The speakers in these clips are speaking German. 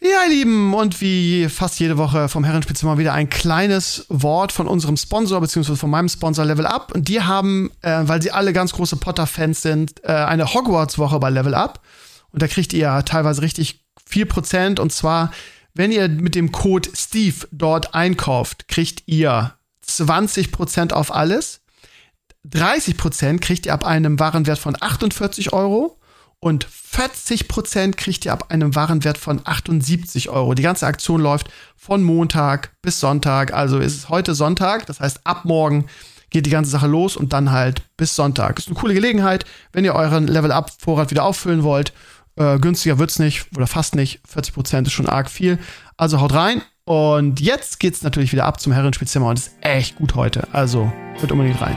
Ja, ihr Lieben, und wie fast jede Woche vom Herrenspitze mal wieder ein kleines Wort von unserem Sponsor, beziehungsweise von meinem Sponsor Level Up. Und die haben, äh, weil sie alle ganz große Potter-Fans sind, äh, eine Hogwarts-Woche bei Level Up. Und da kriegt ihr teilweise richtig viel Prozent. Und zwar, wenn ihr mit dem Code Steve dort einkauft, kriegt ihr 20 Prozent auf alles. 30 Prozent kriegt ihr ab einem Warenwert von 48 Euro und 40% kriegt ihr ab einem Warenwert von 78 Euro. Die ganze Aktion läuft von Montag bis Sonntag. Also ist es heute Sonntag, das heißt ab morgen geht die ganze Sache los und dann halt bis Sonntag. Ist eine coole Gelegenheit, wenn ihr euren Level-Up-Vorrat wieder auffüllen wollt. Äh, günstiger wird's nicht oder fast nicht. 40% ist schon arg viel. Also haut rein. Und jetzt geht's natürlich wieder ab zum Herrenspielzimmer und ist echt gut heute. Also hört unbedingt rein.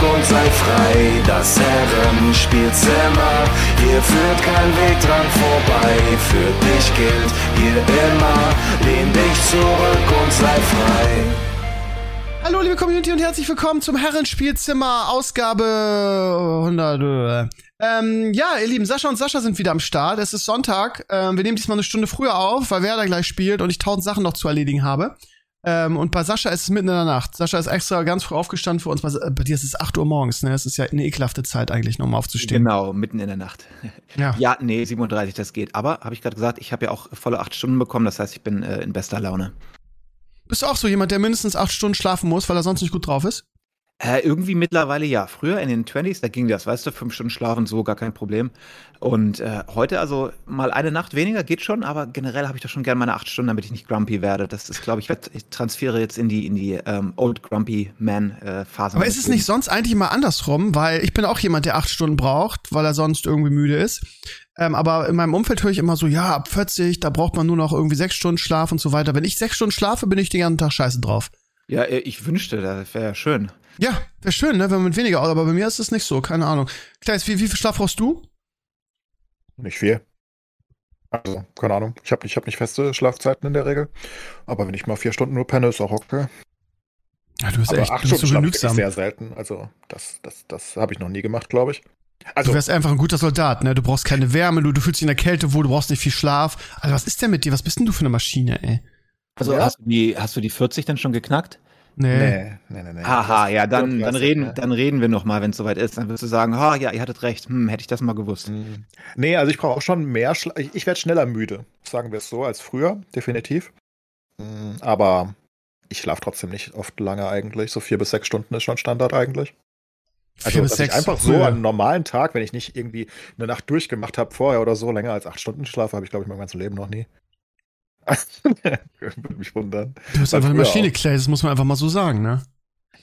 und sei frei. Das Herrenspielzimmer, hier führt kein Weg dran vorbei. Für dich gilt hier immer, lehn dich zurück und sei frei. Hallo liebe Community und herzlich willkommen zum Herrenspielzimmer Ausgabe 100. Ähm, ja, ihr Lieben, Sascha und Sascha sind wieder am Start. Es ist Sonntag. Ähm, wir nehmen diesmal eine Stunde früher auf, weil Werder gleich spielt und ich tausend Sachen noch zu erledigen habe. Ähm, und bei Sascha ist es mitten in der Nacht. Sascha ist extra ganz früh aufgestanden für uns. Bei, bei dir ist es 8 Uhr morgens, ne? Es ist ja eine ekelhafte Zeit eigentlich, noch um aufzustehen. Genau, mitten in der Nacht. Ja. ja, nee, 37, das geht. Aber, habe ich gerade gesagt, ich habe ja auch volle acht Stunden bekommen. Das heißt, ich bin äh, in bester Laune. Bist du auch so jemand, der mindestens acht Stunden schlafen muss, weil er sonst nicht gut drauf ist? Äh, irgendwie mittlerweile ja. Früher in den 20s, da ging das, weißt du, fünf Stunden schlafen, so gar kein Problem. Und äh, heute, also mal eine Nacht weniger geht schon, aber generell habe ich doch schon gerne meine acht Stunden, damit ich nicht grumpy werde. Das ist, glaube ich, ich transferiere jetzt in die, in die ähm, Old Grumpy Man-Phase. aber ist es nicht sonst eigentlich mal andersrum? Weil ich bin auch jemand, der acht Stunden braucht, weil er sonst irgendwie müde ist. Ähm, aber in meinem Umfeld höre ich immer so, ja, ab 40, da braucht man nur noch irgendwie sechs Stunden Schlaf und so weiter. Wenn ich sechs Stunden schlafe, bin ich den ganzen Tag scheiße drauf. Ja, äh, ich wünschte, das wäre ja schön. Ja, wäre schön, ne, wenn man mit weniger, aber bei mir ist es nicht so, keine Ahnung. Kleis, wie, wie viel Schlaf brauchst du? Nicht viel. Also, keine Ahnung. Ich habe ich hab nicht feste Schlafzeiten in der Regel. Aber wenn ich mal vier Stunden nur penne, ist auch okay. Ja, du bist Aber echt acht du bist so Stunden ich genügsam. sehr selten. Also, das, das, das habe ich noch nie gemacht, glaube ich. Also, Du wärst einfach ein guter Soldat, ne? Du brauchst keine Wärme, du, du fühlst dich in der Kälte wohl, du brauchst nicht viel Schlaf. Also, was ist denn mit dir? Was bist denn du für eine Maschine, ey? Also Ja. hast, du die, hast du die 40 denn schon geknackt? Nee. nee, nee, nee, nee. Haha, ja, dann, dann, 34, reden, ne? dann reden wir noch mal, wenn es soweit ist. Dann wirst du sagen, ha, ja, ihr hattet recht. Hm, hätte ich das mal gewusst. Hm. Nee, also ich brauche auch schon mehr Schlaf. Ich, ich werde schneller müde, sagen wir es so, als früher, definitiv. Hm, Aber ich schlafe trotzdem nicht oft lange eigentlich. So vier bis sechs Stunden ist schon Standard eigentlich. Also, dass ich einfach so an einem normalen Tag, wenn ich nicht irgendwie eine Nacht durchgemacht habe vorher oder so, länger als acht Stunden schlafe, habe ich, glaube ich, mein ganzes Leben noch nie. Würde mich wundern. Du bist War einfach eine Maschine, auch. Clay, das muss man einfach mal so sagen, ne?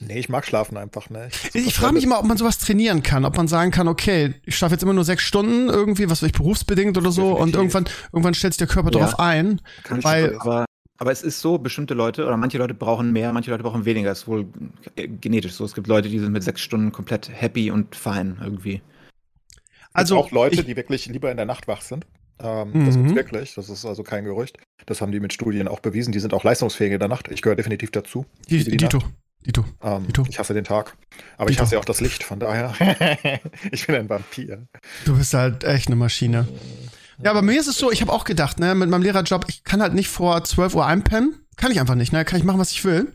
Nee, ich mag schlafen einfach, ne? Ich frage mich immer, ob man sowas trainieren kann, ob man sagen kann, okay, ich schlafe jetzt immer nur sechs Stunden irgendwie, was weiß ich, berufsbedingt oder so, und Definitiv. irgendwann, irgendwann stellt sich der Körper Ja. darauf ein. Kann ich Weil- aber, aber es ist so, bestimmte Leute oder manche Leute brauchen mehr, manche Leute brauchen weniger. Das ist wohl äh, genetisch so. Es gibt Leute, die sind mit sechs Stunden komplett happy und fein irgendwie. Also Also auch Leute, ich, die wirklich lieber in der Nacht wach sind. Ähm, Das Mhm. gibt's wirklich. Das ist also kein Gerücht. Das haben die mit Studien auch bewiesen. Die sind auch leistungsfähig in der Nacht. Ich gehöre definitiv dazu. die, die Dito. Dito. Ähm, Dito. ich hasse den Tag. Aber ich Dito. hasse ja auch das Licht, von daher. ich bin ein Vampir. Du bist halt echt eine Maschine. Ja, aber mir ist es so, ich habe auch gedacht, ne, mit meinem Lehrerjob, ich kann halt nicht vor 12 Uhr einpennen. Kann ich einfach nicht, ne? Kann ich machen, was ich will.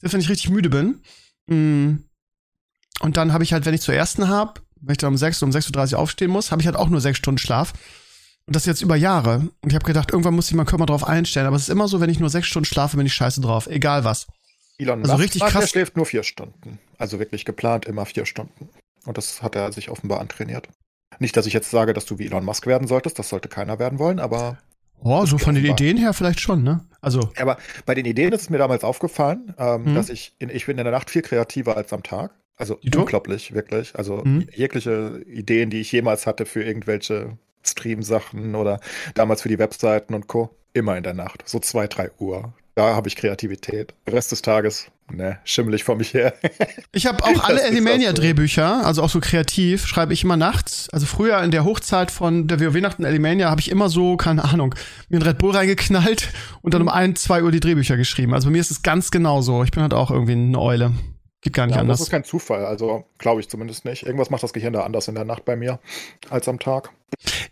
Selbst wenn ich richtig müde bin. Mm. Und dann habe ich halt, wenn ich zur ersten habe, wenn ich dann um 6 um 6.30 Uhr aufstehen muss, habe ich halt auch nur 6 Stunden Schlaf. Und das jetzt über Jahre. Und ich habe gedacht, irgendwann muss ich meinen Körper drauf einstellen. Aber es ist immer so, wenn ich nur 6 Stunden schlafe, bin ich scheiße drauf. Egal was. Elon Also Musk, richtig ah, der krass. schläft nur vier Stunden. Also wirklich geplant immer vier Stunden. Und das hat er sich offenbar antrainiert. Nicht, dass ich jetzt sage, dass du wie Elon Musk werden solltest. Das sollte keiner werden wollen. Aber, Oh, so von den. Ideen her vielleicht schon, ne? Also, aber bei den Ideen ist es mir damals aufgefallen, ähm, Mhm. dass ich, in, ich bin in der Nacht viel kreativer als am Tag. Also unglaublich, wirklich. Also Mhm. jegliche Ideen, die ich jemals hatte für irgendwelche Stream-Sachen oder damals für die Webseiten und Co. immer in der Nacht, so zwei, drei Uhr. Da habe ich Kreativität. Rest des Tages, ne, schimmel ich vor mich her. Ich habe auch alle Alimania-Drehbücher, also auch so kreativ, schreibe ich immer nachts. Also früher in der Hochzeit von der WoW-Nacht Alimania habe ich immer so, keine Ahnung, mir ein Red Bull reingeknallt und dann um ein, zwei Uhr die Drehbücher geschrieben. Also bei mir ist es ganz genau so. Ich bin halt auch irgendwie eine Eule. Geht gar nicht ja, anders. Das ist kein Zufall, also glaube ich zumindest nicht. Irgendwas macht das Gehirn da anders in der Nacht bei mir als am Tag.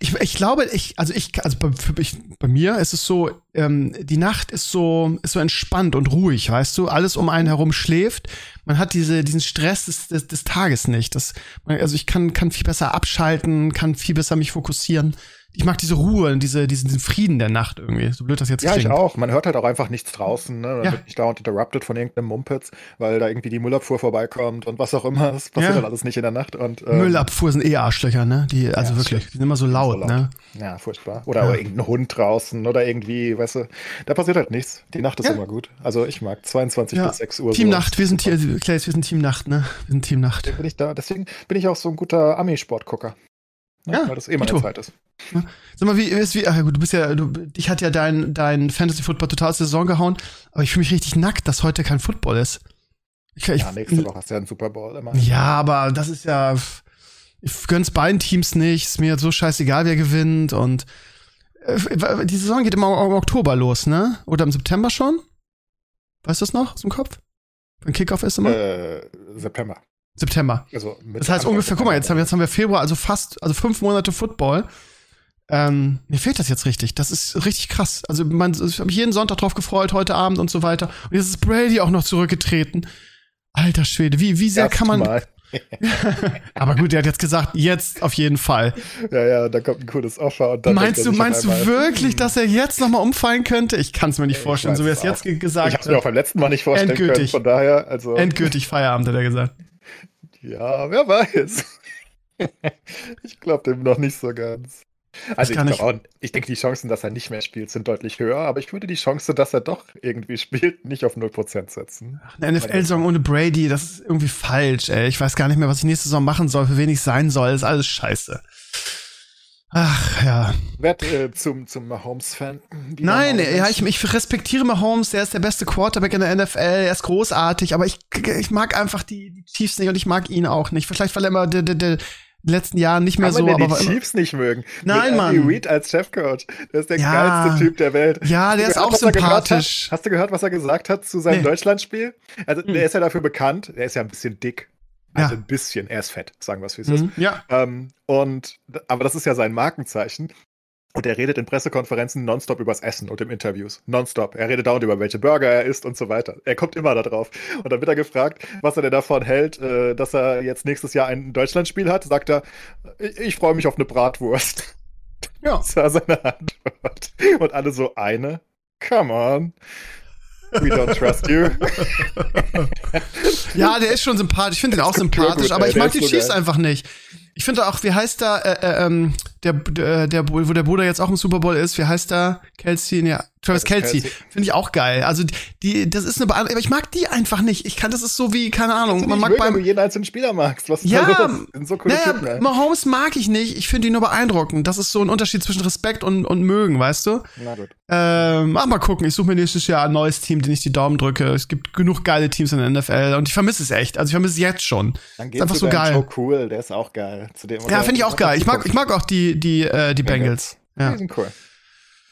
Ich, ich glaube, ich, also ich, also bei, für mich, bei mir ist es so, ähm, die Nacht ist so, ist so entspannt und ruhig, weißt du? Alles um einen herum schläft. Man hat diese, diesen Stress des, des, des Tages nicht. Das, also ich kann, kann viel besser abschalten, kann viel besser mich fokussieren ich mag diese Ruhe und diese, diesen, diesen Frieden der Nacht irgendwie. So blöd das jetzt ja, klingt. Ja, ich auch. Man hört halt auch einfach nichts draußen. Ne? Man ja. wird nicht dauernd interrupted von irgendeinem Mumpitz, weil da irgendwie die Müllabfuhr vorbeikommt und was auch immer. Das passiert ja. halt alles nicht in der Nacht. Und, ähm, Müllabfuhr sind eh Arschlöcher, ne? Die, also ja, wirklich, die sind immer so laut, so laut. ne? Ja, furchtbar. Oder, oder irgendein Hund draußen oder irgendwie, weißt du, da passiert halt nichts. Die Nacht ist immer gut. Also ich mag 22 bis 6 Uhr. Team Nacht, wir sind, Claes, wir sind Team Nacht, ne? Wir sind Team Nacht. Deswegen bin ich da, deswegen bin ich auch so ein guter Ami-Sportgucker. Ne? Ja, weil das eh meine Zeit ist. Ja. Sag mal, wie ist wie, ach gut, du bist ja, du, dich hat ja dein, dein Fantasy Football total aus der Saison gehauen, aber ich fühle mich richtig nackt, dass heute kein Football ist. Ich, ich, ja, nächste Woche hast du ja einen Super Bowl immer. Ja, aber das ist ja, ich gönn's beiden Teams nicht, ist mir so scheißegal, wer gewinnt und äh, die Saison geht immer im Oktober los, ne? Oder im September schon? Weißt du das noch aus dem Kopf? Wenn Kickoff ist immer? Äh, September. September. Also das heißt ungefähr, guck mal, jetzt haben, jetzt haben wir Februar, also fast, also fünf Monate Football. Ähm, mir fehlt das jetzt richtig. Das ist richtig krass. Also man, ich habe mich jeden Sonntag drauf gefreut, heute Abend und so weiter. Und jetzt ist Brady auch noch zurückgetreten. Alter Schwede, wie, wie sehr Erst kann man. Mal. Aber gut, er hat jetzt gesagt, jetzt auf jeden Fall. Ja, ja, da kommt ein cooles Offer. meinst du, meinst du wirklich, dass er jetzt nochmal umfallen könnte? Ich kann es mir nicht vorstellen, so wie er es jetzt gesagt hat. Ich habe mir auch beim letzten Mal nicht vorstellen Endgültig. können, von daher, also. Endgültig Feierabend, hat er gesagt. Ja, wer weiß. ich glaube dem noch nicht so ganz. Also ich, ich, auch, ich denke, die Chancen, dass er nicht mehr spielt, sind deutlich höher, aber ich würde die Chance, dass er doch irgendwie spielt, nicht auf 0% setzen. Ach, eine NFL-Saison ohne Brady, das ist irgendwie falsch, ey. Ich weiß gar nicht mehr, was ich nächste Saison machen soll, für wen ich sein soll. Das ist alles scheiße. Ach ja. Werd äh, zum, zum Mahomes-Fan. Nein, ja, ich, ich respektiere Mahomes, er ist der beste Quarterback in der NFL, er ist großartig, aber ich, ich mag einfach die, die Chiefs nicht und ich mag ihn auch nicht. Vielleicht, weil er immer der, der, der letzten Jahren nicht mehr Kann so. Man aber die Chiefs nicht mögen. Nein, Mann. Andy Reid als Chefcoach. Der ist der ja. geilste Typ der Welt. Ja, der ist gehört, auch sympathisch. Hast du gehört, was er gesagt hat zu seinem nee. Deutschlandspiel? Also, hm. der ist ja dafür bekannt. Der ist ja ein bisschen dick. Also ja. ein bisschen, er ist fett, sagen wir es wie es mhm, ist. Ja. Ähm, und, aber das ist ja sein Markenzeichen. Und er redet in Pressekonferenzen nonstop übers Essen und in Interviews. Nonstop. Er redet dauernd über welche Burger er isst und so weiter. Er kommt immer da drauf. Und dann wird er gefragt, was er denn davon hält, äh, dass er jetzt nächstes Jahr ein Deutschlandspiel hat. Sagt er, ich, ich freue mich auf eine Bratwurst. Ja. Das war seine Antwort. Und alle so, eine? Come on. We don't trust you. ja, der ist schon sympathisch. Ich finde den auch sympathisch, gut, aber ich mag die Chiefs einfach nicht. Ich finde auch, wie heißt da, äh, äh, ähm, der, der, der, wo der Bruder jetzt auch im Super Bowl ist, wie heißt da? Kelsey, ja, Travis Kelsey. Finde ich auch geil. Also die, das ist eine, Be aber ich mag die einfach nicht. Ich kann, das ist so wie, keine Ahnung, man mag mögen, beim. Wenn du jeden einzelnen Spieler magst, was ja, da sind so coole naja, Typen, Mahomes mag ich nicht. Ich finde ihn nur beeindruckend. Das ist so ein Unterschied zwischen Respekt und, und mögen, weißt du? Na gut. Ähm, mal gucken. Ich suche mir nächstes Jahr ein neues Team, den ich die Daumen drücke. Es gibt genug geile Teams in der NFL und ich vermisse es echt. Also ich vermisse es jetzt schon. Dann geht's ist einfach so geil. Joe cool, der ist auch geil. Zu dem ja, finde ich auch geil. Ich mag, ich mag auch die, die, äh, die Bengals. Ja. Die sind cool.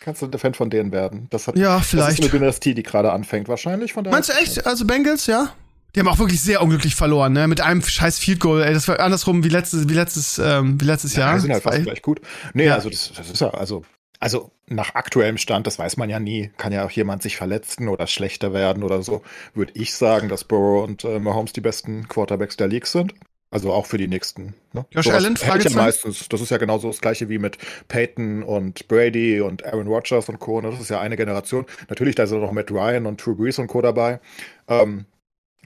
Kannst du ein Fan von denen werden? Das hat, ja, vielleicht. Das ist eine Dynastie, die gerade anfängt, wahrscheinlich. Von Meinst du echt? Also Bengals, ja? Die haben auch wirklich sehr unglücklich verloren, ne? Mit einem scheiß Field Goal. Ey, das war andersrum wie letztes, wie letztes, ähm, wie letztes ja, Jahr. Die sind halt fast gleich gut. Nee, ja. also das, das ist ja, also, also nach aktuellem Stand, das weiß man ja nie, kann ja auch jemand sich verletzen oder schlechter werden oder so. Würde ich sagen, dass Burrow und äh, Mahomes die besten Quarterbacks der League sind. Also auch für die nächsten. Ne? Josh so Allen, Fragezeichen? Ja meistens, das ist ja genauso das gleiche wie mit Peyton und Brady und Aaron Rodgers und Co. Ne? Das ist ja eine Generation. Natürlich, da sind noch Matt Ryan und Drew Brees und Co. dabei. Ähm,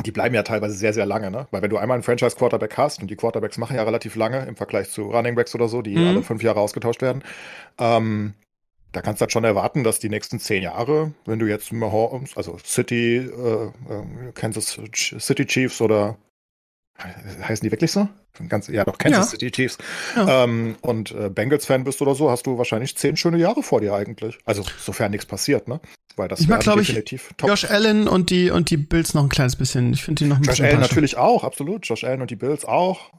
die bleiben ja teilweise sehr, sehr lange, ne? Weil wenn du einmal einen Franchise-Quarterback hast, und die Quarterbacks machen ja relativ lange im Vergleich zu Runningbacks oder so, die mhm. alle fünf Jahre ausgetauscht werden, ähm, da kannst du halt schon erwarten, dass die nächsten zehn Jahre, wenn du jetzt Mahomes, also City, äh, äh, Kansas City Chiefs oder heißen die wirklich so? Ganz, ja, doch Kansas Ja. City Chiefs. Ja. Ähm, und äh, Bengals-Fan bist oder so, hast du wahrscheinlich zehn schöne Jahre vor dir eigentlich. Also, sofern nichts passiert, ne? Weil das Ich mag, werden glaub ich, top. Josh Allen und die, und die Bills noch ein kleines bisschen. Ich finde die noch ein Josh bisschen Allen enttäuschend. natürlich auch, absolut. Josh Allen und die Bills auch.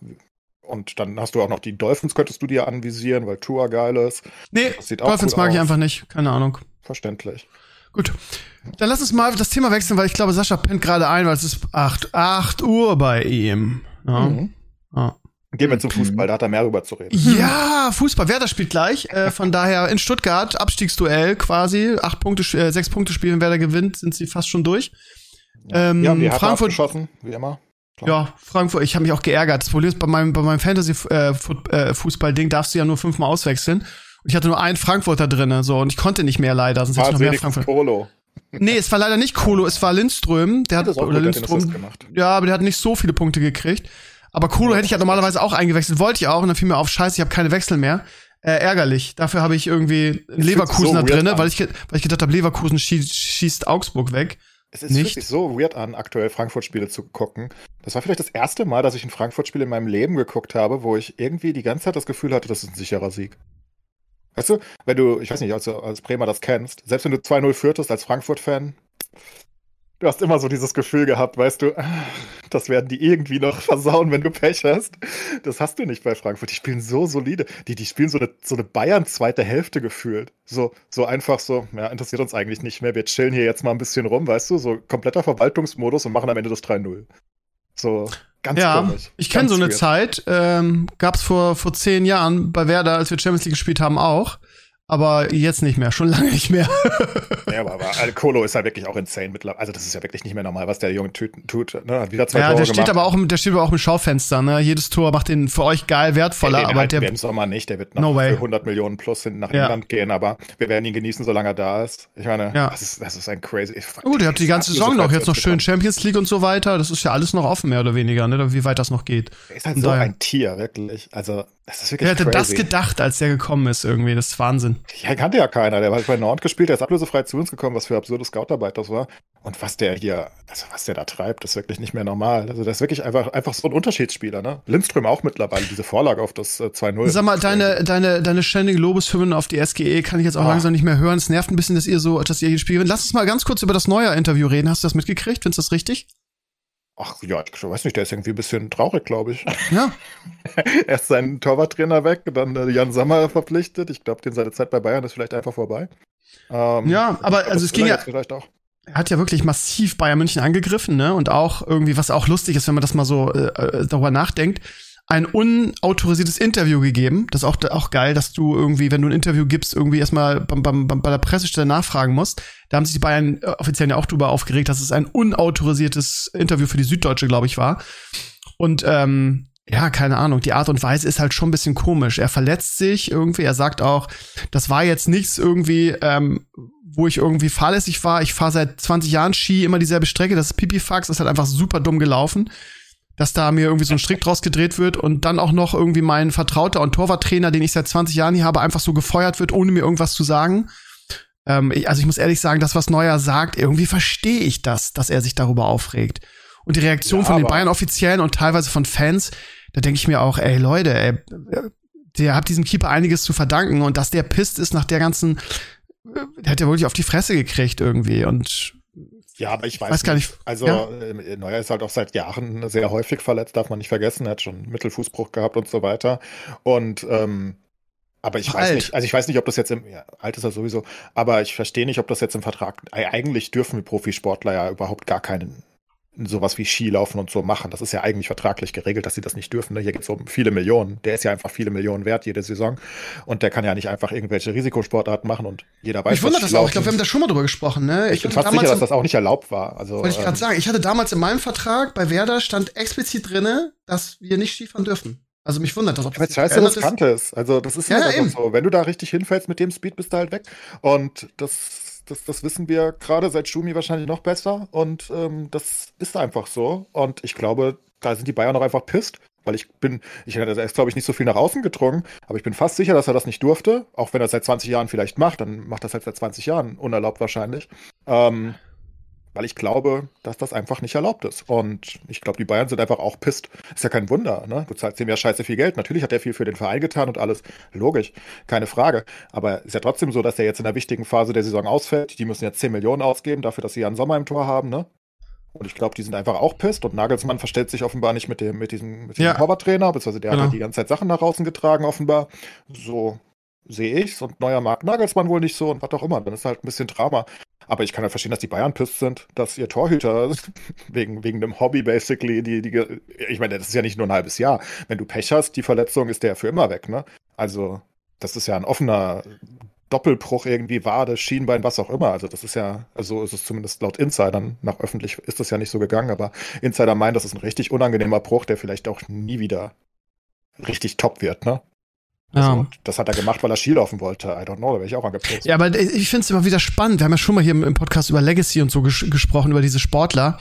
Und dann hast du auch noch die Dolphins, könntest du dir anvisieren, weil Tua geil ist. Nee, Dolphins mag ich aus. einfach nicht. Keine Ahnung. Verständlich. Gut. Dann lass uns mal das Thema wechseln, weil ich glaube, Sascha pennt gerade ein, weil es ist 8, 8 Uhr bei ihm. Ja. Mhm. Ja. Gehen wir zum Fußball, da hat er mehr rüber zu reden. Ja, Fußball. Werder spielt gleich. Äh, von daher in Stuttgart, Abstiegsduell quasi. Acht Punkte, äh, sechs Punkte Spiel, wenn Werder gewinnt, sind sie fast schon durch. Ähm, ja, die Frankfurt, abgeschossen, wie immer. Klar. ja, Frankfurt, ich habe mich auch geärgert. Das Problem ist, bei meinem, bei meinem Fantasy-Fußball-Ding darfst du ja nur fünfmal auswechseln. Ich hatte nur einen Frankfurter drinne, so, und ich konnte nicht mehr leider, sonst hätte ich noch mehr wenigstens Frankfurt. Polo. Nee, es war leider nicht Kolo, es war Lindström. Der hat, oder Lindström, ja, aber der hat nicht so viele Punkte gekriegt. Aber Kolo hätte ich ja normalerweise auch eingewechselt, wollte ich auch, und dann fiel mir auf, scheiße, ich habe keine Wechsel mehr. Äh, ärgerlich. Dafür habe ich irgendwie einen Leverkusen so drinne, an. weil ich, weil ich gedacht habe, Leverkusen schießt, schießt Augsburg weg. Es ist Nicht? wirklich so weird an, aktuell Frankfurt-Spiele zu gucken. Das war vielleicht das erste Mal, dass ich ein Frankfurt-Spiel in meinem Leben geguckt habe, wo ich irgendwie die ganze Zeit das Gefühl hatte, das ist ein sicherer Sieg. Weißt du, wenn du, ich weiß nicht, als, als Bremer das kennst, selbst wenn du 2-0 führtest als Frankfurt-Fan, du hast immer so dieses Gefühl gehabt, weißt du, das werden die irgendwie noch versauen, wenn du Pech hast. Das hast du nicht bei Frankfurt. Die spielen so solide. Die, die spielen so eine, so eine Bayern-zweite Hälfte gefühlt. So, so einfach so, ja, interessiert uns eigentlich nicht mehr. Wir chillen hier jetzt mal ein bisschen rum, weißt du, so kompletter Verwaltungsmodus und machen am Ende das 3-0. So, ganz ja, komisch. ich kenne so eine weird. Zeit, ähm, gab's vor, vor zehn Jahren bei Werder, als wir Champions League gespielt haben, auch. Aber jetzt nicht mehr, schon lange nicht mehr. Ja, aber, aber Al Kolo ist ja wirklich auch insane mittlerweile. Also, das ist ja wirklich nicht mehr normal, was der Junge tut. tut ne? Hat wieder zwei ja, Tore der steht gemacht. aber auch, im- der steht aber auch im Schaufenster, ne? Jedes Tor macht den für euch geil wertvoller, den aber halten der, wir im Sommer nicht. Der wird noch No für 100 Millionen plus hinten nach Ja. England gehen, aber wir werden ihn genießen, solange er da ist. Ich meine, Ja. das, ist, das ist ein crazy. Gut, ihr habt die ganze Saison noch, jetzt noch schön Champions League und so weiter. Das ist ja alles noch offen, mehr oder weniger, ne? Wie weit das noch geht. Er ist halt Von so daher- ein Tier, wirklich. Also, das ist wirklich Wer hätte das gedacht, als der gekommen ist, irgendwie? Das ist Wahnsinn. Ja, kannte ja keiner. Der hat bei Nord gespielt, der ist ablösefrei zu uns gekommen, was für absurde Scoutarbeit das war. Und was der hier, also was der da treibt, ist wirklich nicht mehr normal. Also, der ist wirklich einfach, einfach so ein Unterschiedsspieler, ne? Lindström auch mittlerweile, diese Vorlage auf das äh, 2-0. Sag mal, deine, deine, deine ständige Lobeshymnen auf die SGE kann ich jetzt auch Ah. langsam nicht mehr hören. Es nervt ein bisschen, dass ihr so, dass ihr hier spielt. Lass uns mal ganz kurz über das neue Interview reden. Hast du das mitgekriegt? Findest du das richtig? Ach ja, ich weiß nicht, der ist irgendwie ein bisschen traurig, glaube ich. Ja. Erst seinen Torwarttrainer weg, dann äh, Jan Sommer verpflichtet. Ich glaube, den seine Zeit bei Bayern ist vielleicht einfach vorbei. Ähm, Ja, aber also es ging ja, vielleicht auch. er hat ja wirklich massiv Bayern München angegriffen, ne? Und auch irgendwie, was auch lustig ist, wenn man das mal so äh, äh, darüber nachdenkt, ein unautorisiertes Interview gegeben. Das ist auch, auch geil, dass du irgendwie, wenn du ein Interview gibst, irgendwie erstmal beim, beim, beim, bei der Pressestelle nachfragen musst. Da haben sich die Bayern äh, offiziell ja auch drüber aufgeregt, dass es ein unautorisiertes Interview für die Süddeutsche, glaube ich, war. Und ähm, ja, keine Ahnung, die Art und Weise ist halt schon ein bisschen komisch. Er verletzt sich irgendwie, er sagt auch, das war jetzt nichts irgendwie, ähm, wo ich irgendwie fahrlässig war. Ich fahre seit 20 Jahren Ski, immer dieselbe Strecke. Das ist Pipifax, ist halt einfach super dumm gelaufen. Dass da mir irgendwie so ein Strick draus gedreht wird und dann auch noch irgendwie mein Vertrauter und Torwarttrainer, den ich seit 20 Jahren hier habe, einfach so gefeuert wird, ohne mir irgendwas zu sagen. Ähm, also ich muss ehrlich sagen, das, was Neuer sagt, irgendwie verstehe ich das, dass er sich darüber aufregt. Und die Reaktion Ja, von den Bayern-Offiziellen und teilweise von Fans, da denke ich mir auch, ey Leute, ey, der hat diesem Keeper einiges zu verdanken und dass der pisst ist nach der ganzen, äh, der hat ja wirklich auf die Fresse gekriegt irgendwie und Ja, aber ich weiß, Weiß gar nicht. Also Ja. äh, Neuer ist halt auch seit Jahren sehr häufig verletzt, darf man nicht vergessen. Er hat schon Mittelfußbruch gehabt und so weiter. Und ähm, aber ich Ach, weiß alt. nicht, also ich weiß nicht, ob das jetzt im, ja, alt ist er sowieso, aber ich verstehe nicht, ob das jetzt im Vertrag, eigentlich dürfen wir Profisportler ja überhaupt gar keinen, sowas wie Skilaufen und so machen. Das ist ja eigentlich vertraglich geregelt, dass sie das nicht dürfen. Ne? Hier geht es um viele Millionen. Der ist ja einfach viele Millionen wert jede Saison. Und der kann ja nicht einfach irgendwelche Risikosportarten machen und jeder weiß, ich wundert was das auch. Ich glaube, wir haben da schon mal drüber gesprochen, ne? ich bin hatte fast sicher, dass das auch nicht erlaubt war. Also, Wollte ich gerade ähm, sagen, ich hatte damals in meinem Vertrag bei Werder stand explizit drinne, dass wir nicht Skifahren dürfen. Also mich wundert das, ob das es scheiße geändert ist. riskant ist. Also das ist Ja, ja, eben. so. Wenn du da richtig hinfällst mit dem Speed, bist du halt weg. Und das, das, das wissen wir gerade seit Schumi wahrscheinlich noch besser. Und ähm, das ist einfach so. Und ich glaube, da sind die Bayern auch einfach pisst. Weil ich bin, ich er ist, glaube ich, nicht so viel nach außen gedrungen, aber ich bin fast sicher, dass er das nicht durfte. Auch wenn er es seit 20 Jahren vielleicht macht, dann macht er es halt seit 20 Jahren unerlaubt wahrscheinlich. Ähm, weil ich glaube, dass das einfach nicht erlaubt ist. Und ich glaube, die Bayern sind einfach auch pisst. Ist ja kein Wunder, ne? Du zahlst ihm ja scheiße viel Geld. Natürlich hat er viel für den Verein getan und alles. Logisch, keine Frage. Aber ist ja trotzdem so, dass er jetzt in der wichtigen Phase der Saison ausfällt. Die müssen jetzt 10 Millionen ausgeben dafür, dass sie Jan Sommer im Tor haben, ne? Und ich glaube, die sind einfach auch pisst. Und Nagelsmann verstellt sich offenbar nicht mit dem, mit diesem, mit diesem Ja. Torwarttrainer, beziehungsweise der Genau. hat ja die ganze Zeit Sachen nach außen getragen, offenbar. So sehe ich's. Und neuer mag Nagelsmann wohl nicht so und was auch immer. Dann ist halt ein bisschen Drama. Aber ich kann ja verstehen, dass die Bayern pisst sind, dass ihr Torhüter wegen, wegen dem Hobby basically, die, die, ich meine, das ist ja nicht nur ein halbes Jahr. Wenn du Pech hast, die Verletzung ist der für immer weg, ne? Also, das ist ja ein offener Doppelbruch irgendwie, Wade, Schienbein, was auch immer. Also, das ist ja, also ist es zumindest laut Insidern, nach öffentlich ist das ja nicht so gegangen, aber Insider meinen, das ist ein richtig unangenehmer Bruch, der vielleicht auch nie wieder richtig top wird, ne? Also, Ja. Das hat er gemacht, weil er Skilaufen wollte. I don't know, da wäre ich auch angepisst. Ja, aber ich finde es immer wieder spannend. Wir haben ja schon mal hier im, im Podcast über Legacy und so ges gesprochen, über diese Sportler,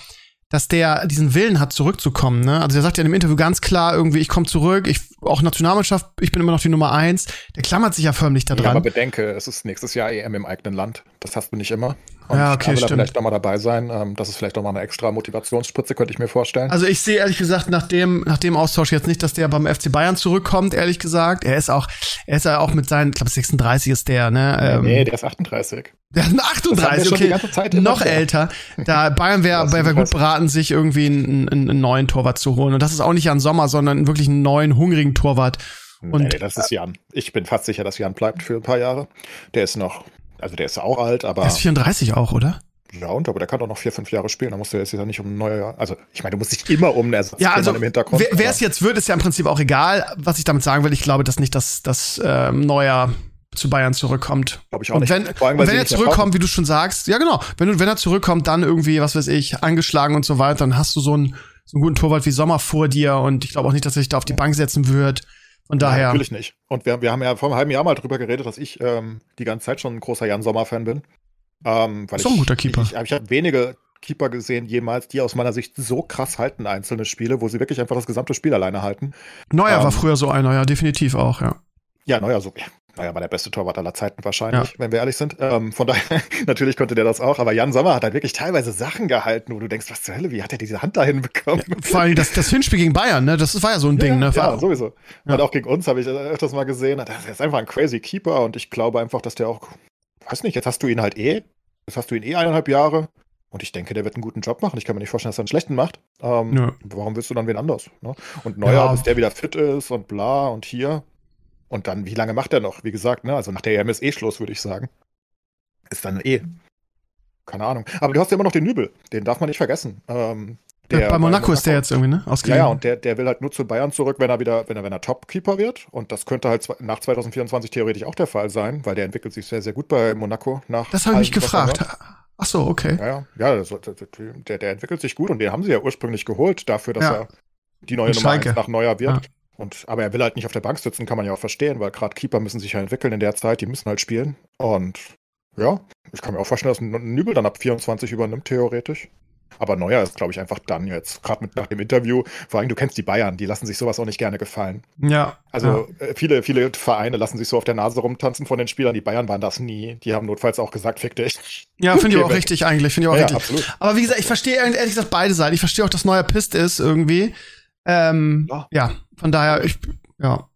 dass der diesen Willen hat, zurückzukommen. Ne? Also der sagt ja in dem Interview ganz klar irgendwie, ich komme zurück, ich auch Nationalmannschaft, ich bin immer noch die Nummer eins. Der klammert sich ja förmlich da Ja, aber bedenke, es ist nächstes Jahr EM im eigenen Land. Das hast du nicht immer. Und Ja, okay, er will da stimmt. vielleicht nochmal dabei sein. Ähm, das ist vielleicht nochmal eine extra Motivationsspritze, könnte ich mir vorstellen. Also ich sehe ehrlich gesagt nach dem, nach dem Austausch jetzt nicht, dass der beim FC Bayern zurückkommt, ehrlich gesagt. Er ist auch, er ist ja auch mit seinen, ich glaube 36 ist der, ne? Ähm, nee, der ist 38. Der ist ein Das haben wir 38, schon die okay. Noch wieder. älter. Da Bayern wäre Das wär, gut beraten, sich irgendwie einen, einen, einen neuen Torwart zu holen. Und das ist auch nicht Jan Sommer, sondern wirklich einen neuen, hungrigen Torwart. Und- nee, nee, das ist Jan. Ich bin fast sicher, dass Jan bleibt für ein paar Jahre. Der ist noch, also der ist auch alt, aber Er ist 34 auch, oder? ja, und aber der kann doch noch vier, fünf Jahre spielen. Da musst du jetzt ja nicht um ein neues Jahr. Also, ich meine, du musst dich immer um einen Ersatz Ja, also im Hintergrund. wer es jetzt wird, ist ja im Prinzip auch egal. Was ich damit sagen will, ich glaube, dass nicht, dass das ähm, Neuer zu Bayern zurückkommt. Glaub ich auch und nicht. wenn, allem, und wenn er zurückkommt, wie du schon sagst, ja genau, wenn, du, wenn er zurückkommt, dann irgendwie, was weiß ich, angeschlagen und so weiter, dann hast du so einen, so einen guten Torwart wie Sommer vor dir und ich glaube auch nicht, dass er sich da auf die Bank setzen wird. Von Ja, daher. natürlich nicht. Und wir, wir haben ja vor einem halben Jahr mal drüber geredet, dass ich ähm, die ganze Zeit schon ein großer Jan Sommer-Fan bin. Ähm, weil auch ein guter Keeper. Ich, ich, ich habe wenige Keeper gesehen jemals, die aus meiner Sicht so krass halten, einzelne Spiele, wo sie wirklich einfach das gesamte Spiel alleine halten. Neuer war ähm, früher so einer, ja, definitiv auch, ja. Ja, Neuer so. Ja, Neuer war der beste Torwart aller Zeiten wahrscheinlich, wenn wir ehrlich sind. Ähm, von daher, natürlich konnte der das auch, aber Jan Sommer hat halt wirklich teilweise Sachen gehalten, wo du denkst, was zur Hölle, wie hat er diese Hand dahin bekommen? Vor allem das, das Hinspiel gegen Bayern, ne? Das war ja so ein Ding, ne? Ja, sowieso. Ja. Und auch gegen uns habe ich öfters mal gesehen. Der ist einfach ein crazy Keeper und ich glaube einfach, dass der auch, weiß nicht, jetzt hast du ihn halt eh, jetzt hast du ihn eh eineinhalb Jahre und ich denke, der wird einen guten Job machen. Ich kann mir nicht vorstellen, dass er einen schlechten macht. Ähm. Warum willst du dann wen anders? Ne? Und Neuer, Ja. bis der wieder fit ist und bla und hier. Und dann, wie lange macht er noch? Wie gesagt, ne? also nach der EM ist eh würde ich sagen. Ist dann eh. Keine Ahnung. Aber du hast ja immer noch den Nübel. Den darf man nicht vergessen. Ähm, der bei Monaco ist der jetzt irgendwie, ne? ja, Ausgeliehen. ja, und der, der will halt nur zu Bayern zurück, wenn er wieder, wenn er, wenn er Topkeeper wird. Und das könnte halt nach 2024 theoretisch auch der Fall sein, weil der entwickelt sich sehr, sehr gut bei Monaco nach. das habe ich mich gefragt. Ach so, okay. Ja, ja, ja der, der entwickelt sich gut und den haben sie ja ursprünglich geholt dafür, dass Ja. er die neue Nummer Schalke. 1 nach Neuer wird. Ja. Und, aber er will halt nicht auf der Bank sitzen, kann man ja auch verstehen, weil gerade Keeper müssen sich ja entwickeln in der Zeit, die müssen halt spielen. Und ja, ich kann mir auch vorstellen, dass ein Nübel dann ab 24 übernimmt, theoretisch. Aber Neuer ist, glaube ich, einfach dann jetzt, gerade nach dem Interview. Vor allem, du kennst die Bayern, die lassen sich sowas auch nicht gerne gefallen. Ja. Also äh, viele, viele Vereine lassen sich so auf der Nase rumtanzen von den Spielern. Die Bayern waren das nie. Die haben notfalls auch gesagt, fick dich. Ja, finde ich Okay, auch wenn- richtig eigentlich, finde ich auch Ja, richtig. absolut. Aber wie gesagt, ich verstehe ehrlich gesagt beide Seiten. Ich verstehe auch, dass neuer Pist ist irgendwie. Ähm, ja. Ja. von daher, ich, ja.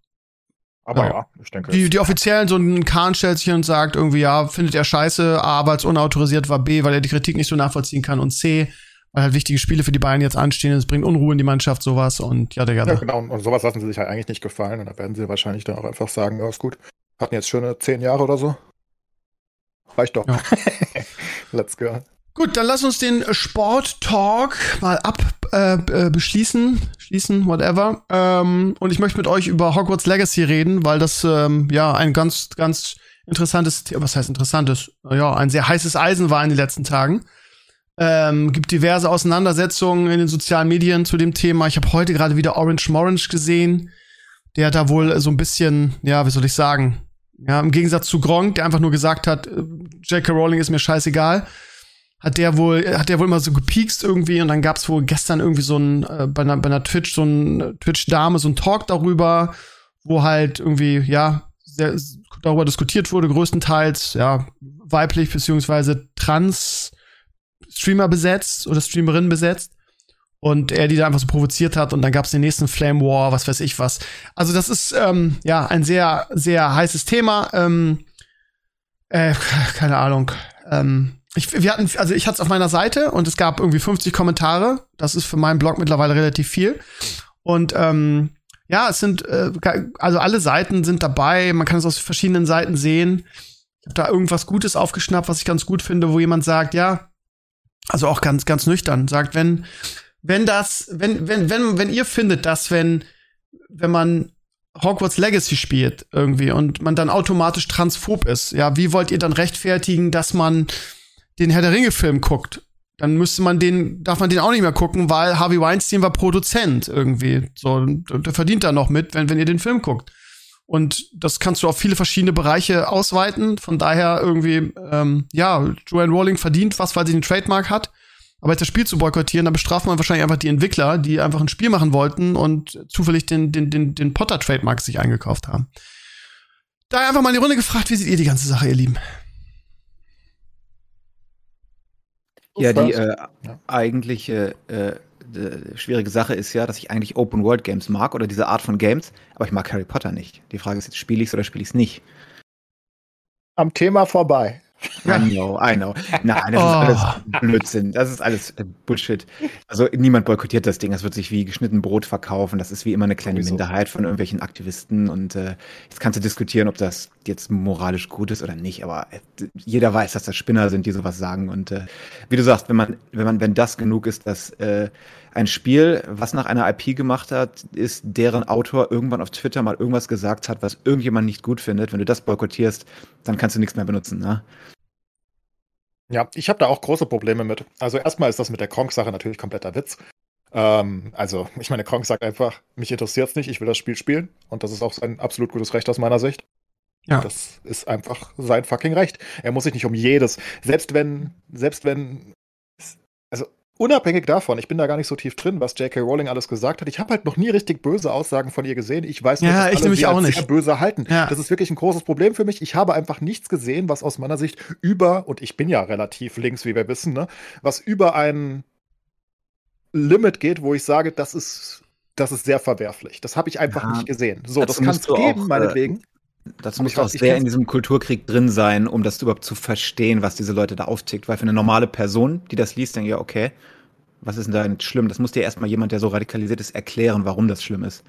Aber Ja. ja, ich denke. Die, die Offiziellen, so ein Kahn stellt sich hin und sagt irgendwie, ja, findet er scheiße, A, weil es unautorisiert war, B, weil er die Kritik nicht so nachvollziehen kann und C, weil halt wichtige Spiele für die Bayern jetzt anstehen, es bringt Unruhe in die Mannschaft, sowas und ja, der Ja, ja, genau. Und und sowas lassen sie sich halt eigentlich nicht gefallen. Und da werden sie wahrscheinlich dann auch einfach sagen, ja, ist gut. Hatten jetzt schöne zehn Jahre oder so. Reicht doch. Ja. Let's go. Gut, dann lass uns den Sport-Talk mal ab äh, äh, beschließen, schließen, whatever. Ähm, und ich möchte mit euch über Hogwarts Legacy reden, weil das ähm, ja ein ganz, ganz interessantes, was heißt interessantes? Ja, ein sehr heißes Eisen war in den letzten Tagen. Ähm, gibt diverse Auseinandersetzungen in den sozialen Medien zu dem Thema. Ich habe heute gerade wieder Orange Morange gesehen. Der hat da wohl so ein bisschen, ja, wie soll ich sagen, ja, im Gegensatz zu Gronk, der einfach nur gesagt hat, äh, J.K. Rowling ist mir scheißegal, hat der wohl, hat der wohl immer so gepiekst irgendwie und dann gab's wohl gestern irgendwie so ein, äh, bei einer, bei einer Twitch, so ein Twitch-Dame, so ein Talk darüber, wo halt irgendwie, ja, sehr, darüber diskutiert wurde, größtenteils, ja, weiblich beziehungsweise trans Streamer besetzt oder Streamerin besetzt und er die da einfach so provoziert hat und dann gab es den nächsten Flame War, was weiß ich was. Also das ist ähm, ja ein sehr, sehr heißes Thema. Ähm, äh, keine Ahnung. Ähm, ich, wir hatten, also ich hatte es auf meiner Seite und es gab irgendwie 50 Kommentare. Das ist für meinen Blog mittlerweile relativ viel. Und ähm, ja, es sind, äh, also alle Seiten sind dabei. Man kann es aus verschiedenen Seiten sehen. Ich habe da irgendwas Gutes aufgeschnappt, was ich ganz gut finde, wo jemand sagt, ja, also auch ganz, ganz nüchtern, sagt, wenn, wenn das, wenn, wenn, wenn, wenn ihr findet, dass wenn, wenn man Hogwarts Legacy spielt irgendwie und man dann automatisch transphob ist, ja, wie wollt ihr dann rechtfertigen, dass man den Herr der Ringe Film guckt, dann müsste man den, darf man den auch nicht mehr gucken, weil Harvey Weinstein war Produzent irgendwie. So, der verdient da noch mit, wenn, wenn ihr den Film guckt. Und das kannst du auf viele verschiedene Bereiche ausweiten. Von daher irgendwie, ähm, ja, Joanne Rowling verdient was, weil sie den Trademark hat. Aber jetzt das Spiel zu boykottieren, dann bestraft man wahrscheinlich einfach die Entwickler, die einfach ein Spiel machen wollten und zufällig den, den, den, den Potter-Trademark sich eingekauft haben. Daher einfach mal in die Runde gefragt, wie seht ihr die ganze Sache, ihr Lieben? Ja, die äh, ja. eigentliche äh, schwierige Sache ist ja, dass ich eigentlich Open World Games mag oder diese Art von Games, aber ich mag Harry Potter nicht. Die Frage ist jetzt, spiele ich es oder spiele ich es nicht? Am Thema vorbei. I know, I know. Nein, das oh. ist alles Blödsinn. Das ist alles äh, Bullshit. Also niemand boykottiert das Ding. Das wird sich wie geschnitten Brot verkaufen. Das ist wie immer eine kleine Sowieso. Minderheit von irgendwelchen Aktivisten. Und äh, jetzt kannst du diskutieren, ob das jetzt moralisch gut ist oder nicht. Aber äh, jeder weiß, dass das Spinner sind, die sowas sagen. Und äh, wie du sagst, wenn man, wenn man, wenn das genug ist, dass äh, ein Spiel, was nach einer IP gemacht hat, ist, deren Autor irgendwann auf Twitter mal irgendwas gesagt hat, was irgendjemand nicht gut findet. Wenn du das boykottierst, dann kannst du nichts mehr benutzen. Ne? Ja, ich habe da auch große Probleme mit. Also erstmal ist das mit der Kronk-Sache natürlich kompletter Witz. Ähm, also, ich meine, Kronk sagt einfach, mich interessiert es nicht, ich will das Spiel spielen. Und das ist auch sein absolut gutes Recht aus meiner Sicht. Ja. Das ist einfach sein fucking Recht. Er muss sich nicht um jedes, selbst wenn, selbst wenn, also unabhängig davon, ich bin da gar nicht so tief drin, was J.K. Rowling alles gesagt hat. Ich habe halt noch nie richtig böse Aussagen von ihr gesehen. Ich weiß nicht, ja, dass ich alle sie auch nicht. sehr böse halten. Ja. Das ist wirklich ein großes Problem für mich. Ich habe einfach nichts gesehen, was aus meiner Sicht über, und ich bin ja relativ links, wie wir wissen, ne, was über ein Limit geht, wo ich sage, das ist, das ist sehr verwerflich. Das habe ich einfach ja, nicht gesehen. So, das kann es geben, auch, äh, meinetwegen. Dazu muss auch sehr in diesem Kulturkrieg drin sein, um das überhaupt zu verstehen, was diese Leute da auftickt. Weil für eine normale Person, die das liest, denkt ja, okay, was ist denn da nicht schlimm? Das muss dir erstmal jemand, der so radikalisiert ist, erklären, warum das schlimm ist.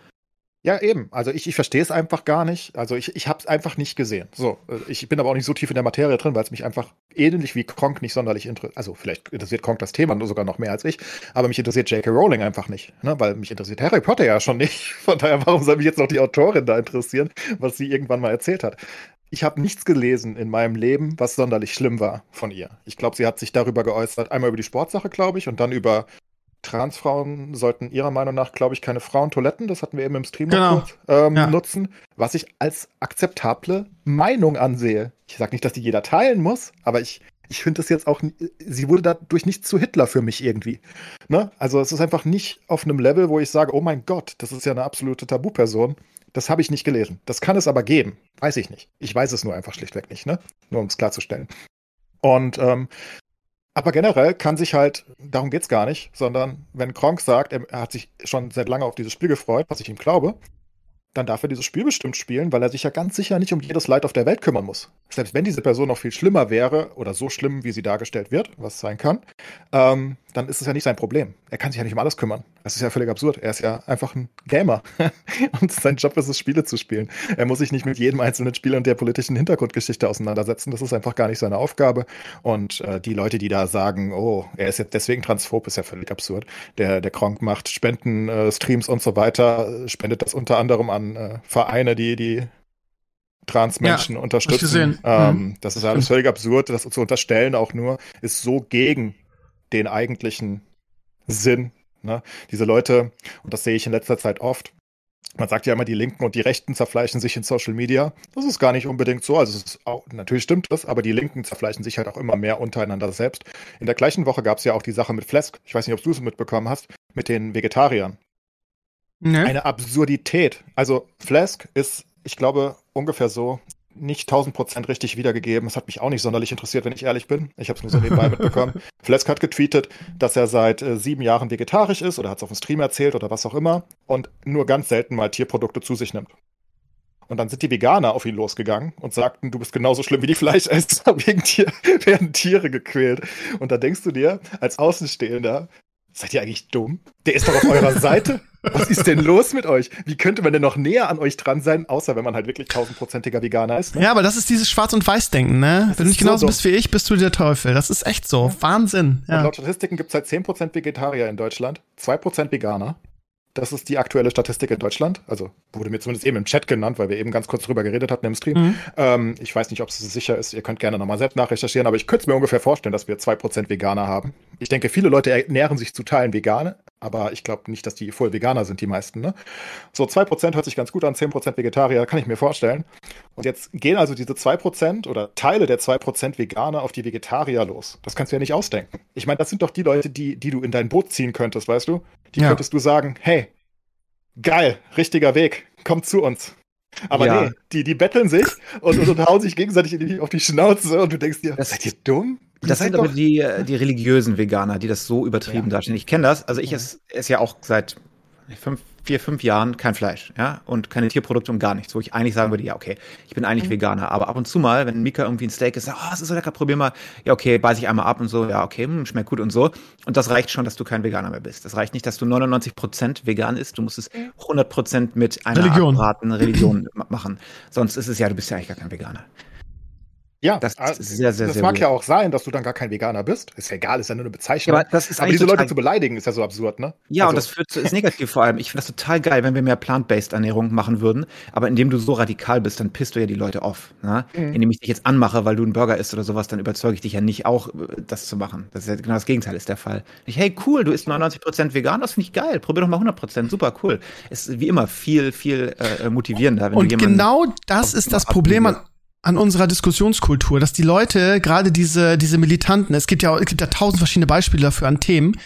Ja, eben. Also ich, ich verstehe es einfach gar nicht. Also ich, ich habe es einfach nicht gesehen. So, äh, ich bin aber auch nicht so tief in der Materie drin, weil es mich einfach ähnlich wie Kronk nicht sonderlich interessiert. Also vielleicht interessiert Kronk das Thema sogar noch mehr als ich, aber mich interessiert J.K. Rowling einfach nicht, ne? weil mich interessiert Harry Potter ja schon nicht. Von daher, warum soll mich jetzt noch die Autorin da interessieren, was sie irgendwann mal erzählt hat? Ich habe nichts gelesen in meinem Leben, was sonderlich schlimm war von ihr. Ich glaube, sie hat sich darüber geäußert, einmal über die Sportsache, glaube ich, und dann über Transfrauen sollten ihrer Meinung nach, glaube ich, keine Frauentoiletten, das hatten wir eben im Stream genau. kurz, ähm, ja. nutzen, was ich als akzeptable Meinung ansehe. Ich sage nicht, dass die jeder teilen muss, aber ich, ich finde das jetzt auch, sie wurde dadurch nicht zu Hitler für mich irgendwie. Ne? Also es ist einfach nicht auf einem Level, wo ich sage, oh mein Gott, das ist ja eine absolute Tabuperson. Das habe ich nicht gelesen. Das kann es aber geben. Weiß ich nicht. Ich weiß es nur einfach schlichtweg nicht, ne? Nur um es klarzustellen. Und ähm, aber generell kann sich halt, darum geht's gar nicht, sondern wenn Kronk sagt, er, hat sich schon seit lange auf dieses Spiel gefreut, was ich ihm glaube, dann darf er dieses Spiel bestimmt spielen, weil er sich ja ganz sicher nicht um jedes Leid auf der Welt kümmern muss. Selbst wenn diese Person noch viel schlimmer wäre oder so schlimm, wie sie dargestellt wird, was sein kann, ähm, dann ist es ja nicht sein Problem. Er kann sich ja nicht um alles kümmern. Das ist ja völlig absurd. Er ist ja einfach ein Gamer. und sein Job ist es, Spiele zu spielen. Er muss sich nicht mit jedem einzelnen Spiel und der politischen Hintergrundgeschichte auseinandersetzen. Das ist einfach gar nicht seine Aufgabe. Und äh, die Leute, die da sagen, oh, er ist jetzt deswegen transphob, ist ja völlig absurd. Der, der Kronk macht Spenden, äh, Streams und so weiter, spendet das unter anderem an äh, Vereine, die die Transmenschen ja, unterstützen. Ähm, mhm. Das ist alles völlig absurd. Das zu unterstellen auch nur, ist so gegen den eigentlichen Sinn. Ne? Diese Leute, und das sehe ich in letzter Zeit oft, man sagt ja immer, die Linken und die Rechten zerfleischen sich in Social Media. Das ist gar nicht unbedingt so. Also auch, natürlich stimmt das, aber die Linken zerfleischen sich halt auch immer mehr untereinander selbst. In der gleichen Woche gab es ja auch die Sache mit Flesk. Ich weiß nicht, ob du es mitbekommen hast, mit den Vegetariern. Nee. Eine Absurdität. Also Flask ist, ich glaube, ungefähr so. Nicht 1000% richtig wiedergegeben. Es hat mich auch nicht sonderlich interessiert, wenn ich ehrlich bin. Ich habe es nur so nebenbei mitbekommen. Flesk hat getweetet, dass er seit äh, sieben Jahren vegetarisch ist oder hat es auf dem Stream erzählt oder was auch immer und nur ganz selten mal Tierprodukte zu sich nimmt. Und dann sind die Veganer auf ihn losgegangen und sagten, du bist genauso schlimm wie die Fleischesser, wegen Tier werden Tiere gequält. Und da denkst du dir, als Außenstehender, seid ihr eigentlich dumm? Der ist doch auf eurer Seite. Was ist denn los mit euch? Wie könnte man denn noch näher an euch dran sein, außer wenn man halt wirklich tausendprozentiger Veganer ist? Ne? Ja, aber das ist dieses Schwarz- und Weiß-Denken, ne? Das wenn du nicht genauso so bist wie ich, bist du der Teufel. Das ist echt so. Ja. Wahnsinn. Ja. Und laut Statistiken gibt es halt 10% Vegetarier in Deutschland, 2% Veganer. Das ist die aktuelle Statistik in Deutschland. Also wurde mir zumindest eben im Chat genannt, weil wir eben ganz kurz drüber geredet hatten im Stream. Mhm. Ähm, ich weiß nicht, ob es sicher ist. Ihr könnt gerne nochmal selbst nachrecherchieren, aber ich könnte es mir ungefähr vorstellen, dass wir 2% Veganer haben. Ich denke, viele Leute ernähren sich zu Teilen vegan, aber ich glaube nicht, dass die voll Veganer sind, die meisten. Ne? So 2% hört sich ganz gut an, 10% Vegetarier, kann ich mir vorstellen. Und jetzt gehen also diese 2% oder Teile der 2% Veganer auf die Vegetarier los. Das kannst du ja nicht ausdenken. Ich meine, das sind doch die Leute, die, die du in dein Boot ziehen könntest, weißt du? Die ja. könntest du sagen, hey, geil, richtiger Weg, komm zu uns. Aber ja. nee, die, die betteln sich und, und, und hauen sich gegenseitig auf die Schnauze und du denkst dir, das, seid ihr dumm? Das sind aber die, die religiösen Veganer, die das so übertrieben ja. darstellen. Ich kenne das. Also ich esse, esse ja auch seit fünf, vier, fünf Jahren kein Fleisch, ja, und keine Tierprodukte und gar nichts, wo ich eigentlich sagen würde, ja, okay, ich bin eigentlich mhm. Veganer, aber ab und zu mal, wenn Mika irgendwie ein Steak ist, oh, das ist so lecker, probier mal, ja, okay, beiß ich einmal ab und so, ja, okay, hm, schmeckt gut und so. Und das reicht schon, dass du kein Veganer mehr bist. Das reicht nicht, dass du 99 Prozent vegan isst, du musst es 100 Prozent mit einer Religion. Religion machen. Sonst ist es ja, du bist ja eigentlich gar kein Veganer. Ja, das, ist sehr, sehr, das sehr mag gut. ja auch sein, dass du dann gar kein Veganer bist. Ist ja egal, ist ja nur eine Bezeichnung. Ja, aber, das ist aber diese Leute zu beleidigen, ist ja so absurd, ne? Ja, also. und das führt zu, ist negativ vor allem. Ich finde das total geil, wenn wir mehr Plant-Based Ernährung machen würden. Aber indem du so radikal bist, dann pisst du ja die Leute auf. Ne? Mhm. Indem ich dich jetzt anmache, weil du einen Burger isst oder sowas, dann überzeuge ich dich ja nicht auch, äh, das zu machen. Das ist ja genau das Gegenteil ist der Fall. Ich, hey, cool, du isst 99% vegan, das finde ich geil. Probier doch mal 100%, super cool. Ist wie immer viel, viel äh, motivierender. Wenn und genau das ist das Problem an an unserer Diskussionskultur, dass die Leute, gerade diese, diese Militanten, es gibt ja, es gibt ja tausend verschiedene Beispiele dafür an Themen,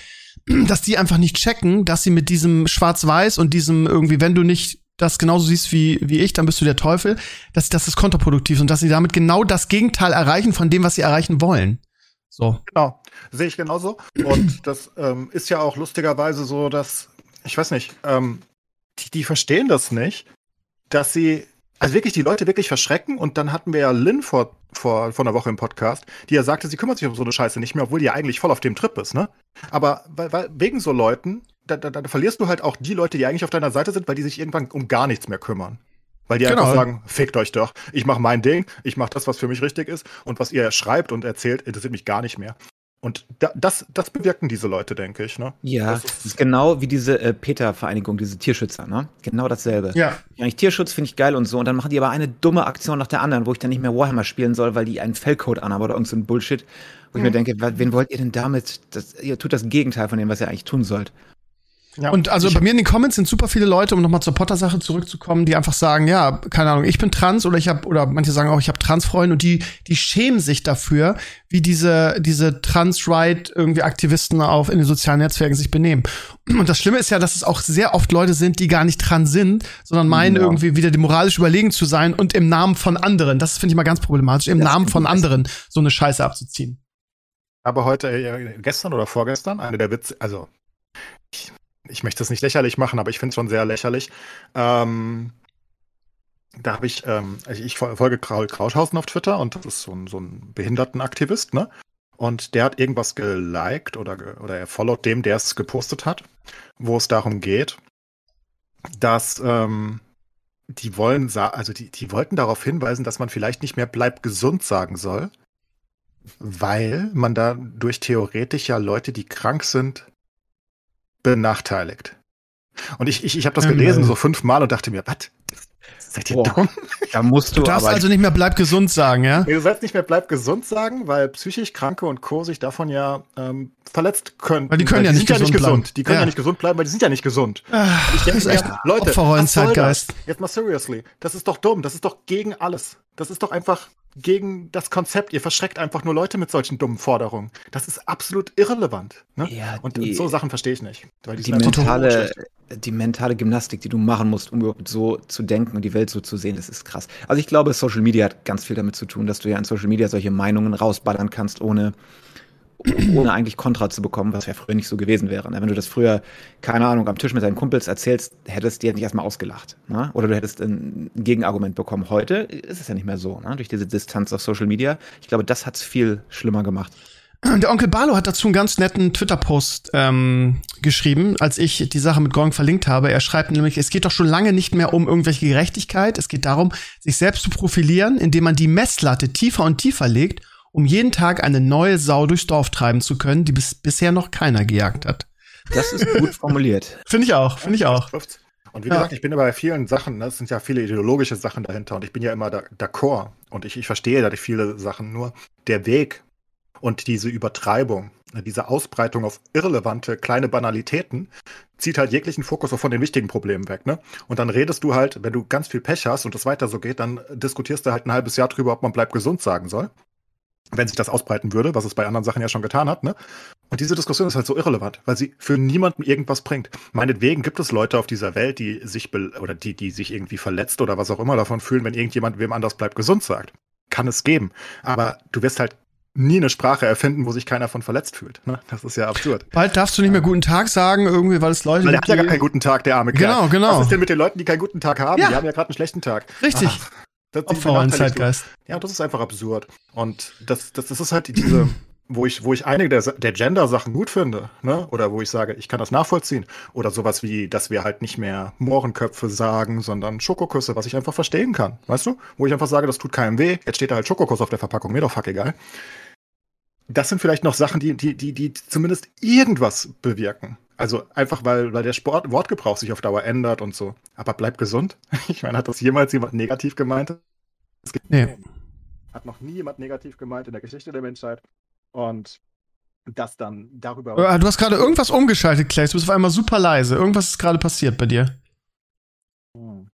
dass die einfach nicht checken, dass sie mit diesem Schwarz-Weiß und diesem irgendwie, wenn du nicht das genauso siehst wie, wie ich, dann bist du der Teufel, dass das ist kontraproduktiv und dass sie damit genau das Gegenteil erreichen von dem, was sie erreichen wollen. So. Genau, sehe ich genauso. Und das ähm, ist ja auch lustigerweise so, dass, ich weiß nicht, ähm, die, die verstehen das nicht, dass sie also wirklich die Leute wirklich verschrecken und dann hatten wir ja Lynn vor, vor, vor einer Woche im Podcast, die ja sagte, sie kümmert sich um so eine Scheiße nicht mehr, obwohl die ja eigentlich voll auf dem Trip ist, ne? Aber weil, weil, wegen so Leuten, da, da, da verlierst du halt auch die Leute, die eigentlich auf deiner Seite sind, weil die sich irgendwann um gar nichts mehr kümmern. Weil die genau. einfach sagen, fickt euch doch. Ich mache mein Ding, ich mache das, was für mich richtig ist und was ihr schreibt und erzählt, interessiert mich gar nicht mehr. Und da, das, das bewirken diese Leute, denke ich. Ne? Ja, das ist, das ist genau wie diese äh, PETA-Vereinigung, diese Tierschützer. Ne? Genau dasselbe. Ja. Eigentlich Tierschutz finde ich geil und so. Und dann machen die aber eine dumme Aktion nach der anderen, wo ich dann nicht mehr Warhammer spielen soll, weil die einen Fellcode anhaben oder irgend so Bullshit. Wo mhm. ich mir mhm. denke, wen wollt ihr denn damit? Das, ihr tut das Gegenteil von dem, was ihr eigentlich tun sollt. Ja. Und also bei mir in den Comments sind super viele Leute, um nochmal zur Potter-Sache zurückzukommen, die einfach sagen, ja, keine Ahnung, ich bin trans oder ich habe oder manche sagen auch, ich habe Transfreunde und die die schämen sich dafür, wie diese diese Trans-Right irgendwie Aktivisten auf in den sozialen Netzwerken sich benehmen. Und das Schlimme ist ja, dass es auch sehr oft Leute sind, die gar nicht trans sind, sondern meinen ja. irgendwie wieder moralisch überlegen zu sein und im Namen von anderen, das finde ich mal ganz problematisch, im das Namen von anderen so eine Scheiße abzuziehen. Aber heute, äh, gestern oder vorgestern, eine der Witze, also ich möchte es nicht lächerlich machen, aber ich finde es schon sehr lächerlich. Ähm, da habe ich, ähm, also ich folge Kraul Krauthausen auf Twitter und das ist so ein, so ein Behindertenaktivist, ne? Und der hat irgendwas geliked oder, oder er followt dem, der es gepostet hat, wo es darum geht, dass ähm, die wollen, also die, die wollten darauf hinweisen, dass man vielleicht nicht mehr bleib gesund sagen soll, weil man dadurch theoretisch ja Leute, die krank sind, benachteiligt. Und ich, ich, ich habe das gelesen so fünfmal und dachte mir, was? Seid ihr Boah, dumm? Da musst du. Du darfst also nicht mehr bleib gesund sagen, ja? Nee, du sollst nicht mehr bleib gesund sagen, weil psychisch Kranke und Co. sich davon ja ähm, verletzt können. Weil die können weil ja, die nicht, gesund, ja nicht gesund Die können ja. ja. nicht gesund bleiben, weil die sind ja nicht gesund. Ach, ich denke mir, Leute, was soll das? Jetzt mal seriously. Das ist doch dumm. Das ist doch gegen alles. Das ist doch einfach gegen das Konzept. Ihr verschreckt einfach nur Leute mit solchen dummen Forderungen. Das ist absolut irrelevant. Ne? Ja, und die, so Sachen verstehe ich nicht. die mentale, die mentale Gymnastik, die du machen musst, um überhaupt so zu denken und die Welt so zu sehen, das ist krass. Also ich glaube, Social Media hat ganz viel damit zu tun, dass du ja in Social Media solche Meinungen rausballern kannst, ohne, ohne eigentlich Kontra zu bekommen, was ja früher nicht so gewesen wäre. Ne? Wenn du das früher, keine Ahnung, am Tisch mit deinen Kumpels erzählst, hättest du dir nicht erstmal ausgelacht. Ne? Oder du hättest ein Gegenargument bekommen. Heute ist es ja nicht mehr so, ne? durch diese Distanz auf Social Media. Ich glaube, das hat es viel schlimmer gemacht. Der Onkel Barlo hat dazu einen ganz netten Twitter-Post ähm, geschrieben, als ich die Sache mit Gong verlinkt habe. Er schreibt nämlich, es geht doch schon lange nicht mehr um irgendwelche Gerechtigkeit. Es geht darum, sich selbst zu profilieren, indem man die Messlatte tiefer und tiefer legt, um jeden Tag eine neue Sau durchs Dorf treiben zu können, die bis bisher noch keiner gejagt hat. Das ist gut formuliert. Finde ich auch, finde ich auch. Und wie ja. gesagt, ich bin ja bei vielen Sachen, ne, es sind ja viele ideologische Sachen dahinter und ich bin ja immer d'accord und ich, ich verstehe da viele Sachen, nur der Weg und diese Übertreibung, diese Ausbreitung auf irrelevante kleine Banalitäten zieht halt jeglichen Fokus auch von den wichtigen Problemen weg. Ne? Und dann redest du halt, wenn du ganz viel Pech hast und es weiter so geht, dann diskutierst du halt ein halbes Jahr drüber, ob man bleibt gesund sagen soll. Wenn sich das ausbreiten würde, was es bei anderen Sachen ja schon getan hat, ne? Und diese Diskussion ist halt so irrelevant, weil sie für niemanden irgendwas bringt. Meinetwegen gibt es Leute auf dieser Welt, die sich oder die, die sich irgendwie verletzt oder was auch immer davon fühlen, wenn irgendjemand wem anders bleibt gesund sagt. Kann es geben. Aber du wirst halt nie eine Sprache erfinden, wo sich keiner von verletzt fühlt. Ne? Das ist ja absurd. Bald darfst du nicht mehr guten Tag sagen, irgendwie, weil es Leute weil der hat ja gar keinen guten Tag, der arme Kerl. Genau, genau. Was ist denn mit den Leuten, die keinen guten Tag haben? Ja. Die haben ja gerade einen schlechten Tag. Richtig. Ach, das Opfer in Zeitgeist. Ja, das ist einfach absurd. Und das, das, das ist halt diese, wo ich, wo ich einige der, der Gender-Sachen gut finde, ne? Oder wo ich sage, ich kann das nachvollziehen. Oder sowas wie, dass wir halt nicht mehr Mohrenköpfe sagen, sondern Schokoküsse, was ich einfach verstehen kann. Weißt du? Wo ich einfach sage, das tut keinem weh. Jetzt steht da halt Schokokuss auf der Verpackung, mir doch fuck egal das sind vielleicht noch Sachen, die, die, die, die zumindest irgendwas bewirken. Also einfach, weil, weil der Sport, Wortgebrauch sich auf Dauer ändert und so. Aber bleib gesund. Ich meine, hat das jemals jemand negativ gemeint? Nee. Hat noch nie jemand negativ gemeint in der Geschichte der Menschheit. Und das dann darüber. Äh, du hast gerade irgendwas umgeschaltet, Clay. Du bist auf einmal super leise. Irgendwas ist gerade passiert bei dir. Hm.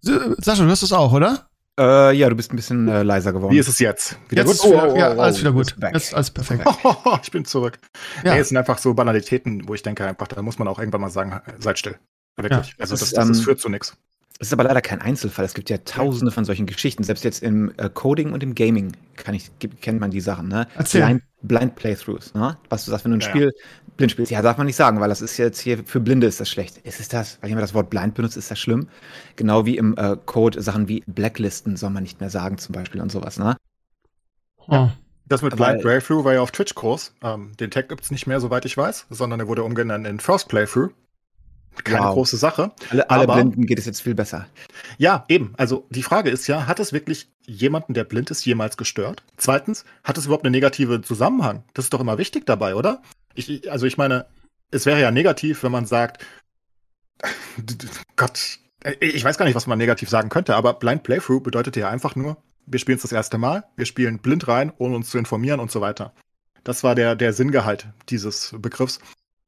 Sascha, du hast das auch, oder? Äh, ja, du bist ein bisschen äh, leiser geworden. Wie ist es jetzt? Wieder jetzt gut? Oh, oh, oh, ja, alles wieder gut. Jetzt alles perfekt. ich bin zurück. Ja. Nee, es sind einfach so Banalitäten, wo ich denke, einfach, da muss man auch irgendwann mal sagen, seid still. Wirklich. Ja. Also das, das, das, ähm, führt zu nichts. Es ist aber leider kein Einzelfall. Es gibt ja tausende von solchen Geschichten. Selbst jetzt im äh, Coding und im Gaming kann ich, kennt man die Sachen. Ne? Blind, Blind Playthroughs. Ne? Was du sagst, wenn du ein ja, Spiel blind spielst. Ja, darf man nicht sagen, weil das ist jetzt hier für Blinde ist das schlecht. Ist es das? Weil jemand das Wort blind benutzt, ist das schlimm. Genau wie im äh, Code Sachen wie Blacklisten soll man nicht mehr sagen zum Beispiel und sowas. Ne? Ja. Das mit Blind Playthrough war ja auf Twitch-Kurs. Ähm, den Tag gibt es nicht mehr, soweit ich weiß, sondern er wurde umgenannt in First Playthrough. Keine wow. große Sache. Alle, alle aber, Blinden geht es jetzt viel besser. Ja, eben. Also die Frage ist ja, hat es wirklich jemanden, der blind ist, jemals gestört? Zweitens, hat es überhaupt einen negativen Zusammenhang? Das ist doch immer wichtig dabei, oder? Ich, also ich meine, es wäre ja negativ, wenn man sagt, Gott, ich weiß gar nicht, was man negativ sagen könnte, aber Blind Playthrough bedeutet ja einfach nur, wir spielen es das erste Mal, wir spielen blind rein, ohne uns zu informieren und so weiter. Das war der, der Sinngehalt dieses Begriffs.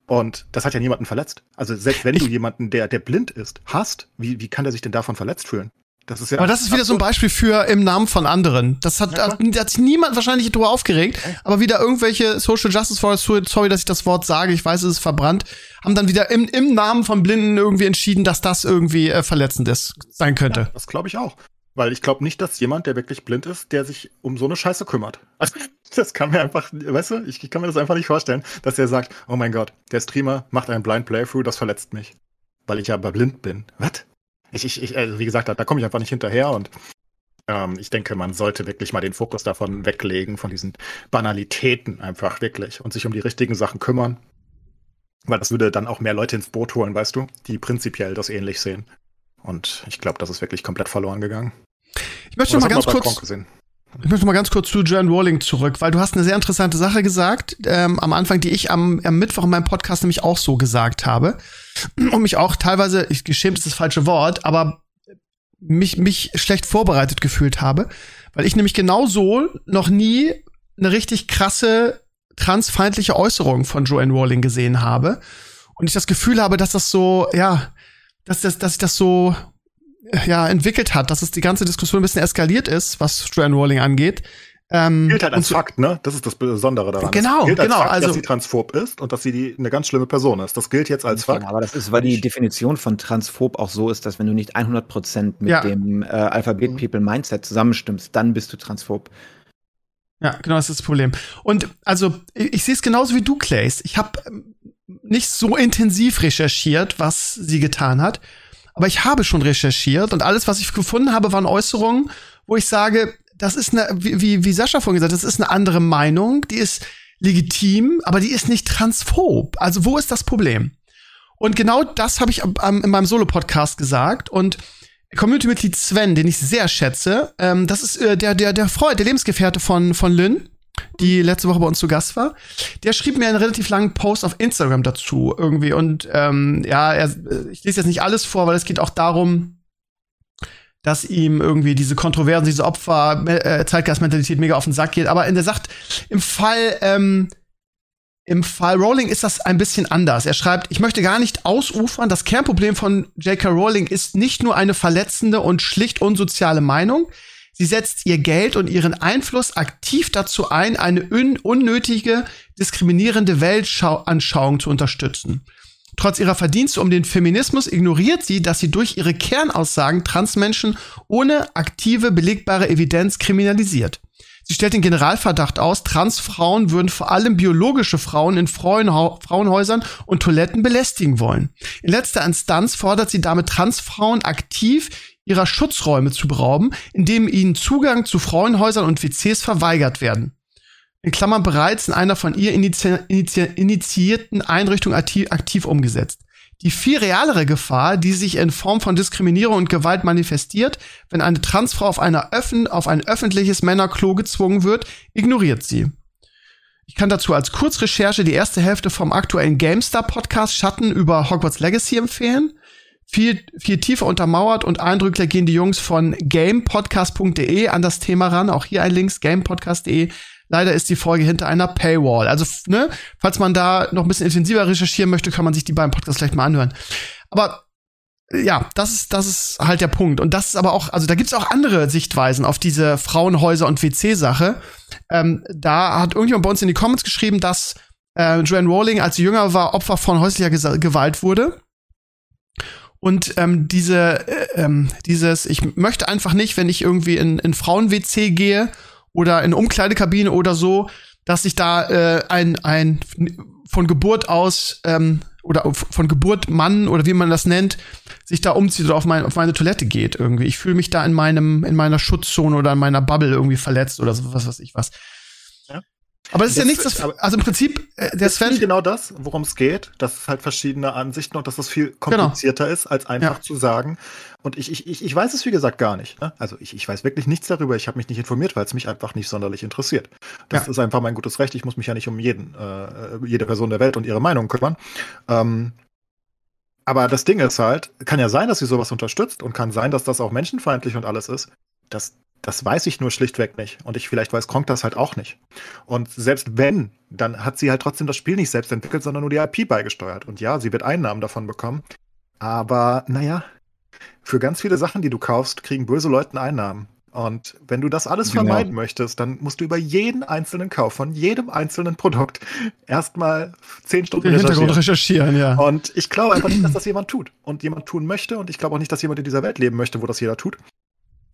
Und das hat ja niemanden verletzt. Also selbst wenn du jemanden, der, der blind ist, hast, wie, wie kann der sich denn davon verletzt fühlen? Das ist ja aber das ist wieder so ein Beispiel für im Namen von anderen. Das hat, ja, hat, hat sich niemand wahrscheinlich drüber aufgeregt, aber wieder irgendwelche Social Justice Warriors, sorry, dass ich das Wort sage, ich weiß, es ist verbrannt, haben dann wieder im, im Namen von Blinden irgendwie entschieden, dass das irgendwie äh, verletzend ist, sein könnte. Ja, das glaube ich auch. Weil ich glaube nicht, dass jemand, der wirklich blind ist, der sich um so eine Scheiße kümmert. Also, das kann mir einfach, weißt du, ich, ich kann mir das einfach nicht vorstellen, dass er sagt, oh mein Gott, der Streamer macht einen Blind Playthrough, das verletzt mich. Weil ich aber blind bin. Was? Ich, ich, ich, also wie gesagt, da, da komme ich einfach nicht hinterher und ähm, ich denke, man sollte wirklich mal den Fokus davon weglegen, von diesen Banalitäten einfach wirklich und sich um die richtigen Sachen kümmern. Weil das würde dann auch mehr Leute ins Boot holen, weißt du, die prinzipiell das ähnlich sehen. Und ich glaube, das ist wirklich komplett verloren gegangen. Ich möchte mal ganz kurz. Ich möchte mal ganz kurz zu Joanne Rowling zurück, weil du hast eine sehr interessante Sache gesagt ähm, am Anfang, die ich am, am Mittwoch in meinem Podcast nämlich auch so gesagt habe und mich auch teilweise, ich geschämt ist das falsche Wort, aber mich mich schlecht vorbereitet gefühlt habe, weil ich nämlich genau so noch nie eine richtig krasse transfeindliche Äußerung von Joanne Rowling gesehen habe und ich das Gefühl habe, dass das so ja dass, das, dass sich das so ja, entwickelt hat, dass es die ganze Diskussion ein bisschen eskaliert ist, was Joanne Rowling angeht. Ähm, gilt halt als so, Fakt, ne? Das ist das Besondere daran. Genau, gilt genau. Fakt, also, dass sie transphob ist und dass sie die, eine ganz schlimme Person ist. Das gilt jetzt als Fakt. aber das ist, weil die Definition von transphob auch so ist, dass wenn du nicht 100% mit ja. dem äh, Alphabet-People-Mindset zusammenstimmst, dann bist du transphob. Ja, genau, das ist das Problem. Und also, ich, ich sehe es genauso wie du, Clays. Ich habe ähm, nicht so intensiv recherchiert, was sie getan hat. Aber ich habe schon recherchiert und alles, was ich gefunden habe, waren Äußerungen, wo ich sage, das ist eine, wie, wie Sascha vorhin gesagt das ist eine andere Meinung, die ist legitim, aber die ist nicht transphob. Also wo ist das Problem? Und genau das habe ich in meinem Solo-Podcast gesagt und Community-Mitglied Sven, den ich sehr schätze, ähm, das ist äh, der, der, der Freund, der Lebensgefährte von, von Lynn, die letzte Woche bei uns zu Gast war. Der schrieb mir einen relativ langen Post auf Instagram dazu irgendwie und ähm, ja, er, ich lese jetzt nicht alles vor, weil es geht auch darum, dass ihm irgendwie diese Kontroversen, diese Opfer, äh, Zeitgeistmentalität mega auf den Sack geht. Aber in der sagt, im Fall, ähm, im Fall Rowling ist das ein bisschen anders. Er schreibt, ich möchte gar nicht ausufern. Das Kernproblem von J.K. Rowling ist nicht nur eine verletzende und schlicht unsoziale Meinung. Sie setzt ihr Geld und ihren Einfluss aktiv dazu ein, eine un unnötige, diskriminierende Weltanschauung zu unterstützen. Trotz ihrer Verdienste um den Feminismus ignoriert sie, dass sie durch ihre Kernaussagen Transmenschen ohne aktive, belegbare Evidenz kriminalisiert. Sie stellt den Generalverdacht aus, Transfrauen würden vor allem biologische Frauen in Frauenhäusern und Toiletten belästigen wollen. In letzter Instanz fordert sie damit Transfrauen aktiv ihrer Schutzräume zu berauben, indem ihnen Zugang zu Frauenhäusern und WCs verweigert werden. In Klammern bereits in einer von ihr inizi inizi initiierten Einrichtung aktiv, aktiv umgesetzt. Die viel realere Gefahr, die sich in Form von Diskriminierung und Gewalt manifestiert, wenn eine Transfrau auf, einer Öffn auf ein öffentliches Männerklo gezwungen wird, ignoriert sie. Ich kann dazu als Kurzrecherche die erste Hälfte vom aktuellen GameStar-Podcast Schatten über Hogwarts Legacy empfehlen. Viel, viel tiefer untermauert und eindrücklicher gehen die Jungs von gamepodcast.de an das Thema ran. Auch hier ein Links, gamepodcast.de. Leider ist die Folge hinter einer Paywall. Also, ne, falls man da noch ein bisschen intensiver recherchieren möchte, kann man sich die beiden Podcasts vielleicht mal anhören. Aber ja, das ist, das ist halt der Punkt. Und das ist aber auch, also da gibt's auch andere Sichtweisen auf diese Frauenhäuser und WC-Sache. Ähm, da hat irgendjemand bei uns in die Comments geschrieben, dass äh, Joanne Rowling, als sie jünger war, Opfer von häuslicher Gewalt wurde. Und ähm, diese, äh, ähm, dieses, ich möchte einfach nicht, wenn ich irgendwie in, in Frauen-WC gehe oder in Umkleidekabine oder so, dass ich da äh, ein, ein von Geburt aus ähm, oder von Geburt Mann oder wie man das nennt, sich da umzieht oder auf, mein, auf meine Toilette geht irgendwie. Ich fühle mich da in meinem in meiner Schutzzone oder in meiner Bubble irgendwie verletzt oder so was weiß ich was. Aber es ist das, ja nichts, das, also im Prinzip, äh, der Sven. Ist genau das, worum es geht, dass es halt verschiedene Ansichten und dass das viel komplizierter genau. ist, als einfach ja. zu sagen. Und ich, ich, ich, weiß es, wie gesagt, gar nicht. Ne? Also ich, ich weiß wirklich nichts darüber. Ich habe mich nicht informiert, weil es mich einfach nicht sonderlich interessiert. Das ja. ist einfach mein gutes Recht. Ich muss mich ja nicht um jeden, äh, jede Person der Welt und ihre Meinung kümmern. Ähm, aber das Ding ist halt, kann ja sein, dass sie sowas unterstützt und kann sein, dass das auch menschenfeindlich und alles ist. Das, das weiß ich nur schlichtweg nicht. Und ich vielleicht weiß Kronk das halt auch nicht. Und selbst wenn, dann hat sie halt trotzdem das Spiel nicht selbst entwickelt, sondern nur die IP beigesteuert. Und ja, sie wird Einnahmen davon bekommen. Aber naja, für ganz viele Sachen, die du kaufst, kriegen böse Leute Einnahmen. Und wenn du das alles genau. vermeiden möchtest, dann musst du über jeden einzelnen Kauf von jedem einzelnen Produkt erstmal zehn Stunden Den recherchieren. recherchieren. ja. Und ich glaube einfach nicht, dass das jemand tut. Und jemand tun möchte. Und ich glaube auch nicht, dass jemand in dieser Welt leben möchte, wo das jeder tut.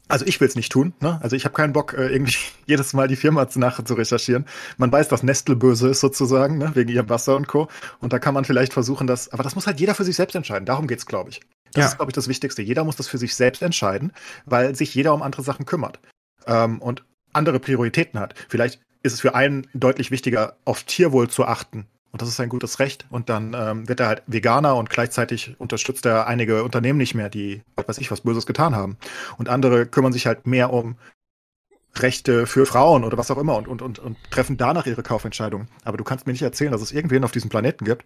Also ich will es nicht tun. Ne? Also ich habe keinen Bock, äh, irgendwie jedes Mal die Firma nachher zu recherchieren. Man weiß, dass Nestle böse ist sozusagen, ne? wegen ihrem Wasser und Co. Und da kann man vielleicht versuchen, das. Aber das muss halt jeder für sich selbst entscheiden. Darum geht's, glaube ich. Das ja. ist, glaube ich, das Wichtigste. Jeder muss das für sich selbst entscheiden, weil sich jeder um andere Sachen kümmert ähm, und andere Prioritäten hat. Vielleicht ist es für einen deutlich wichtiger, auf Tierwohl zu achten und das ist sein gutes Recht. Und dann ähm, wird er halt Veganer und gleichzeitig unterstützt er einige Unternehmen nicht mehr, die, was weiß ich, was Böses getan haben. Und andere kümmern sich halt mehr um Rechte für Frauen oder was auch immer und, und, und, und treffen danach ihre Kaufentscheidungen. Aber du kannst mir nicht erzählen, dass es irgendwen auf diesem Planeten gibt,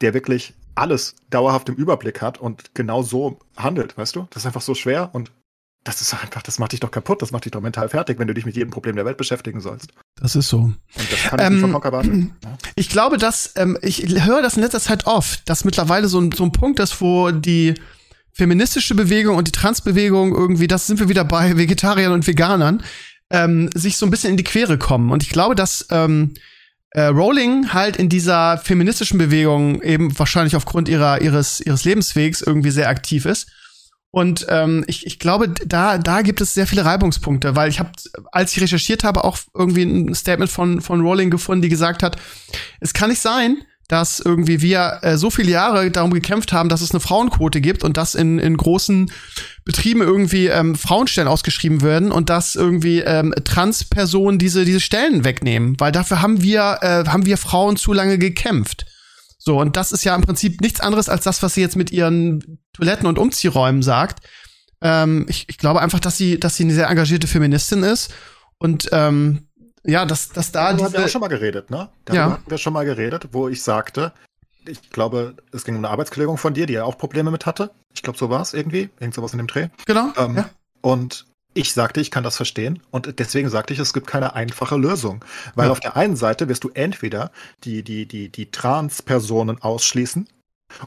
der wirklich alles dauerhaft im Überblick hat und genau so handelt, weißt du? Das ist einfach so schwer und das ist einfach, das macht dich doch kaputt, das macht dich doch mental fertig, wenn du dich mit jedem Problem der Welt beschäftigen sollst. Das ist so. Und das kann ich ähm, nicht von erwarten. Ich glaube, dass, ähm, ich höre das in letzter Zeit oft, dass mittlerweile so ein, so ein Punkt ist, wo die feministische Bewegung und die Transbewegung irgendwie, das sind wir wieder bei Vegetariern und Veganern, ähm, sich so ein bisschen in die Quere kommen. Und ich glaube, dass ähm, äh, Rowling halt in dieser feministischen Bewegung eben wahrscheinlich aufgrund ihrer, ihres, ihres Lebenswegs irgendwie sehr aktiv ist. Und ähm, ich, ich glaube, da, da gibt es sehr viele Reibungspunkte, weil ich habe, als ich recherchiert habe, auch irgendwie ein Statement von, von Rowling gefunden, die gesagt hat, es kann nicht sein, dass irgendwie wir äh, so viele Jahre darum gekämpft haben, dass es eine Frauenquote gibt und dass in, in großen Betrieben irgendwie ähm, Frauenstellen ausgeschrieben werden und dass irgendwie ähm, Transpersonen diese, diese Stellen wegnehmen, weil dafür haben wir, äh, haben wir Frauen zu lange gekämpft. So, und das ist ja im Prinzip nichts anderes als das, was sie jetzt mit ihren Toiletten und Umziehräumen sagt. Ähm, ich, ich glaube einfach, dass sie, dass sie eine sehr engagierte Feministin ist und ähm, ja, dass, dass da Darüber diese. haben wir auch schon mal geredet, ne? Darüber Ja. haben wir schon mal geredet, wo ich sagte, ich glaube, es ging um eine Arbeitskollegin von dir, die ja auch Probleme mit hatte. Ich glaube, so war es irgendwie. Irgend sowas in dem Dreh. Genau. Ähm, ja. Und ich sagte, ich kann das verstehen. Und deswegen sagte ich, es gibt keine einfache Lösung. Weil Ja. auf der einen Seite wirst du entweder die, die, die, die Trans-Personen ausschließen.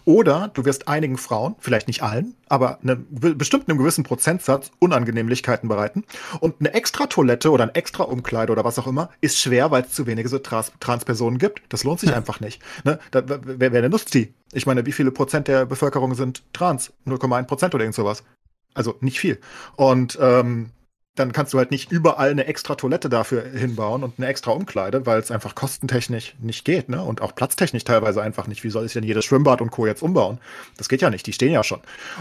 Oder du wirst einigen Frauen, vielleicht nicht allen, aber eine, bestimmt einem gewissen Prozentsatz Unangenehmlichkeiten bereiten. Und eine extra Toilette oder ein extra Umkleide oder was auch immer ist schwer, weil es zu wenige so Trans Transpersonen gibt. Das lohnt sich Ja. einfach nicht. Ne? Da, wer, wer nutzt die? Ich meine, wie viele Prozent der Bevölkerung sind trans? 0,1 Prozent oder irgend sowas. Also nicht viel. Und ähm, dann kannst du halt nicht überall eine extra Toilette dafür hinbauen und eine extra Umkleide, weil es einfach kostentechnisch nicht geht, ne? Und auch platztechnisch teilweise einfach nicht. Wie soll ich denn jedes Schwimmbad und Co. jetzt umbauen? Das geht ja nicht, die stehen ja schon.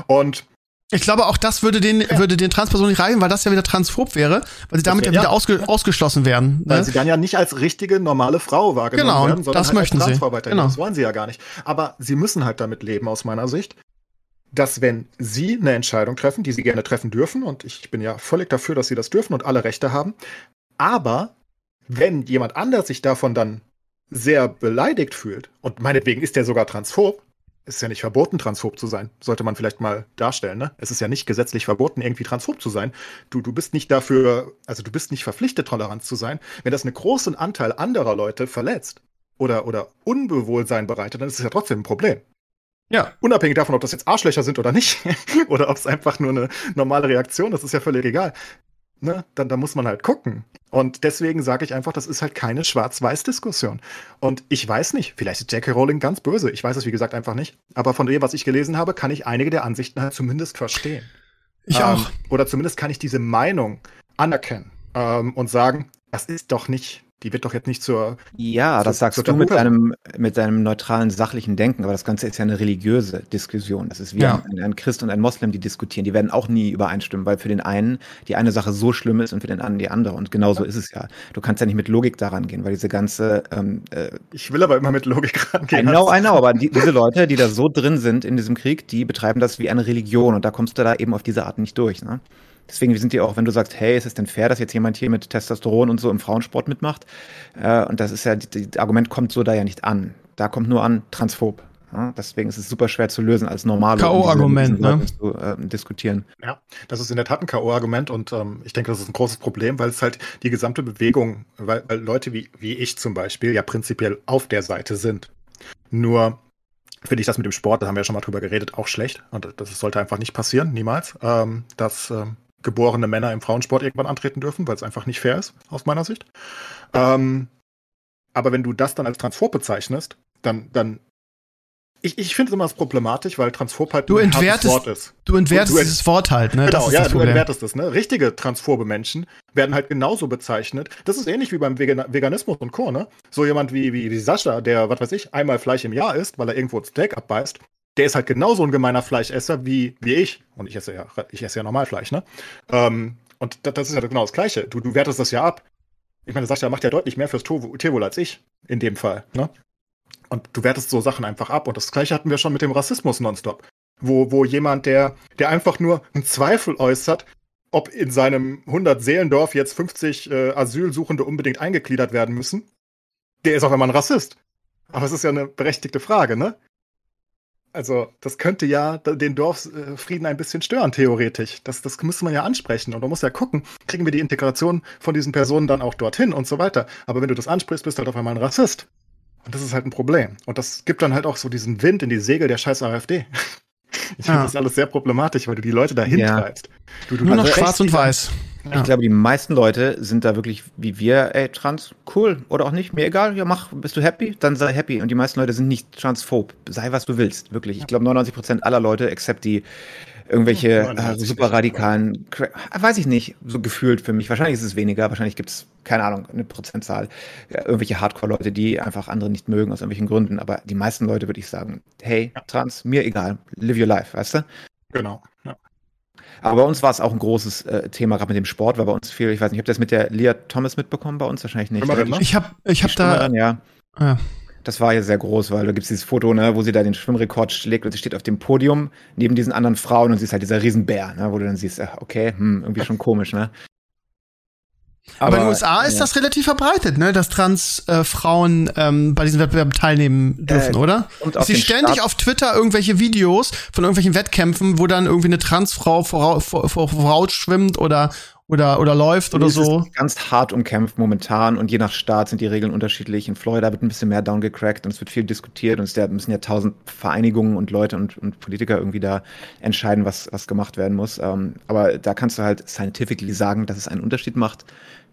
Und Ich glaube, auch das würde den, würde den Transpersonen nicht reichen, weil das ja wieder transphob wäre, weil sie damit wär- ja wieder ja. ausge, ausgeschlossen werden. weil Ne? sie dann ja nicht als richtige normale Frau wahrgenommen Genau, werden, sondern das halt möchten als sie. Genau. Das wollen sie ja gar nicht. Aber sie müssen halt damit leben, aus meiner Sicht, dass wenn sie eine Entscheidung treffen, die sie gerne treffen dürfen, und ich bin ja völlig dafür, dass sie das dürfen und alle Rechte haben, aber wenn jemand anders sich davon dann sehr beleidigt fühlt, und meinetwegen ist der sogar transphob, ist ja nicht verboten, transphob zu sein. Sollte man vielleicht mal darstellen, ne? Es ist ja nicht gesetzlich verboten, irgendwie transphob zu sein. Du, du bist nicht dafür, also du bist nicht verpflichtet, tolerant zu sein. Wenn das einen großen Anteil anderer Leute verletzt oder, oder Unbewohlsein bereitet, dann ist es ja trotzdem ein Problem. Ja. Unabhängig davon, ob das jetzt Arschlöcher sind oder nicht, oder ob es einfach nur eine normale Reaktion ist, ist ja völlig egal. Ne? Dann, dann muss man halt gucken. Und deswegen sage ich einfach, das ist halt keine Schwarz-Weiß-Diskussion. Und ich weiß nicht, vielleicht ist J.K. Rowling ganz böse. Ich weiß es, wie gesagt, einfach nicht. Aber von dem, was ich gelesen habe, kann ich einige der Ansichten halt zumindest verstehen. Ich Ähm, auch. Oder zumindest kann ich diese Meinung anerkennen ähm, und sagen, das ist doch nicht, die wird doch jetzt nicht zur. Ja, Zur- das sagst du mit deinem, mit deinem neutralen, sachlichen Denken, aber das Ganze ist ja eine religiöse Diskussion. Das ist wie Ja. ein, ein Christ und ein Moslem, die diskutieren. Die werden auch nie übereinstimmen, weil für den einen die eine Sache so schlimm ist und für den anderen die andere. Und genauso ist es ja. Du kannst ja nicht mit Logik daran gehen, weil diese ganze ähm, äh, Ich will aber immer mit Logik I rangehen. know, I know, aber die, diese Leute, die da so drin sind in diesem Krieg, die betreiben das wie eine Religion und da kommst du da eben auf diese Art nicht durch. Ne? Deswegen sind die auch, wenn du sagst, hey, ist es denn fair, dass jetzt jemand hier mit Testosteron und so im Frauensport mitmacht? Äh, und das ist ja, das Argument kommt so da ja nicht an. Da kommt nur an transphob. Ja? Deswegen ist es super schwer zu lösen als normale K.O.-Argument, ne? zu ähm, diskutieren. Ja, das ist in der Tat ein K.O.-Argument und ähm, ich denke, das ist ein großes Problem, weil es halt die gesamte Bewegung, weil, weil Leute wie, wie ich zum Beispiel ja prinzipiell auf der Seite sind. Nur finde ich das mit dem Sport, da haben wir ja schon mal drüber geredet, auch schlecht. Und das sollte einfach nicht passieren, niemals, ähm, dass ähm, geborene Männer im Frauensport irgendwann antreten dürfen, weil es einfach nicht fair ist, aus meiner Sicht. Ähm, aber wenn du das dann als transphob bezeichnest, dann, dann ich, ich finde es immer problematisch, weil transphob halt Du ein entwertest- Wort ist. Du entwertest du- dieses Wort halt, ne? Genau, das ist ja, du entwertest es, ne? Richtige transphobe Menschen werden halt genauso bezeichnet. Das ist ähnlich wie beim Vegan Veganismus und Co., ne? So jemand wie, wie, wie Sascha, der, was weiß ich, einmal Fleisch im Jahr isst, weil er irgendwo ein Steak abbeißt, der ist halt genauso ein gemeiner Fleischesser wie, wie ich. Und ich esse ja, ich esse ja Normalfleisch, ne? Ähm, und das, das ist ja genau das Gleiche. Du, du wertest das ja ab. Ich meine, Sascha macht ja deutlich mehr fürs Tierwohl als ich, in dem Fall, ne? Und du wertest so Sachen einfach ab. Und das Gleiche hatten wir schon mit dem Rassismus nonstop wo, wo jemand, der, der einfach nur einen Zweifel äußert, ob in seinem 100-Seelendorf jetzt 50 äh, Asylsuchende unbedingt eingegliedert werden müssen, der ist auch immer ein Rassist. Aber es ist ja eine berechtigte Frage, ne? Also, das könnte ja den Dorfsfrieden ein bisschen stören, theoretisch. Das, das müsste man ja ansprechen. Und man muss ja gucken, kriegen wir die Integration von diesen Personen dann auch dorthin und so weiter. Aber wenn du das ansprichst, bist du halt auf einmal ein Rassist. Und das ist halt ein Problem. Und das gibt dann halt auch so diesen Wind in die Segel der scheiß AfD. Ich finde Ja. das alles sehr problematisch, weil du die Leute dahin Ja. treibst. Du, du, Nur noch schwarz und rechts- weiß. Ich glaube, die meisten Leute sind da wirklich wie wir, ey, trans, cool oder auch nicht, mir egal, ja, mach, bist du happy? Dann sei happy. Und die meisten Leute sind nicht transphob. Sei, was du willst, wirklich. Ich glaube, 99 Prozent aller Leute, except die irgendwelche äh, super radikalen, weiß ich nicht, so gefühlt für mich. Wahrscheinlich ist es weniger, wahrscheinlich gibt es, keine Ahnung, eine Prozentzahl, ja, irgendwelche Hardcore-Leute, die einfach andere nicht mögen aus irgendwelchen Gründen. Aber die meisten Leute würde ich sagen, hey, trans, mir egal, live your life, weißt du? Genau, ja. Aber bei uns war es auch ein großes äh, Thema, gerade mit dem Sport, weil bei uns viel, ich weiß nicht, habt ihr das mit der Leah Thomas mitbekommen bei uns? Wahrscheinlich nicht. Ich habe ich hab da. Ja. ja. Das war ja sehr groß, weil da gibt es dieses Foto, ne, wo sie da den Schwimmrekord schlägt und sie steht auf dem Podium neben diesen anderen Frauen und sie ist halt dieser Riesenbär, ne, wo du dann siehst, okay, hm, irgendwie schon komisch, ne? Aber, Aber in den USA ist ja. das relativ verbreitet, ne, dass Trans-Frauen äh, ähm, bei diesen Wettbewerben teilnehmen dürfen, äh, oder? Und Sie ständig Start auf Twitter irgendwelche Videos von irgendwelchen Wettkämpfen, wo dann irgendwie eine Transfrau voraus, vor, vor, voraus schwimmt oder oder, oder läuft oder so. Ist ganz hart umkämpft momentan und je nach Staat sind die Regeln unterschiedlich. In Florida wird ein bisschen mehr downgecrackt und es wird viel diskutiert und es müssen ja tausend Vereinigungen und Leute und, und Politiker irgendwie da entscheiden, was, was gemacht werden muss. Ähm, aber da kannst du halt scientifically sagen, dass es einen Unterschied macht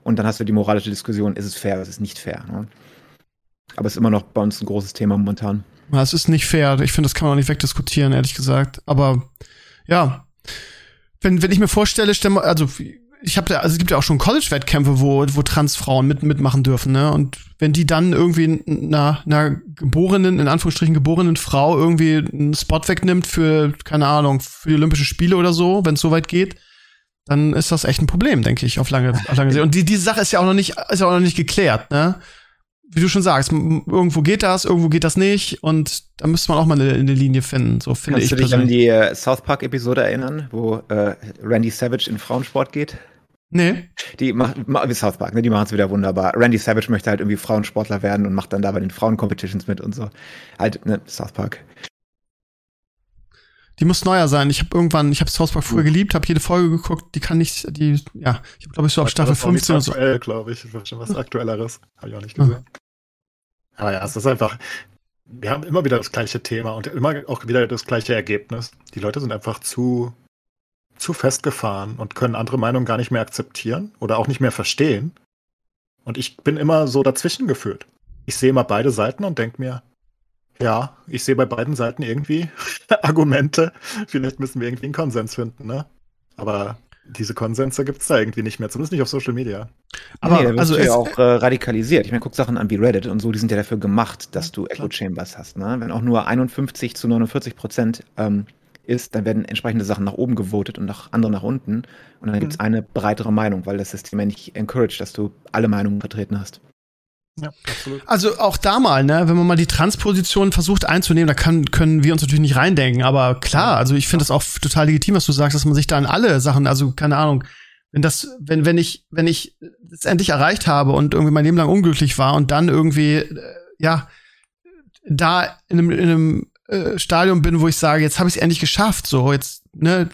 und dann hast du die moralische Diskussion, ist es fair, ist es nicht fair. Ne? Aber es ist immer noch bei uns ein großes Thema momentan. Ja, es ist nicht fair. Ich finde, das kann man auch nicht wegdiskutieren, ehrlich gesagt. Aber ja, wenn, wenn ich mir vorstelle, also ich habe da, also es gibt ja auch schon College-Wettkämpfe, wo, wo Transfrauen mit, mitmachen dürfen, ne? Und wenn die dann irgendwie einer, einer geborenen, in Anführungsstrichen geborenen Frau irgendwie einen Spot wegnimmt für, keine Ahnung, für die Olympischen Spiele oder so, wenn es so weit geht, dann ist das echt ein Problem, denke ich, auf lange, auf lange Sicht. Und die, diese Sache ist ja auch noch nicht, ist ja auch noch nicht geklärt, ne? Wie du schon sagst, irgendwo geht das, irgendwo geht das nicht und da müsste man auch mal eine, eine Linie finden, so finde ich. Kannst du dich an die äh, South Park-Episode erinnern, wo äh, Randy Savage in Frauensport geht? Nee. Die macht, wie South Park, ne? Die machen es wieder wunderbar. Randy Savage möchte halt irgendwie Frauensportler werden und macht dann da bei den Frauen-Competitions mit und so. Halt, ne, South Park. Die muss neuer sein. Ich habe irgendwann, ich habe South Park früher geliebt, habe jede Folge geguckt. Die kann nicht, die, ja, ich habe glaube ich so ab Staffel 15 oder so. Aktuell, glaube ich. Schon was aktuelleres. Habe ich auch nicht gesehen. Ja. Aber ja, es ist einfach, wir haben immer wieder das gleiche Thema und immer auch wieder das gleiche Ergebnis. Die Leute sind einfach zu zu festgefahren und können andere Meinungen gar nicht mehr akzeptieren oder auch nicht mehr verstehen. Und ich bin immer so dazwischen gefühlt. Ich sehe immer beide Seiten und denke mir, ja, ich sehe bei beiden Seiten irgendwie Argumente. Vielleicht müssen wir irgendwie einen Konsens finden, ne? Aber diese Konsense gibt es da irgendwie nicht mehr, zumindest nicht auf Social Media. Aber nee, also ja auch äh, radikalisiert. Ich meine, guck Sachen an wie Reddit und so, die sind ja dafür gemacht, dass du Echo Chambers hast. Ne? Wenn auch nur 51 zu 49 Prozent ähm, ist, dann werden entsprechende Sachen nach oben gewotet und nach andere nach unten. Und dann mhm. gibt es eine breitere Meinung, weil das System ja nicht encouraged, dass du alle Meinungen vertreten hast. Ja, absolut. Also auch da mal, ne, wenn man mal die Transposition versucht einzunehmen, da kann, können wir uns natürlich nicht reindenken, aber klar, also ich finde das auch total legitim, was du sagst, dass man sich da an alle Sachen, also keine Ahnung, wenn das, wenn, wenn ich, wenn ich es endlich erreicht habe und irgendwie mein Leben lang unglücklich war und dann irgendwie, äh, ja, da in einem, in einem äh, Stadium bin, wo ich sage, jetzt habe ich es endlich geschafft, so jetzt, ne,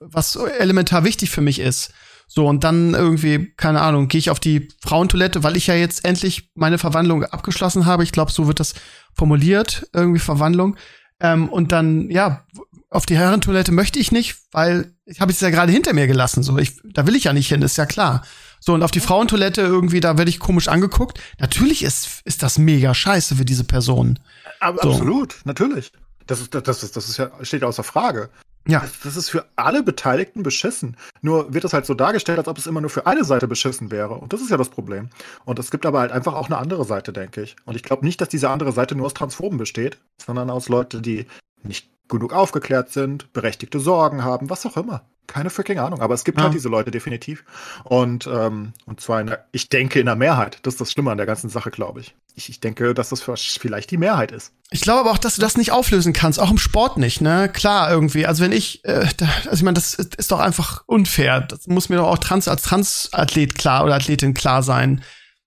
was elementar wichtig für mich ist. So, und dann irgendwie, keine Ahnung, gehe ich auf die Frauentoilette, weil ich ja jetzt endlich meine Verwandlung abgeschlossen habe. Ich glaube, so wird das formuliert, irgendwie Verwandlung. Ähm, und dann, ja, auf die Herrentoilette möchte ich nicht, weil ich habe es ja gerade hinter mir gelassen. So, ich, da will ich ja nicht hin, ist ja klar. So, und auf die Frauentoilette irgendwie, da werde ich komisch angeguckt. Natürlich ist, ist das mega scheiße für diese Person. Aber so. Absolut, natürlich. Das ist, das ist, das ist ja, steht außer Frage. Ja. Das, das, ist für alle Beteiligten beschissen. Nur wird es halt so dargestellt, als ob es immer nur für eine Seite beschissen wäre. Und das ist ja das Problem. Und es gibt aber halt einfach auch eine andere Seite, denke ich. Und ich glaube nicht, dass diese andere Seite nur aus Transphoben besteht, sondern aus Leuten, die nicht genug aufgeklärt sind, berechtigte Sorgen haben, was auch immer. Keine freaking Ahnung, aber es gibt halt ja. halt diese Leute definitiv. Und, ähm, und zwar, in der, ich denke, in der Mehrheit. Das ist das Schlimme an der ganzen Sache, glaube ich. ich. Ich denke, dass das vielleicht die Mehrheit ist. Ich glaube aber auch, dass du das nicht auflösen kannst, auch im Sport nicht, ne? Klar, irgendwie. Also wenn ich, äh, da, also ich meine, das ist doch einfach unfair. Das muss mir doch auch trans als Transathlet klar oder Athletin klar sein.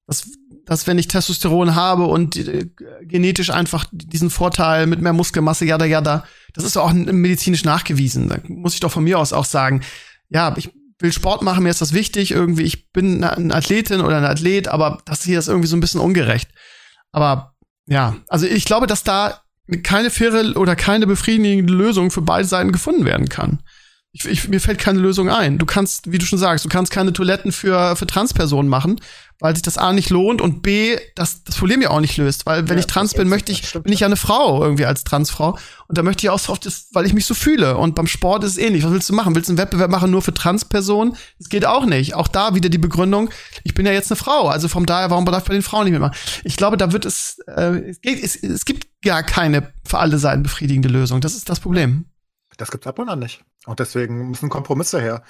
Das, dass wenn ich Testosteron habe und äh, genetisch einfach diesen Vorteil mit mehr Muskelmasse, jada, jada, das ist auch medizinisch nachgewiesen. Da muss ich doch von mir aus auch sagen, ja, ich will Sport machen, mir ist das wichtig, irgendwie, ich bin eine Athletin oder ein Athlet, aber das hier ist irgendwie so ein bisschen ungerecht. Aber ja, also ich glaube, dass da keine faire oder keine befriedigende Lösung für beide Seiten gefunden werden kann. Ich, ich, mir fällt keine Lösung ein. Du kannst, wie du schon sagst, du kannst keine Toiletten für, für Transpersonen machen, weil sich das A nicht lohnt und B, das, das Problem ja auch nicht löst. Weil wenn Ja, ich trans bin, möchte ich, bin ich ja eine Frau irgendwie als Transfrau. Und da möchte ich auch so oft, weil ich mich so fühle. Und beim Sport ist es ähnlich. Was willst du machen? Willst du einen Wettbewerb machen nur für Transpersonen? Das geht auch nicht. Auch da wieder die Begründung, ich bin ja jetzt eine Frau. Also von daher, warum darf ich bei den Frauen nicht mitmachen? Ich glaube, da wird es, äh, es, geht, es, es gibt gar keine für alle Seiten befriedigende Lösung. Das ist das Problem. Das gibt's ab und an nicht. Und deswegen müssen Kompromisse her.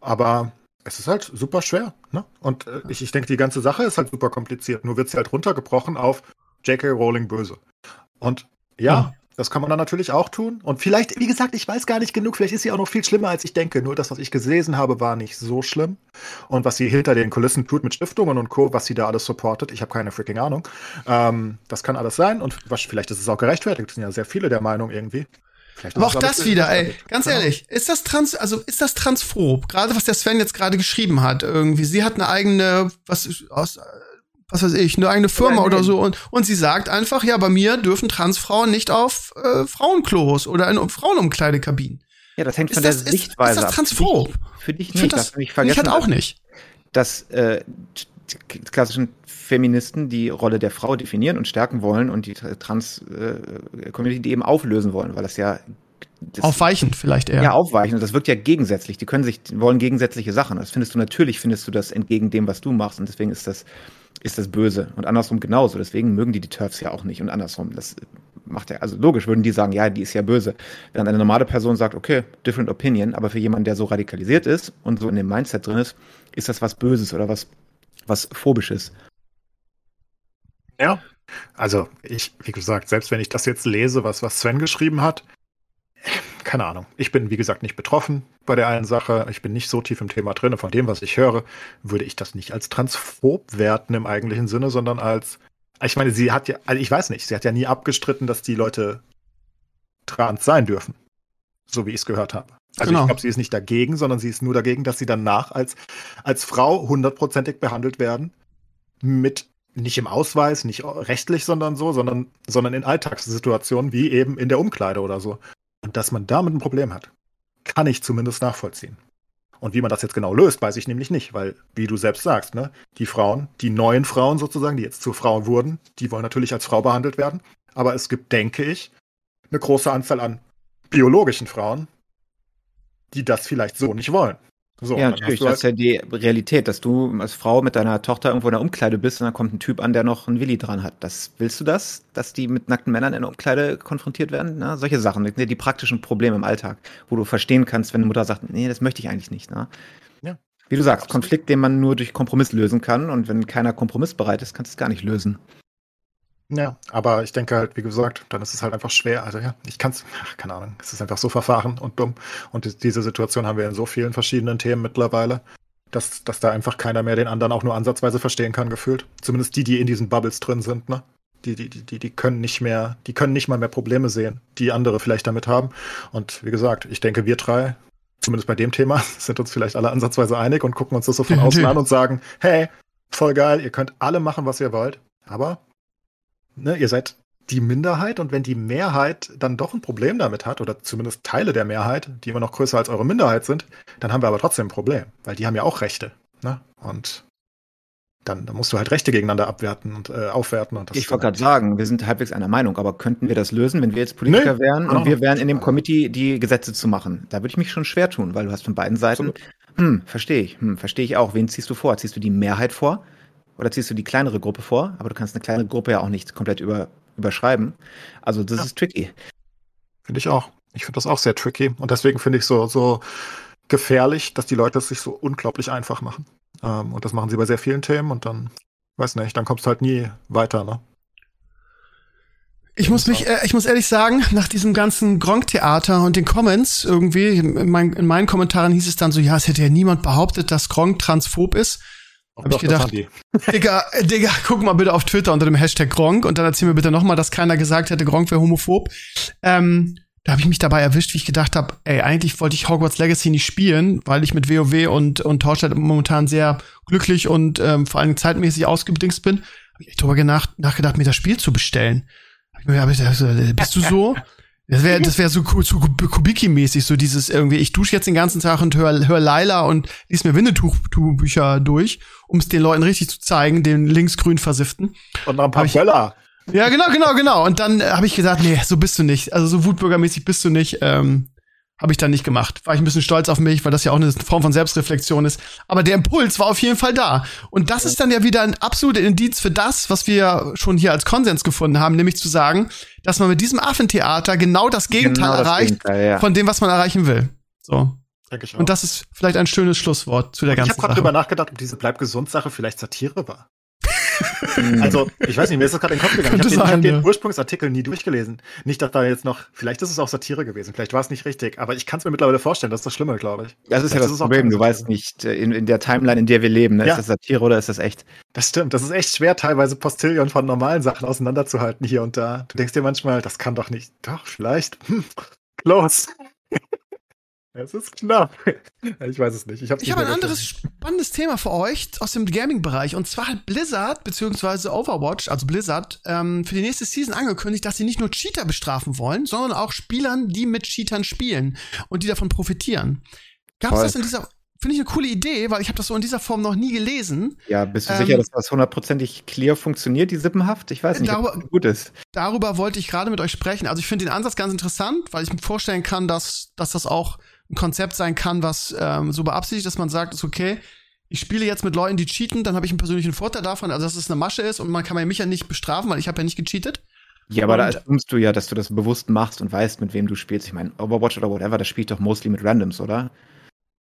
Aber es ist halt super schwer. Ne? Und äh, ich, ich denke, die ganze Sache ist halt super kompliziert. Nur wird sie halt runtergebrochen auf J.K. Rowling böse. Und ja, Ja. das kann man dann natürlich auch tun. Und vielleicht, wie gesagt, ich weiß gar nicht genug. Vielleicht ist sie auch noch viel schlimmer, als ich denke. Nur das, was ich gelesen habe, war nicht so schlimm. Und was sie hinter den Kulissen tut mit Stiftungen und Co., was sie da alles supportet, ich habe keine freaking Ahnung. Ähm, das kann alles sein. Und was, vielleicht ist es auch gerechtfertigt. Es sind ja sehr viele der Meinung irgendwie. Aber auch das wieder, ey, ganz Keine Ahnung. ehrlich, ist das trans, also ist das transphob? Gerade was der Sven jetzt gerade geschrieben hat, irgendwie. Sie hat eine eigene, was aus, was weiß ich, eine eigene Firma Ja, oder so und, und sie sagt einfach, ja, bei mir dürfen Transfrauen nicht auf äh, Frauenklos oder in Frauenumkleidekabinen. Ja, das hängt Ist von das, der Sichtweise ist das ab. transphob? Für dich Ich nicht. finde darfst das, nicht ich vergessen, halt auch nicht. dass äh, klassischen Feministen die Rolle der Frau definieren und stärken wollen und die Trans-Community die eben auflösen wollen, weil das ja das, Aufweichend vielleicht eher. ja aufweichen und das wirkt ja gegensätzlich. Die können sich wollen gegensätzliche Sachen. Das findest du natürlich findest du das entgegen dem, was du machst und deswegen ist das ist das böse und andersrum genauso. Deswegen mögen die die Turfs ja auch nicht und andersrum. Das macht ja also logisch würden die sagen, ja, die ist ja böse. Während eine normale Person sagt, okay, different opinion, aber für jemanden, der so radikalisiert ist und so in dem Mindset drin ist, ist das was Böses oder was was phobisches. Ja. Also, ich, wie gesagt, selbst wenn ich das jetzt lese, was, was Sven geschrieben hat, keine Ahnung. Ich bin, wie gesagt, nicht betroffen bei der einen Sache. Ich bin nicht so tief im Thema drin. Von dem, was ich höre, würde ich das nicht als transphob werten im eigentlichen Sinne, sondern als, ich meine, sie hat ja, also ich weiß nicht, sie hat ja nie abgestritten, dass die Leute trans sein dürfen. So wie ich es gehört habe. Also Genau. ich glaube, sie ist nicht dagegen, sondern sie ist nur dagegen, dass sie danach als, als Frau hundertprozentig behandelt werden. Mit nicht im Ausweis, nicht rechtlich, sondern so, sondern, sondern in Alltagssituationen wie eben in der Umkleide oder so. Und dass man damit ein Problem hat, kann ich zumindest nachvollziehen. Und wie man das jetzt genau löst, weiß ich nämlich nicht, weil, wie du selbst sagst, ne, die Frauen, die neuen Frauen sozusagen, die jetzt zu Frauen wurden, die wollen natürlich als Frau behandelt werden. Aber es gibt, denke ich, eine große Anzahl an biologischen Frauen, die das vielleicht so nicht wollen. So, ja, natürlich, das ist ja die Realität, dass du als Frau mit deiner Tochter irgendwo in der Umkleide bist und dann kommt ein Typ an, der noch einen Willi dran hat. Das willst du das, dass die mit nackten Männern in der Umkleide konfrontiert werden? Na, solche Sachen, die, die praktischen Probleme im Alltag, wo du verstehen kannst, wenn eine Mutter sagt, nee, das möchte ich eigentlich nicht. Na? Ja. Wie du sagst. Konflikt, den man nur durch Kompromiss lösen kann und wenn keiner kompromissbereit ist, kannst du es gar nicht lösen. Ja, aber ich denke halt, wie gesagt, dann ist es halt einfach schwer. Also ja, ich kann es, keine Ahnung, es ist einfach so verfahren und dumm. Und die- diese Situation haben wir in so vielen verschiedenen Themen mittlerweile, dass, dass da einfach keiner mehr den anderen auch nur ansatzweise verstehen kann, gefühlt. Zumindest die, die in diesen Bubbles drin sind, ne? Die, die, die, die, die können nicht mehr, die können nicht mal mehr Probleme sehen, die andere vielleicht damit haben. Und wie gesagt, ich denke, wir drei, zumindest bei dem Thema, sind uns vielleicht alle ansatzweise einig und gucken uns das so von außen an und sagen, hey, voll geil, ihr könnt alle machen, was ihr wollt, aber ne, ihr seid die Minderheit und wenn die Mehrheit dann doch ein Problem damit hat, oder zumindest Teile der Mehrheit, die immer noch größer als eure Minderheit sind, dann haben wir aber trotzdem ein Problem, weil die haben ja auch Rechte. Ne? Und dann, dann musst du halt Rechte gegeneinander abwerten und äh, aufwerten. Und das Ich wollte gerade sagen, wir sind halbwegs einer Meinung, aber könnten wir das lösen, wenn wir jetzt Nee, Politiker wären genau. und wir wären in dem Committee, die Gesetze zu machen? Da würde ich mich schon schwer tun, weil du hast von beiden Seiten, hm, verstehe ich, hm, verstehe ich auch. Wen ziehst du vor? Ziehst du die Mehrheit vor oder ziehst du die kleinere Gruppe vor? Aber du kannst eine kleine Gruppe ja auch nicht komplett über, überschreiben. Also das Ja. ist tricky. Finde ich auch. Ich finde das auch sehr tricky. Und deswegen finde ich so, so gefährlich, dass die Leute es sich so unglaublich einfach machen. Ähm, und das machen sie bei sehr vielen Themen und dann, weiß nicht, dann kommst du halt nie weiter, ne? Ich muss mich, äh, ich muss ehrlich sagen, nach diesem ganzen Gronk-Theater und den Comments irgendwie, in, mein, in meinen Kommentaren hieß es dann so, ja, es hätte ja niemand behauptet, dass Gronk transphob ist. Hab ich doch, gedacht. Digga, äh, Digga, guck mal bitte auf Twitter unter dem Hashtag Gronk und dann erzähl mir bitte nochmal, dass keiner gesagt hätte, Gronk wäre homophob. Ähm, da habe ich mich dabei erwischt, wie ich gedacht habe, ey, eigentlich wollte ich Hogwarts Legacy nicht spielen, weil ich mit WoW und, und Torchlight momentan sehr glücklich und ähm, vor allem zeitmäßig ausgedingst bin. Hab ich echt drüber nach, nachgedacht, mir das Spiel zu bestellen. Hab ich mir gedacht, bist du so? Das wäre das wär so, so Kubiki-mäßig, so dieses irgendwie, ich dusche jetzt den ganzen Tag und höre hör Laila und lies mir Winnetuch-Bücher durch, um es den Leuten richtig zu zeigen, den linksgrün versifften. Und noch ein paar Böller. Ja, genau, genau, genau. Und dann äh, habe ich gesagt, nee, so bist du nicht. Also so wutbürgermäßig bist du nicht. Ähm, habe ich dann nicht gemacht. War ich ein bisschen stolz auf mich, weil das ja auch eine Form von Selbstreflexion ist. Aber der Impuls war auf jeden Fall da. Und das ist dann ja wieder ein absoluter Indiz für das, was wir schon hier als Konsens gefunden haben, nämlich zu sagen, dass man mit diesem Affentheater genau das Gegenteil genau das erreicht Gegenteil, ja. von dem, was man erreichen will. So. Und das ist vielleicht ein schönes Schlusswort zu der ganzen Sache. Ich habe gerade drüber nachgedacht, ob diese Bleib gesund Sache vielleicht Satire war. also, ich weiß nicht, mir ist das gerade in den Kopf gegangen. Ich habe den, hab den, Ursprungsartikel nie durchgelesen. Nicht, dass da jetzt noch, vielleicht ist es auch Satire gewesen, vielleicht war es nicht richtig, aber ich kann es mir mittlerweile vorstellen, das ist das Schlimme, glaube ich. Das ist vielleicht ja das Problem, du weißt nicht, äh, in, in, der Timeline, in der wir leben, ne? ja. ist das Satire oder ist das echt? Das stimmt, das ist echt schwer, teilweise Postillion von normalen Sachen auseinanderzuhalten hier und da. Du denkst dir manchmal, das kann doch nicht, doch, vielleicht, hm, close. Es ist knapp. Ich weiß es nicht. Ich habe hab ein anderes spannendes Thema für euch aus dem Gaming-Bereich. Und zwar hat Blizzard bzw. Overwatch, also Blizzard, ähm, für die nächste Season angekündigt, dass sie nicht nur Cheater bestrafen wollen, sondern auch Spielern, die mit Cheatern spielen und die davon profitieren. Gab es das in dieser Finde ich eine coole Idee, weil ich habe das so in dieser Form noch nie gelesen. Ja, bist du ähm, sicher, dass das hundertprozentig clear funktioniert, die Sippenhaft? Ich weiß nicht, darüber, ob das gut ist. Darüber wollte ich gerade mit euch sprechen. Also ich finde den Ansatz ganz interessant, weil ich mir vorstellen kann, dass, dass das auch ein Konzept sein kann, was ähm, so beabsichtigt, dass man sagt, ist okay, ich spiele jetzt mit Leuten, die cheaten, dann habe ich einen persönlichen Vorteil davon, also dass es eine Masche ist und man kann mich ja nicht bestrafen, weil ich habe ja nicht gecheatet. Ja, aber und, da assumst du ja, dass du das bewusst machst und weißt, mit wem du spielst. Ich meine, Overwatch oder whatever, das spielt doch mostly mit Randoms, oder?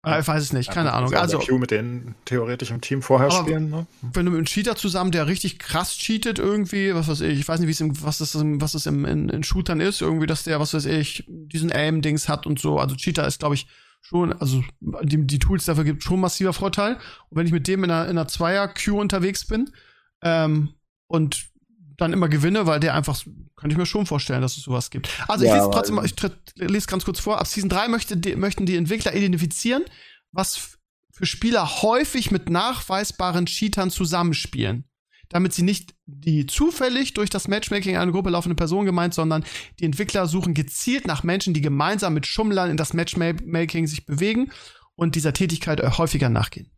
Ah, ich weiß es nicht, keine ja, Ahnung. Also Q mit denen theoretisch im Team vorher spielen. Ne? Wenn du mit einem Cheater zusammen, der richtig krass cheatet irgendwie, was weiß ich, ich weiß nicht, wie es im, was das, was das im, in, in Shootern ist, irgendwie, dass der, was weiß ich, diesen Aim-Dings hat und so. Also Cheater ist, glaube ich, schon, also die, die Tools dafür gibt schon massiver Vorteil. Und wenn ich mit dem in einer, in einer Zweier-Queue unterwegs bin ähm, und dann immer gewinne, weil der einfach, kann ich mir schon vorstellen, dass es sowas gibt. Also ja, ich lese trotzdem, ich lese ganz kurz vor, ab Season 3 möchte die, möchten die Entwickler identifizieren, was für Spieler häufig mit nachweisbaren Cheatern zusammenspielen damit sie nicht die zufällig durch das Matchmaking eine Gruppe laufende Person gemeint, sondern die Entwickler suchen gezielt nach Menschen, die gemeinsam mit Schummlern in das Matchmaking sich bewegen und dieser Tätigkeit häufiger nachgehen.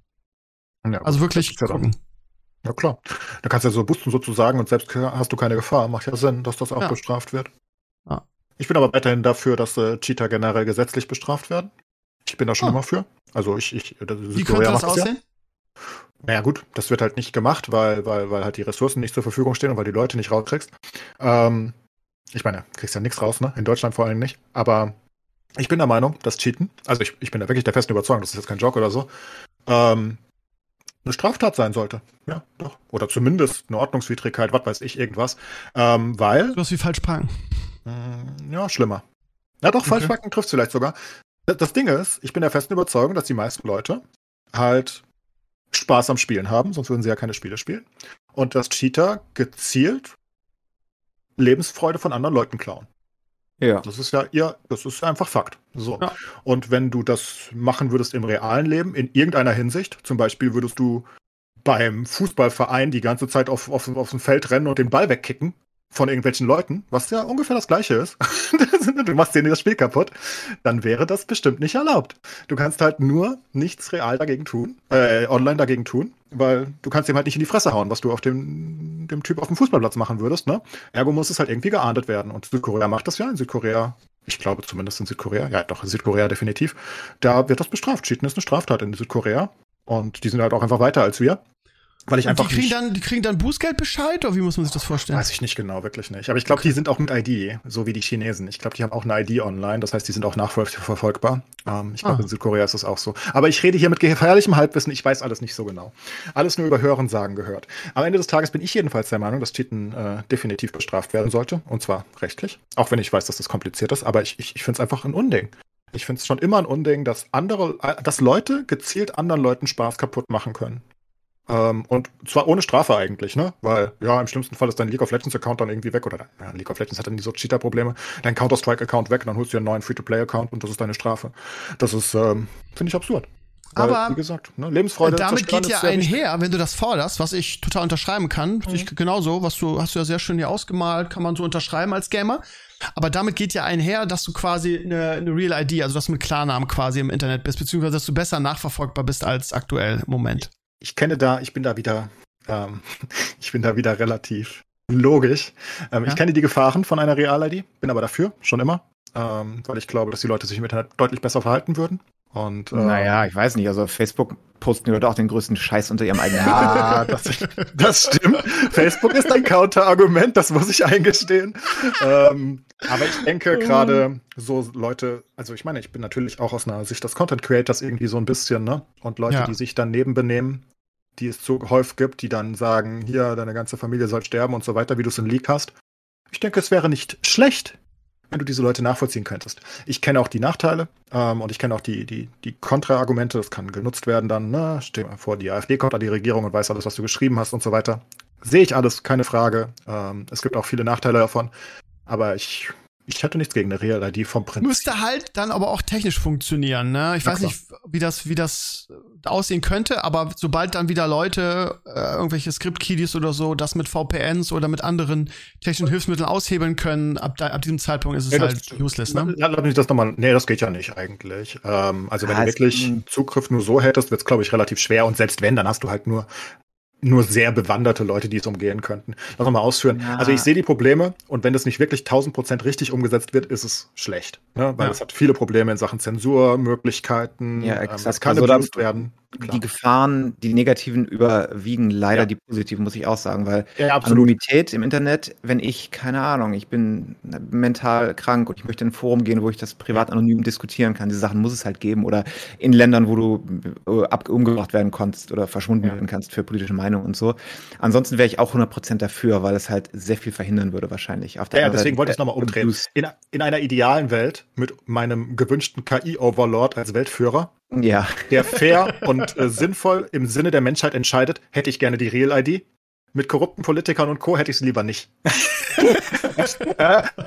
Ja, also wirklich gucken. Ja klar. Da kannst du ja so boosten sozusagen und selbst hast du keine Gefahr. Macht ja Sinn, dass das auch ja. bestraft wird. Ja. Ich bin aber weiterhin dafür, dass äh, Cheater generell gesetzlich bestraft werden. Ich bin da schon oh. immer für. Also ich, ich das Wie könnte das aussehen? Ja. Naja, gut, das wird halt nicht gemacht, weil, weil, weil halt die Ressourcen nicht zur Verfügung stehen und weil die Leute nicht rauskriegst. Ähm, ich meine, kriegst ja nichts raus, ne? In Deutschland vor allem nicht. Aber ich bin der Meinung, dass Cheaten, also ich, ich bin da wirklich der festen Überzeugung, das ist jetzt kein Joke oder so, ähm, eine Straftat sein sollte. Ja, doch. Oder zumindest eine Ordnungswidrigkeit, was weiß ich, irgendwas. Ähm, weil. Du hast wie falsch parken. Mh, mm, ja, schlimmer. Ja, doch, okay. falsch parken trifft vielleicht sogar. Das Ding ist, ich bin der festen Überzeugung, dass die meisten Leute halt Spaß am Spielen haben, sonst würden sie ja keine Spiele spielen. Und dass Cheater gezielt Lebensfreude von anderen Leuten klauen. Ja. Das ist ja ihr, das ist einfach Fakt. So. Ja. Und wenn du das machen würdest im realen Leben, in irgendeiner Hinsicht, zum Beispiel würdest du beim Fußballverein die ganze Zeit auf, auf, auf dem Feld rennen und den Ball wegkicken, von irgendwelchen Leuten, was ja ungefähr das gleiche ist, du machst denen das Spiel kaputt, dann wäre das bestimmt nicht erlaubt. Du kannst halt nur nichts real dagegen tun, äh, online dagegen tun, weil du kannst ihm halt nicht in die Fresse hauen, was du auf dem, dem Typ auf dem Fußballplatz machen würdest, ne? Ergo muss es halt irgendwie geahndet werden. Und Südkorea macht das ja. In Südkorea, ich glaube zumindest in Südkorea, ja doch, in Südkorea definitiv, da wird das bestraft. Cheaten ist eine Straftat in Südkorea. Und die sind halt auch einfach weiter als wir. Weil ich einfach die kriegen dann, die kriegen dann Bußgeldbescheid oder wie muss man sich das vorstellen? Weiß ich nicht genau, wirklich nicht. Aber ich glaube, die sind auch mit ID, so wie die Chinesen. Ich glaube, die haben auch eine ID online, das heißt, die sind auch nachverfolgbar. Ähm, ich glaube, ah. in Südkorea ist das auch so. Aber ich rede hier mit gefährlichem Halbwissen, ich weiß alles nicht so genau. Alles nur über Hören sagen gehört. Am Ende des Tages bin ich jedenfalls der Meinung, dass Cheaten äh, definitiv bestraft werden sollte. Und zwar rechtlich. Auch wenn ich weiß, dass das kompliziert ist, aber ich, ich, ich finde es einfach ein Unding. Ich finde es schon immer ein Unding, dass andere, äh, dass Leute gezielt anderen Leuten Spaß kaputt machen können. Ähm, und zwar ohne Strafe eigentlich, ne? Weil, ja, im schlimmsten Fall ist dein League of Legends-Account dann irgendwie weg oder ja, League of Legends hat dann nie so Cheater-Probleme. Dein Counter-Strike-Account weg, dann holst du dir einen neuen Free-to-Play-Account und das ist deine Strafe. Das ist, ähm, finde ich absurd. Weil, Aber wie gesagt, ne, Lebensfreude damit geht ja einher, wenn du das forderst, was ich total unterschreiben kann. Ich, genauso, was du hast du ja sehr schön hier ausgemalt, kann man so unterschreiben als Gamer. Aber damit geht ja einher, dass du quasi eine, eine Real ID, also dass du mit Klarnamen quasi im Internet bist, beziehungsweise dass du besser nachverfolgbar bist als aktuell im Moment. Ich kenne da, ich bin da wieder, ähm, ich bin da wieder relativ logisch. Ähm, Ja. Ich kenne die Gefahren von einer Real-ID, bin aber dafür, schon immer, ähm, weil ich glaube, dass die Leute sich im Internet deutlich besser verhalten würden. Und ähm, Naja, ich weiß nicht. Also Facebook posten die Leute auch den größten Scheiß unter ihrem eigenen Ja, das, das stimmt. Facebook ist ein Counterargument, das muss ich eingestehen. Ähm, aber ich denke gerade so Leute, also ich meine, ich bin natürlich auch aus einer Sicht des Content Creators irgendwie so ein bisschen, ne? Und Leute, Ja. die sich daneben benehmen, die es so häufig gibt, die dann sagen, hier, deine ganze Familie soll sterben und so weiter, wie du es im Leak hast. Ich denke, es wäre nicht schlecht, wenn du diese Leute nachvollziehen könntest. Ich kenne auch die Nachteile ähm, und ich kenne auch die, die, die Kontraargumente. Das kann genutzt werden dann, ne? Stell dir mal vor, die AfD kommt an die Regierung und weiß alles, was du geschrieben hast und so weiter. Sehe ich alles, keine Frage. Ähm, es gibt auch viele Nachteile davon. Aber ich, ich hätte nichts gegen eine Real-ID vom Prinzip. Müsste halt dann aber auch technisch funktionieren, ne? Ich Na weiß klar. nicht, wie das, wie das aussehen könnte, aber sobald dann wieder Leute, äh, irgendwelche Script-Kiddies oder so, das mit VPNs oder mit anderen technischen Hilfsmitteln aushebeln können, ab, da, ab diesem Zeitpunkt ist es Nee, halt das- useless, ne? Ja, lass mich das nochmal. Nee, das geht ja nicht eigentlich. Ähm, also, wenn Ah, du wirklich. Zugriff nur so hättest, wird es, glaube ich, relativ schwer. Und selbst wenn, dann hast du halt nur, nur sehr bewanderte Leute, die es umgehen könnten. Lass uns mal ausführen. Ja. Also, ich sehe die Probleme. Und wenn das nicht wirklich 1000 Prozent richtig umgesetzt wird, ist es schlecht. Ne? Weil Ja. es hat viele Probleme in Sachen Zensurmöglichkeiten. Ja, ähm, exakt. Es kann Also abused werden. Klar. Die Gefahren, die negativen überwiegen leider Ja. die positiven, muss ich auch sagen, weil. Anonymität im Internet, wenn ich, keine Ahnung, ich bin mental krank und ich möchte in ein Forum gehen, wo ich das privat anonym diskutieren kann, diese Sachen muss es halt geben oder in Ländern, wo du äh, umgebracht werden konntest oder verschwunden werden kannst für politische Meinung und so. Ansonsten wäre ich auch 100% dafür, weil es halt sehr viel verhindern würde wahrscheinlich. Auf der Ja, deswegen Seite, wollte ich es nochmal äh, umdrehen. In, in einer idealen Welt mit meinem gewünschten KI-Overlord als Weltführer, Ja, der fair und äh, sinnvoll im Sinne der Menschheit entscheidet, hätte ich gerne die Real-ID. Mit korrupten Politikern und Co. hätte ich es lieber nicht.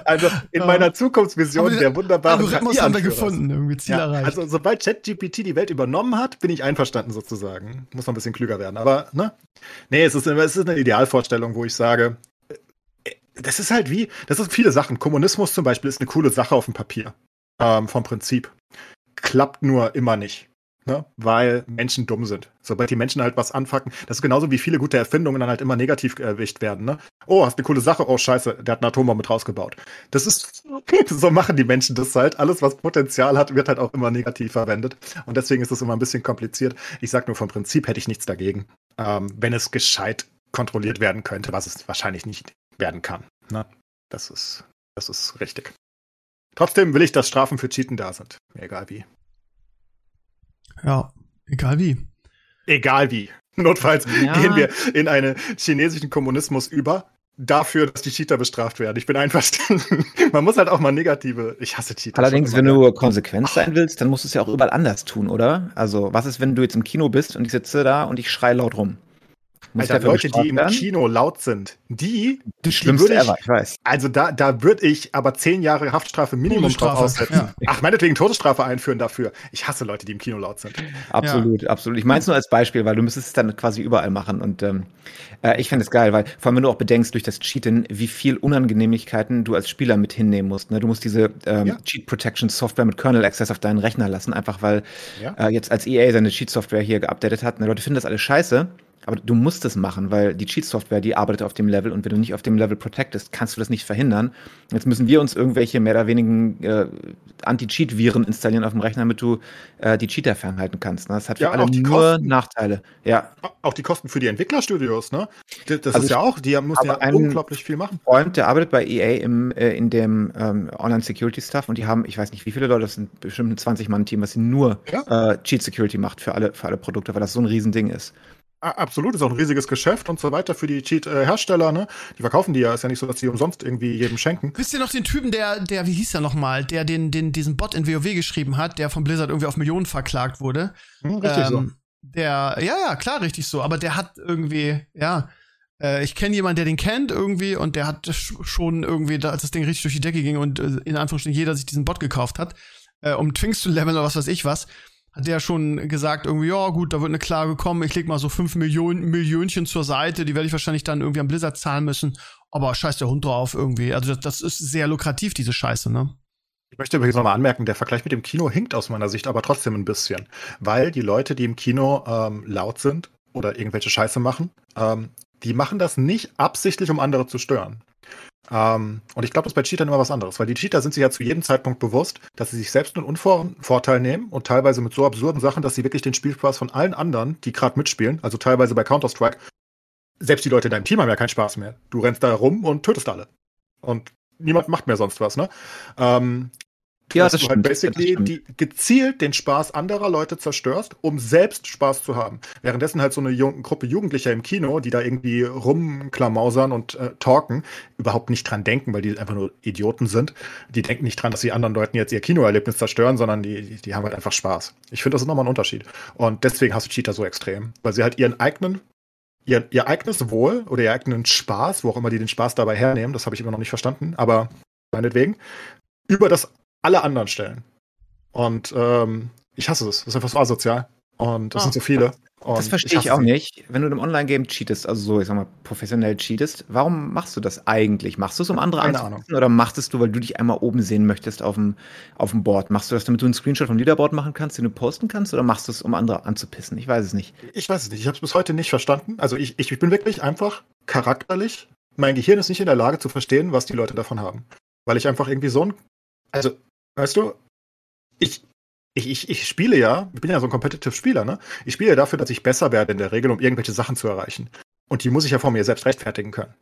Also in meiner Zukunftsvision der wunderbaren Algorithmus haben wir gefunden, irgendwie Ziel Ja, erreicht. also sobald ChatGPT die Welt übernommen hat, bin ich einverstanden sozusagen. Muss noch ein bisschen klüger werden. Aber ne? Nee, es ist, es ist eine Idealvorstellung, wo ich sage, äh, das ist halt wie, das sind viele Sachen. Kommunismus zum Beispiel ist eine coole Sache auf dem Papier. Ähm, vom Prinzip. Klappt nur immer nicht. Ne? Weil Menschen dumm sind. Sobald die Menschen halt was anfacken, das ist genauso wie viele gute Erfindungen dann halt immer negativ erwischt werden. Ne? Oh, hast eine coole Sache, oh scheiße, der hat eine Atombombe mit rausgebaut. Das ist, so machen die Menschen das halt. Alles, was Potenzial hat, wird halt auch immer negativ verwendet. Und deswegen ist es immer ein bisschen kompliziert. Ich sag nur, vom Prinzip hätte ich nichts dagegen, ähm, wenn es gescheit kontrolliert werden könnte, was es wahrscheinlich nicht werden kann. Ne? Das ist, das ist richtig. Trotzdem will ich, dass Strafen für Cheaten da sind. Mir Egal wie. Ja, egal wie. Egal wie. Notfalls Ja. gehen wir in einen chinesischen Kommunismus über. Dafür, dass die Cheater bestraft werden. Ich bin einverstanden. Man muss halt auch mal negative. Ich hasse Cheater. Allerdings, wenn du konsequent sein willst, dann musst du es ja auch überall anders tun, oder? Also, was ist, wenn du jetzt im Kino bist und ich sitze da und ich schreie laut rum? Muss Alter, Leute, die im werden? Kino laut sind, die, Das die Schlimmste würde ich, ever, ich weiß. also da, da würde ich aber zehn Jahre Haftstrafe Minimum drauf aussetzen. ja. Ach, meinetwegen Todesstrafe einführen dafür. Ich hasse Leute, die im Kino laut sind. Absolut, absolut. Ich meine es nur als Beispiel, weil du müsstest es dann quasi überall machen. Und ähm, äh, ich fände es geil, weil vor allem, wenn du auch bedenkst durch das Cheaten, wie viel Unangenehmlichkeiten du als Spieler mit hinnehmen musst. Ne? Du musst diese ähm, Ja. Cheat Protection Software mit Kernel Access auf deinen Rechner lassen, einfach weil Ja. äh, jetzt als EA seine Cheat Software hier geupdatet hat. Ne? Leute finden das alles scheiße. Aber du musst es machen, weil die Cheat-Software, die arbeitet auf dem Level und wenn du nicht auf dem Level protectest, kannst du das nicht verhindern. Jetzt müssen wir uns irgendwelche mehr oder weniger äh, Anti-Cheat-Viren installieren auf dem Rechner, damit du äh, die Cheater fernhalten kannst. Ne? Das hat für Ja, alle auch die nur Kosten. Nachteile. Ja, Auch die Kosten für die Entwicklerstudios, ne? Das, das Also ist ja auch, die müssen ja unglaublich viel machen. Freund, der arbeitet bei EA im, äh, in dem ähm, Online-Security-Stuff und die haben, ich weiß nicht wie viele Leute, das sind bestimmt ein 20-Mann-Team, was nur Ja. äh, Cheat-Security macht für alle, für alle Produkte, weil das so ein Riesending ist. Absolut, ist auch ein riesiges Geschäft und so weiter für die Cheat-Hersteller, ne? Die verkaufen die ja, ist ja nicht so, dass die umsonst irgendwie jedem schenken. Wisst ihr noch den Typen, der, der, wie hieß er nochmal, der den, den, diesen Bot in WoW geschrieben hat, der von Blizzard irgendwie auf Millionen verklagt wurde? Hm, richtig so. Ähm, Der, ja, ja, klar, richtig so, aber der hat irgendwie, ja, äh, ich kenne jemanden, der den kennt irgendwie und der hat sch- schon irgendwie, als das Ding richtig durch die Decke ging und äh, in Anführungsstrichen jeder sich diesen Bot gekauft hat, äh, um Twinks zu leveln oder was weiß ich was, hat der schon gesagt, irgendwie, ja gut, da wird eine Klage kommen, ich leg mal so fünf Millionen, Millionchen zur Seite, die werde ich wahrscheinlich dann irgendwie am Blizzard zahlen müssen. Aber scheiß der Hund drauf irgendwie. Also das, das ist sehr lukrativ, diese Scheiße, ne? Ich möchte übrigens nochmal anmerken, der Vergleich mit dem Kino hinkt aus meiner Sicht aber trotzdem ein bisschen. Weil die Leute, die im Kino ähm, laut sind oder irgendwelche Scheiße machen, ähm, die machen das nicht absichtlich, um andere zu stören. Ähm, und ich glaube, das ist bei Cheatern immer was anderes, weil die Cheater sind sich ja zu jedem Zeitpunkt bewusst, dass sie sich selbst einen Unvorteil nehmen und teilweise mit so absurden Sachen, dass sie wirklich den Spielspaß von allen anderen, die gerade mitspielen, also teilweise bei Counter-Strike, selbst die Leute in deinem Team haben ja keinen Spaß mehr. Du rennst da rum und tötest alle. Und niemand macht mehr sonst was, ne? Ähm, Ja, dass das du halt basically die, gezielt den Spaß anderer Leute zerstörst, um selbst Spaß zu haben. Währenddessen halt so eine Jung Gruppe Jugendlicher im Kino, die da irgendwie rumklamausern und äh, talken, überhaupt nicht dran denken, weil die einfach nur Idioten sind. Die denken nicht dran, dass die anderen Leuten jetzt ihr Kinoerlebnis zerstören, sondern die, die, die haben halt einfach Spaß. Ich finde, das ist nochmal ein Unterschied. Und deswegen hast du Cheater so extrem, weil sie halt ihren eigenen Ihr, ihr eigenes Wohl oder ihr eigenen Spaß, wo auch immer die den Spaß dabei hernehmen, das habe ich immer noch nicht verstanden, aber meinetwegen, über das alle anderen stellen. Und ähm, ich hasse es. Das ist einfach so asozial. Und das Ah. sind so viele. Und Das verstehe ich, hasse auch nicht. Wenn du in einem Online-Game cheatest, also so, ich sag mal, professionell cheatest, warum machst du das eigentlich? Machst du es, um andere Keine anzupassen oder machst es du, weil du dich einmal oben sehen möchtest auf dem, auf dem Board? Machst du das, damit du einen Screenshot vom Leaderboard machen kannst, den du posten kannst, oder machst du es, um andere anzupissen? Ich weiß es nicht. Ich weiß es nicht. Ich habe es bis heute nicht verstanden. Also ich, ich, ich bin wirklich einfach charakterlich. Mein Gehirn ist nicht in der Lage zu verstehen, was die Leute davon haben. Weil ich einfach irgendwie so ein. Also, weißt du, ich, ich, ich, ich spiele ja, ich bin ja so ein Competitive-Spieler, ne? Ich spiele ja dafür, dass ich besser werde in der Regel, um irgendwelche Sachen zu erreichen. Und die muss ich ja vor mir selbst rechtfertigen können.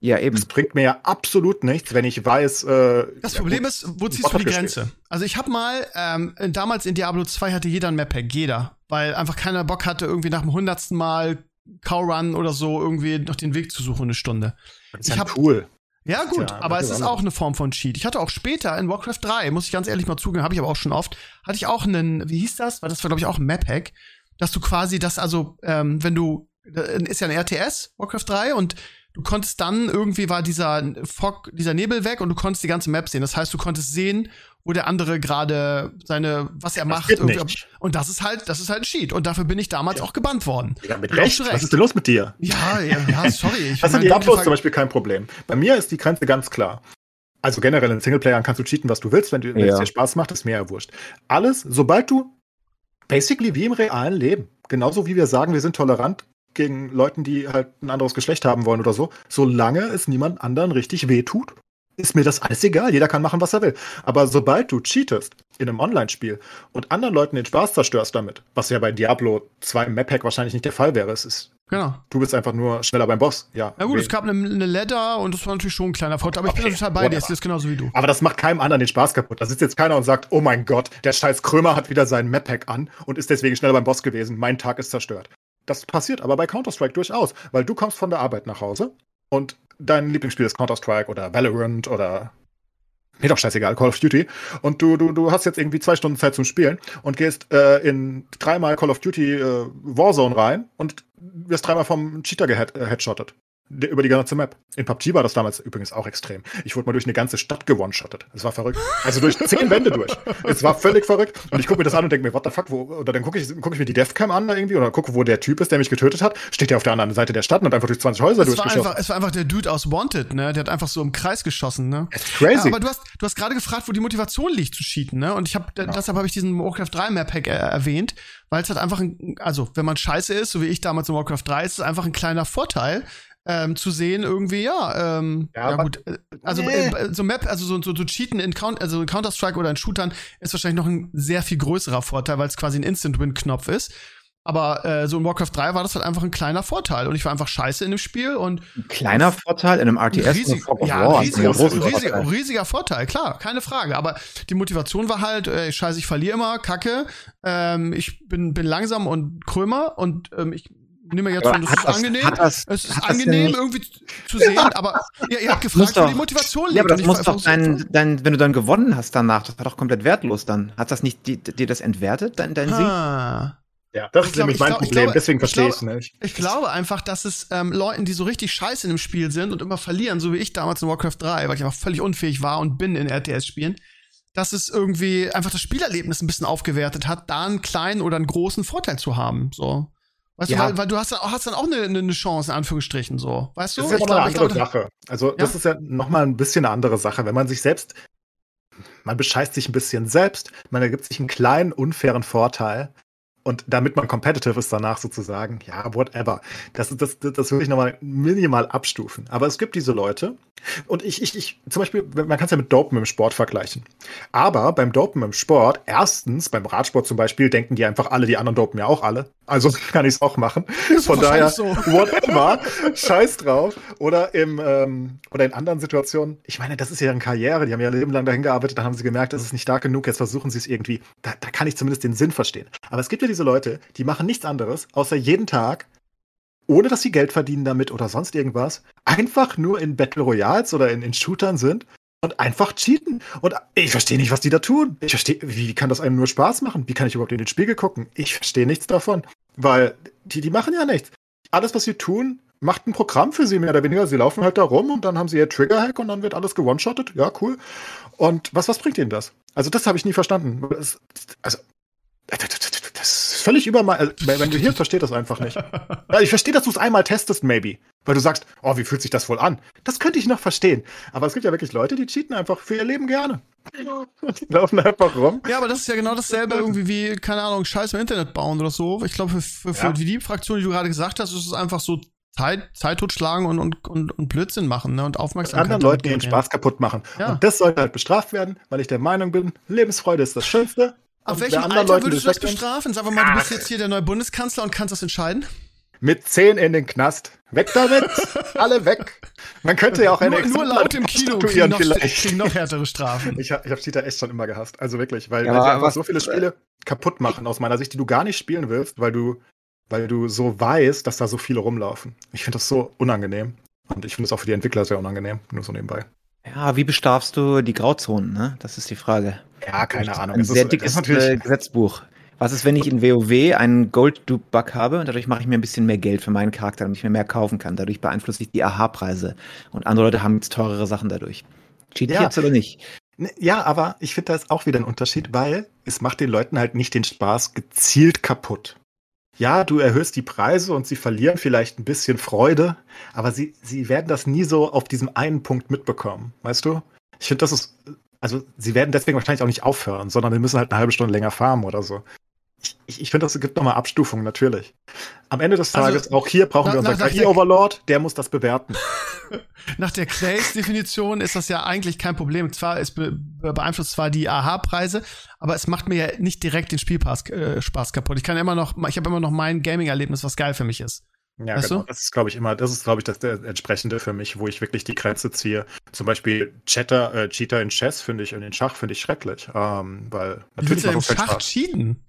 Ja, eben. Das bringt mir ja absolut nichts, wenn ich weiß. Äh, Das ja, Problem gut, ist, wo ziehst du die. Grenze? Also ich habe mal, ähm, damals in Diablo 2 hatte jeder ein Map-Pack, jeder. Weil einfach keiner Bock hatte, irgendwie nach dem hundertsten Mal Cow-Run oder so irgendwie noch den Weg zu suchen, eine Stunde. Das ist ich ja hab- cool. Ja, gut, ja- aber es ist auch eine Form von Cheat. Ich hatte auch später in Warcraft 3, muss ich ganz ehrlich mal zugeben, habe ich aber auch schon oft, hatte ich auch einen, wie hieß das? Weil das war, glaube ich, auch ein Map-Hack, dass du quasi das, also, ähm, wenn du, äh, ist ja ein RTS, Warcraft 3, und du konntest dann, irgendwie war dieser Fog, dieser Nebel weg und du konntest die ganze Map sehen. Das heißt, du konntest sehen, wo der andere gerade seine, was er macht. geht irgendwie. nicht. Und das ist halt, das ist halt ein Cheat. Und dafür bin ich damals auch gebannt worden. Ja, mit Recht. zu Was ist denn los mit dir? Ja, ja, ja, sorry. Ich Das in meine, Diablo ist Frage- zum Beispiel kein Problem. Bei mir ist die Grenze ganz klar. Also generell in Singleplayern kannst du cheaten, was du willst, wenn, du, wenn Ja. es dir Spaß macht, ist mir ja wurscht. Alles, sobald du basically wie im realen Leben, genauso wie wir sagen, wir sind tolerant gegen Leuten, die halt ein anderes Geschlecht haben wollen oder so, solange es niemand anderen richtig wehtut, ist mir das alles egal. Jeder kann machen, was er will. Aber sobald du cheatest in einem Online-Spiel und anderen Leuten den Spaß zerstörst damit, was ja bei Diablo 2 im Map-Hack wahrscheinlich nicht der Fall wäre, es ist, Genau. du bist einfach nur schneller beim Boss. Ja, Na gut, wen- es gab eine, eine Ladder und das war natürlich schon ein kleiner Vorteil. Aber ich bin Okay, total bei dir, es genauso wie du. Aber das macht keinem anderen den Spaß kaputt. Da sitzt jetzt keiner und sagt, oh mein Gott, der scheiß Krömer hat wieder seinen Map-Pack an und ist deswegen schneller beim Boss gewesen. Mein Tag ist zerstört. Das passiert aber bei Counter-Strike durchaus, weil du kommst von der Arbeit nach Hause und dein Lieblingsspiel ist Counter-Strike oder Valorant oder mir doch scheißegal, Call of Duty. Und du, du, du hast jetzt irgendwie zwei Stunden Zeit zum Spielen und gehst äh, in dreimal Call of Duty äh, Warzone rein und wirst dreimal vom Cheater geheadshottet. Über die ganze Map. In PUBG war das damals übrigens auch extrem. Ich wurde mal durch eine ganze Stadt gewone-shottet. Es war verrückt. Also durch zehn Wände durch. Es war völlig verrückt. Und ich gucke mir das an und denke mir, what the fuck, wo, oder dann gucke ich, guck ich mir die Deathcam an da irgendwie oder gucke, wo der Typ ist, der mich getötet hat. Steht der auf der anderen Seite der Stadt und hat einfach durch 20 Häuser Es war, durchgeschossen. einfach, es war einfach der Dude aus Wanted, ne? Der hat einfach so im Kreis geschossen, ne? Es ist crazy. Ja, aber du hast, du hast gerade gefragt, wo die Motivation liegt zu cheaten, ne? Und ich habe deshalb habe ich diesen Warcraft 3 Map Pack äh, erwähnt, weil es halt einfach ein, also wenn man scheiße ist, so wie ich damals in Warcraft 3, ist es einfach ein kleiner Vorteil. Ähm, zu sehen irgendwie ja ähm, Ja, ja, gut äh, also Nee. äh, so Map also so, so, so cheaten in Count also in Counter Strike oder in Shootern ist wahrscheinlich noch ein sehr viel größerer Vorteil weil es quasi ein Instant Win Knopf ist aber äh, so in Warcraft 3 war das halt einfach ein kleiner Vorteil und ich war einfach scheiße in dem Spiel und Ein kleiner Vorteil in einem RTS Riesig, ja, War. riesiger, riesiger, Vorteil. riesiger Vorteil, klar, keine Frage. Aber die Motivation war halt, äh, scheiße, ich verliere immer, kacke, ähm, ich bin, bin langsam und krömer und ähm, ich nehme jetzt Aber schon, das ist das- angenehm. das- es ist angenehm, irgendwie zu- sehen, aber ihr, ihr habt gefragt, wo die Motivation liegt. Ja, aber und das muss doch dein, dein, wenn du dann gewonnen hast danach, das war doch komplett wertlos dann. Hat das nicht dir das entwertet, dein, dein so, Sieg? ah. ja, das Ich ist glaub- nämlich ich mein glaub- Problem. glaube- Deswegen verstehe ich es nicht. Ich glaube einfach, dass es ähm, Leuten, die so richtig scheiße in dem Spiel sind und immer verlieren, so wie ich damals in Warcraft 3, weil ich einfach völlig unfähig war und bin in RTS-Spielen, dass es irgendwie einfach das Spielerlebnis ein bisschen aufgewertet hat, da einen kleinen oder einen großen Vorteil zu haben. So. Weißt Ja. du, weil, weil du hast, dann- hast dann auch eine, eine Chance, in Anführungsstrichen, so. Weißt du? Das ist ja nochmal eine andere glaub, Sache. Also, das ist ja nochmal ein bisschen eine andere Sache. Wenn man sich selbst, man bescheißt sich ein bisschen selbst, man ergibt sich einen kleinen, unfairen Vorteil. Und damit man competitive ist danach sozusagen, ja, whatever. Das, das, das, das würde ich nochmal minimal abstufen. Aber es gibt diese Leute. Und ich, ich, ich, zum Beispiel, man kann es ja mit Dopen im Sport vergleichen. Aber beim Dopen im Sport, erstens, beim Radsport zum Beispiel, denken die einfach alle, die anderen dopen ja auch alle. Also kann ich es auch machen. Von daher, so. whatever, scheiß drauf. Oder im, ähm, oder in anderen Situationen, ich meine, das ist ja deren Karriere, die haben ja ihr Leben lang dahin gearbeitet, dann haben sie gemerkt, das ist nicht stark genug, jetzt versuchen sie es irgendwie. Da, da kann ich zumindest den Sinn verstehen. Aber es gibt ja diese Leute, die machen nichts anderes, außer jeden Tag, ohne dass sie Geld verdienen damit oder sonst irgendwas, einfach nur in Battle Royals oder in, in Shootern sind und einfach cheaten. Und ich verstehe nicht, was die da tun. Ich verstehe, wie kann das einem nur Spaß machen? Wie kann ich überhaupt in den Spiegel gucken? Ich verstehe nichts davon. Weil die, die machen ja nichts. Alles, was sie tun, macht ein Programm für sie mehr oder weniger. Sie laufen halt da rum und dann haben sie ihr Trigger-Hack und dann wird alles gewone-shottet. Ja, cool. Und was, was bringt ihnen das? Also, das habe ich nie verstanden. Das, also, völlig über mal. Also, wenn du hier versteht das einfach nicht. Ja, ich verstehe, dass du es einmal testest, maybe. Weil du sagst, oh, wie fühlt sich das wohl an? Das könnte ich noch verstehen. Aber es gibt ja wirklich Leute, die cheaten einfach für ihr Leben gerne. Die laufen einfach rum. Ja, aber das ist ja genau dasselbe irgendwie wie, keine Ahnung, Scheiß im Internet bauen oder so. Ich glaube, für, für, für Ja. die Fraktion, die du gerade gesagt hast, ist es einfach so Zeit, Zeit totschlagen und, und, und, und Blödsinn machen ne? und Aufmerksamkeit. anderen Leuten ihren generieren. Spaß kaputt machen. Ja. Und das sollte halt bestraft werden, weil ich der Meinung bin, Lebensfreude ist das Schönste. Auf Und welchem Alter Leuten würdest du das bestrafen? Sag mal, du bist jetzt hier der neue Bundeskanzler und kannst das entscheiden? Mit 10 in den Knast. Weg damit! Alle weg! Man könnte ja auch eine Nur, nur laut im Kino kriegen noch, kriegen noch härtere Strafen. Ich, ich habe Cheater echt schon immer gehasst. Also wirklich, weil, Ja, weil sie einfach so viele Spiele kaputt machen aus meiner Sicht, die du gar nicht spielen willst, weil du, weil du so weißt, dass da so viele rumlaufen. Ich finde das so unangenehm. Und ich finde es auch für die Entwickler sehr unangenehm, nur so nebenbei. Ja, wie bestrafst du die Grauzonen, ne? Das ist die Frage. Ja, keine Ahnung. Ein Es ist- sehr das dickes natürlich- Gesetzbuch. Was ist, wenn ich in WoW einen Gold-Dupe-Bug habe und dadurch mache ich mir ein bisschen mehr Geld für meinen Charakter, damit ich mir mehr kaufen kann. Dadurch beeinflusse ich die AH-Preise. Und andere Leute haben jetzt teurere Sachen dadurch. Cheat Ja. jetzt oder nicht? Ne, Ja, aber ich finde, da ist auch wieder ein Unterschied, weil es macht den Leuten halt nicht den Spaß gezielt kaputt. Ja, du erhöhst die Preise und sie verlieren vielleicht ein bisschen Freude, aber sie, sie werden das nie so auf diesem einen Punkt mitbekommen, weißt du? Ich finde, das ist, also sie werden deswegen wahrscheinlich auch nicht aufhören, sondern wir müssen halt eine halbe Stunde länger farmen oder so. Ich, ich, ich finde, das gibt nochmal Abstufungen, natürlich. Am Ende des Also, Tages, auch hier brauchen wir nach- unseren KI-Overlord, der muss das bewerten. Nach der Clays-Definition ist das ja eigentlich kein Problem. Zwar, es be beeinflusst zwar die AH-Preise, aber es macht mir ja nicht direkt den Spielpass äh, Spaß kaputt. Ich kann immer noch, ich habe immer noch mein Gaming-Erlebnis, was geil für mich ist. Ja, Weißt genau. du? Das ist, glaube ich, immer, das ist, glaube ich, das der entsprechende für mich, wo ich wirklich die Grenze ziehe. Zum Beispiel Chatter, äh, Cheater in Chess finde ich und in Schach finde ich schrecklich. Ähm, weil natürlich im macht keinen Schach Spaß. cheaten?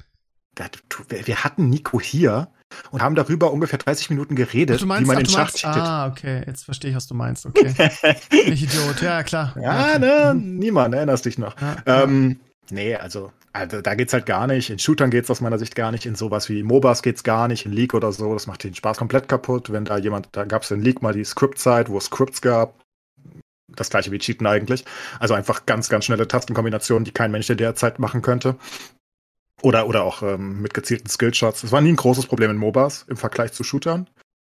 Da, du, wir, hatten Nico hier und haben darüber ungefähr 30 Minuten geredet, Ach, meinst, wie man ach, in Schach meinst, cheatet. ah, okay, jetzt verstehe ich, was du meinst, okay. ich Idiot, ja, klar. Ja, okay. ne, niemand, erinnerst dich noch. Ja, Ähm, nee, also, also da geht's halt gar nicht. In Shootern geht's aus meiner Sicht gar nicht. In sowas wie MOBAs geht's gar nicht. In League oder so, das macht den Spaß komplett kaputt. Wenn da jemand, da gab's in League mal die Script-Zeit, wo es Scripts gab. Das gleiche wie Cheaten eigentlich. Also einfach ganz, ganz schnelle Tastenkombinationen, die kein Mensch in der Zeit machen könnte. Oder, oder auch ähm, mit gezielten Skillshots. Das war nie ein großes Problem in MOBAs im Vergleich zu Shootern.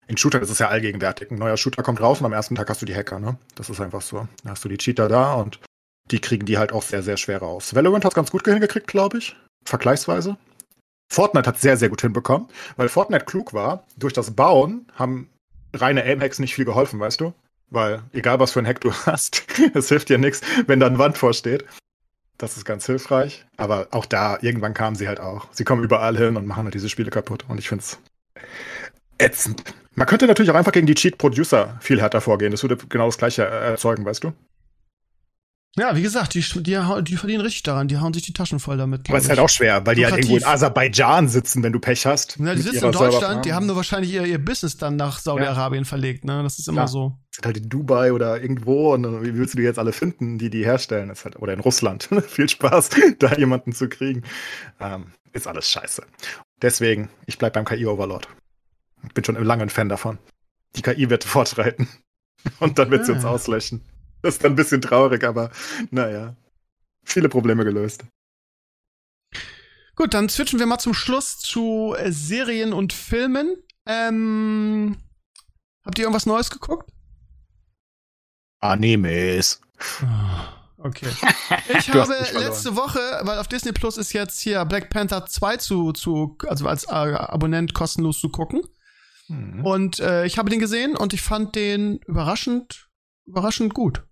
In Shootern ist es ja allgegenwärtig. Ein neuer Shooter kommt raus und am ersten Tag hast du die Hacker, ne? Das ist einfach so. Da hast du die Cheater da und die kriegen die halt auch sehr, sehr schwer raus. Valorant hat ganz gut hingekriegt, glaube ich. Vergleichsweise. Fortnite hat sehr, sehr gut hinbekommen, weil Fortnite klug war. Durch das Bauen haben reine Aim-Hacks nicht viel geholfen, weißt du? Weil egal was für ein Hack du hast, es hilft dir nichts, wenn da eine Wand vorsteht. Das ist ganz hilfreich. Aber auch da, irgendwann kamen sie halt auch. Sie kommen überall hin und machen halt diese Spiele kaputt. Und ich finde es ätzend. Man könnte natürlich auch einfach gegen die Cheat-Producer viel härter vorgehen. Das würde genau das Gleiche erzeugen, weißt du? Ja, wie gesagt, die, die, die verdienen richtig daran, die hauen sich die Taschen voll damit. Aber es ist halt auch schwer, weil die halt irgendwo in Lukrativ. Aserbaidschan sitzen, wenn du Pech hast. ich. Ja, die sitzen in Deutschland, die haben nur wahrscheinlich ihr, ihr Business dann nach Saudi-Arabien verlegt, ne? Das ist immer Klar. so. sind halt in Dubai oder irgendwo und dann, wie willst du die jetzt alle finden, die die herstellen? Ist halt, oder in Russland. Viel Spaß, da jemanden zu kriegen. Ähm, ist alles scheiße. Deswegen, ich bleib beim KI-Overlord. Bin schon lange ein Fan davon. Die KI wird fortschreiten. Und dann wird sie uns auslöschen. Das ist dann ein bisschen traurig, aber naja. Viele Probleme gelöst. Gut, dann switchen wir mal zum Schluss zu äh, Serien und Filmen. Ähm, habt ihr irgendwas Neues geguckt? Animes. Ah, Okay. Ich habe letzte Woche, weil auf Disney Plus ist jetzt hier Black Panther 2 zu, zu also als äh, Abonnent kostenlos zu gucken. Mhm. Und äh, ich habe den gesehen und ich fand den überraschend, überraschend gut.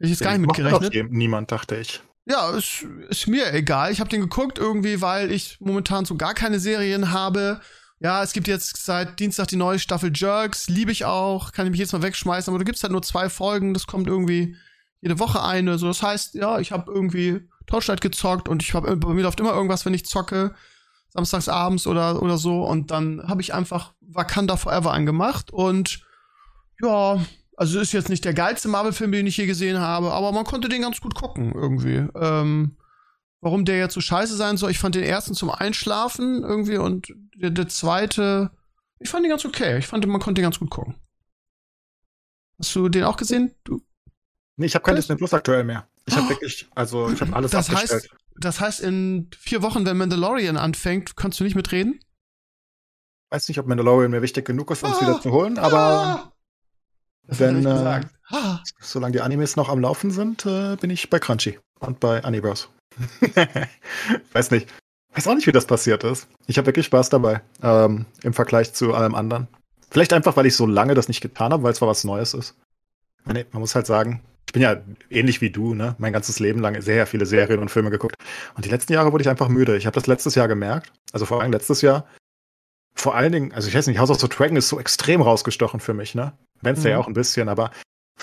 Hätte ich jetzt gar nicht mitgerechnet. Niemand, dachte ich. Ja, ist, ist mir egal. Ich habe den geguckt irgendwie, weil ich momentan so gar keine Serien habe. Ja, es gibt jetzt seit Dienstag die neue Staffel Jerks, liebe ich auch, kann ich mich jetzt mal wegschmeißen, aber du gibst halt nur zwei Folgen, das kommt irgendwie jede Woche eine. So, das heißt, ja, ich habe irgendwie Torchlight gezockt und ich habe bei mir läuft immer irgendwas, wenn ich zocke, samstags abends oder oder so und dann habe ich einfach Wakanda Forever angemacht und ja, also ist jetzt nicht der geilste Marvel-Film, den ich je gesehen habe, aber man konnte den ganz gut gucken irgendwie. Ähm, warum der jetzt so scheiße sein soll, ich fand den ersten zum Einschlafen irgendwie und der, der zweite, ich fand den ganz okay. Ich fand, man konnte den ganz gut gucken. Hast du den auch gesehen? Du, Nee, ich habe kein? Disney Plus aktuell mehr. Ich habe Oh. wirklich, also ich habe alles das abgestellt. heißt, das heißt, in vier Wochen, wenn Mandalorian anfängt, kannst du nicht mitreden? weiß nicht, ob Mandalorian mir wichtig genug ist, um es Ah. wieder zu holen, aber Ah! Das wenn, äh, solange die Animes noch am Laufen sind, äh, bin ich bei Crunchy und bei Animebros. weiß nicht. Weiß auch nicht, wie das passiert ist. Ich habe wirklich Spaß dabei, ähm, im Vergleich zu allem anderen. Vielleicht einfach, weil ich so lange das nicht getan habe, weil es zwar was Neues ist. Nee, man muss halt sagen, ich bin ja ähnlich wie du, ne? Mein ganzes Leben lang sehr viele Serien und Filme geguckt. Und die letzten Jahre wurde ich einfach müde. Ich habe das letztes Jahr gemerkt. Also vor allem letztes Jahr. Vor allen Dingen, also ich weiß nicht, House of the Dragon ist so extrem rausgestochen für mich, ne? Wenn's ja Mhm. auch ein bisschen, aber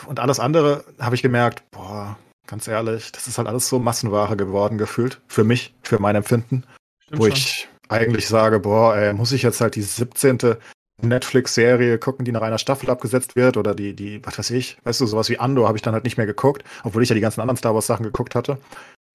und alles andere habe ich gemerkt, boah, ganz ehrlich, das ist halt alles so Massenware geworden gefühlt. Für mich, für mein Empfinden Stimmt wo schon. ich eigentlich sage, boah, ey, muss ich jetzt halt die 17. Netflix-Serie gucken, die nach einer Staffel abgesetzt wird oder die, die, was weiß ich, weißt du, sowas wie Andor habe ich dann halt nicht mehr geguckt, obwohl ich ja die ganzen anderen Star Wars-Sachen geguckt hatte.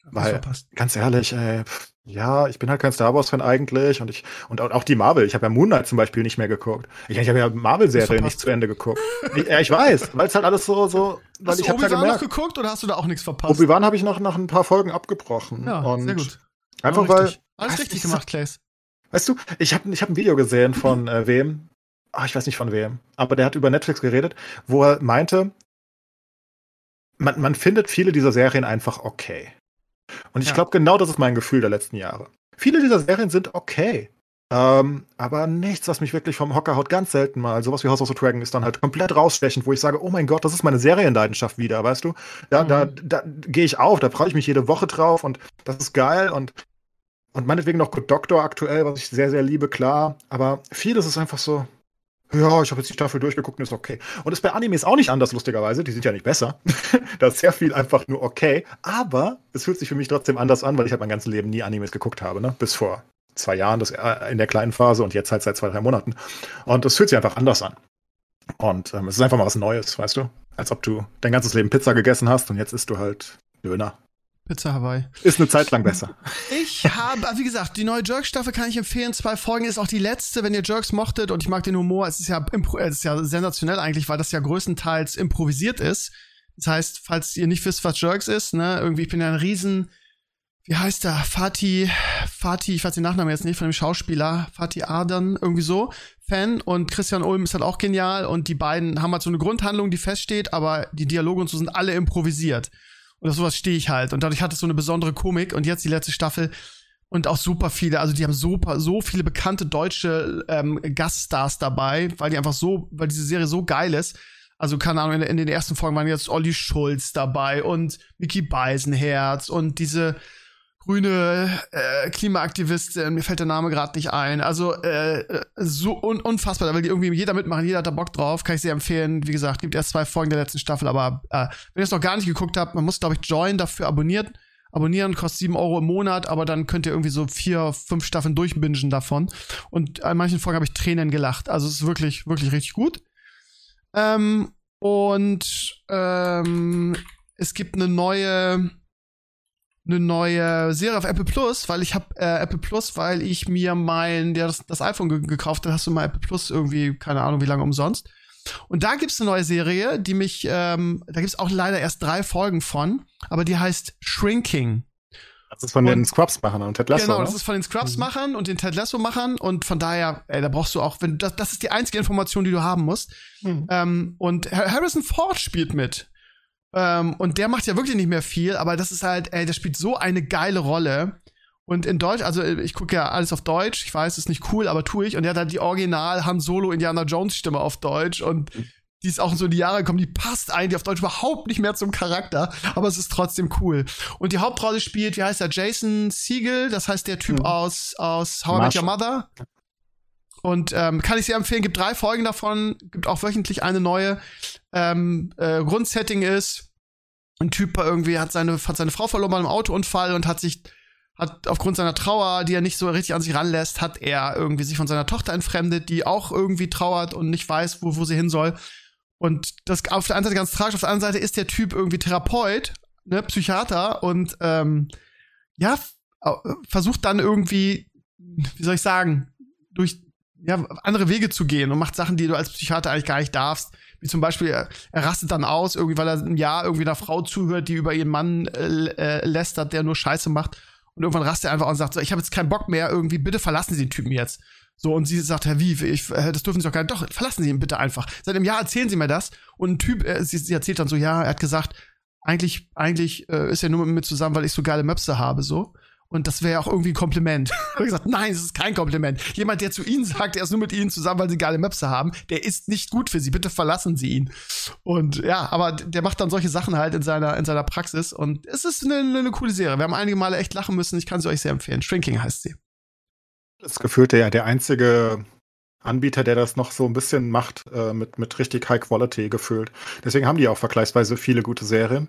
Weil- verpasst. Ganz ehrlich, ey, pff, ja, ich bin halt kein Star Wars-Fan eigentlich und ich, und auch die Marvel, ich habe ja Moon Knight zum Beispiel nicht mehr geguckt. Ich, ich habe ja Marvel-Serien verpasst. nicht zu Ende geguckt. ich, ja, ich weiß, weil es halt alles so, so, weil Hast ich du ja Obi-Wan noch geguckt oder hast du da auch nichts verpasst? Obi-Wan habe ich noch nach ein paar Folgen abgebrochen. ja, und sehr gut. Einfach weil, richtig. Alles richtig gemacht, Clays. Weißt du, ich habe ich hab ein Video gesehen von äh, wem? Ah, ich weiß nicht von wem. Aber der hat über Netflix geredet, wo er meinte, man, man findet viele dieser Serien einfach okay. Und ich Ja. glaube, genau das ist mein Gefühl der letzten Jahre. Viele dieser Serien sind okay. Ähm, aber nichts, was mich wirklich vom Hocker haut, ganz selten mal. Sowas wie House of the Dragon ist dann halt komplett rausstechend, wo ich sage, oh mein Gott, das ist meine Serienleidenschaft wieder, weißt du? Da, Mhm. da, da gehe ich auf, da freue ich mich jede Woche drauf und das ist geil und und meinetwegen noch Good Doctor aktuell, was ich sehr, sehr liebe, klar. Aber vieles ist einfach so, ja, ich habe jetzt die Staffel durchgeguckt und ist okay. Und ist bei Animes auch nicht anders, lustigerweise. Die sind ja nicht besser. da ist sehr viel einfach nur okay. Aber es fühlt sich für mich trotzdem anders an, weil ich halt mein ganzes Leben nie Animes geguckt habe, ne? Bis vor zwei Jahren, das äh, in der kleinen Phase und jetzt halt seit zwei, drei Monaten. Und es fühlt sich einfach anders an. Und ähm, es ist einfach mal was Neues, weißt du? Als ob du dein ganzes Leben Pizza gegessen hast und jetzt isst du halt Döner. Pizza Hawaii. Ist eine Zeit lang besser. Ich habe, wie gesagt, die neue Jerks-Staffel kann ich empfehlen. Zwei Folgen ist auch die letzte, wenn ihr Jerks mochtet und ich mag den Humor. Es ist ja, impro es ist ja sensationell eigentlich, weil das ja größtenteils improvisiert ist. Das heißt, falls ihr nicht wisst, was Jerks ist, ne, irgendwie, ich bin ja ein riesen, wie heißt der? Fatih, Fatih, ich weiß den Nachnamen jetzt nicht, von dem Schauspieler, Fatih Ardan, irgendwie so, Fan und Christian Ulm ist halt auch genial und die beiden haben halt so eine Grundhandlung, die feststeht, aber die Dialoge und so sind alle improvisiert. Und auf sowas stehe ich halt. Und dadurch hat es so eine besondere Komik. Und jetzt die letzte Staffel und auch super viele, also die haben super, so viele bekannte deutsche ähm, Gaststars dabei, weil die einfach so, weil diese Serie so geil ist. Also, keine Ahnung, in, in den ersten Folgen waren jetzt Olli Schulz dabei und Mickey Beisenherz und diese grüne äh, Klimaaktivistin, mir fällt der Name gerade nicht ein. Also äh, so un unfassbar, da will irgendwie jeder mitmachen, jeder hat da Bock drauf, kann ich sehr empfehlen. Wie gesagt, gibt erst zwei Folgen der letzten Staffel, aber äh, wenn ihr es noch gar nicht geguckt habt, man muss, glaube ich, Join dafür abonnieren. Abonnieren kostet sieben Euro im Monat, aber dann könnt ihr irgendwie so vier, fünf Staffeln durchbingen davon. Und an manchen Folgen habe ich Tränen gelacht. Also es ist wirklich, wirklich richtig gut. Ähm, und ähm, es gibt eine neue eine neue Serie auf Apple Plus, weil ich habe äh, Apple Plus, weil ich mir mein ja, das, das iPhone ge gekauft habe, hast du mal Apple Plus irgendwie keine Ahnung wie lange umsonst Und da gibt's eine neue Serie, die mich, ähm, da gibt's auch leider erst drei Folgen von, aber die heißt Shrinking. Das ist von und, den Scrubs-Machern und Ted Lasso. Genau, das ist von den Scrubs-Machern mhm. und den Ted Lasso-Machern und von daher, ey, da brauchst du auch, wenn das, das ist die einzige Information, die du haben musst. Mhm. Ähm, und Harrison Ford spielt mit. Ähm, und der macht ja wirklich nicht mehr viel, aber das ist halt, ey, der spielt so eine geile Rolle. Und in Deutsch, also ich gucke ja alles auf Deutsch, ich weiß, ist nicht cool, aber tue ich. Und er hat halt die Original Han Solo Indiana Jones Stimme auf Deutsch und die ist auch so in die Jahre gekommen, die passt eigentlich auf Deutsch überhaupt nicht mehr zum Charakter, aber es ist trotzdem cool. Und die Hauptrolle spielt, wie heißt er, Jason Siegel, das heißt der Typ mhm. aus, aus How I Met Your Mother. Und ähm, kann ich sehr empfehlen, gibt drei Folgen davon, gibt auch wöchentlich eine neue. Ähm, äh, Grundsetting ist, ein Typ irgendwie hat seine, hat seine Frau verloren bei einem Autounfall und hat sich hat aufgrund seiner Trauer, die er nicht so richtig an sich ranlässt, hat er irgendwie sich von seiner Tochter entfremdet, die auch irgendwie trauert und nicht weiß, wo, wo sie hin soll. Und das auf der einen Seite ganz tragisch, auf der anderen Seite ist der Typ irgendwie Therapeut, ne, Psychiater und ähm, ja, versucht dann irgendwie, wie soll ich sagen, durch ja, andere Wege zu gehen und macht Sachen, die du als Psychiater eigentlich gar nicht darfst. Wie zum Beispiel, er, rastet dann aus, irgendwie, weil er ein Jahr irgendwie einer Frau zuhört, die über ihren Mann äh, äh, lästert, der nur Scheiße macht. Und irgendwann rastet er einfach und sagt so, ich habe jetzt keinen Bock mehr, irgendwie, bitte verlassen Sie den Typen jetzt. So, und sie sagt, Herr wie, ich, äh, das dürfen Sie doch gar nicht. Doch, verlassen Sie ihn bitte einfach. Seit einem Jahr erzählen Sie mir das. Und ein Typ, äh, sie, sie, erzählt dann so, ja, er hat gesagt, eigentlich, eigentlich äh, ist er nur mit mir zusammen, weil ich so geile Möpse habe, so. Und das wäre auch irgendwie ein Kompliment. habe gesagt, nein, es ist kein Kompliment. Jemand, der zu Ihnen sagt, er ist nur mit Ihnen zusammen, weil Sie geile Möpse haben, der ist nicht gut für Sie. Bitte verlassen Sie ihn. Und ja, aber der macht dann solche Sachen halt in seiner, in seiner Praxis. Und es ist eine, eine coole Serie. Wir haben einige Male echt lachen müssen. Ich kann sie euch sehr empfehlen. Shrinking heißt sie. Das gefühlt ja der einzige Anbieter, der das noch so ein bisschen macht, äh, mit, mit richtig High Quality gefühlt. Deswegen haben die auch vergleichsweise viele gute Serien.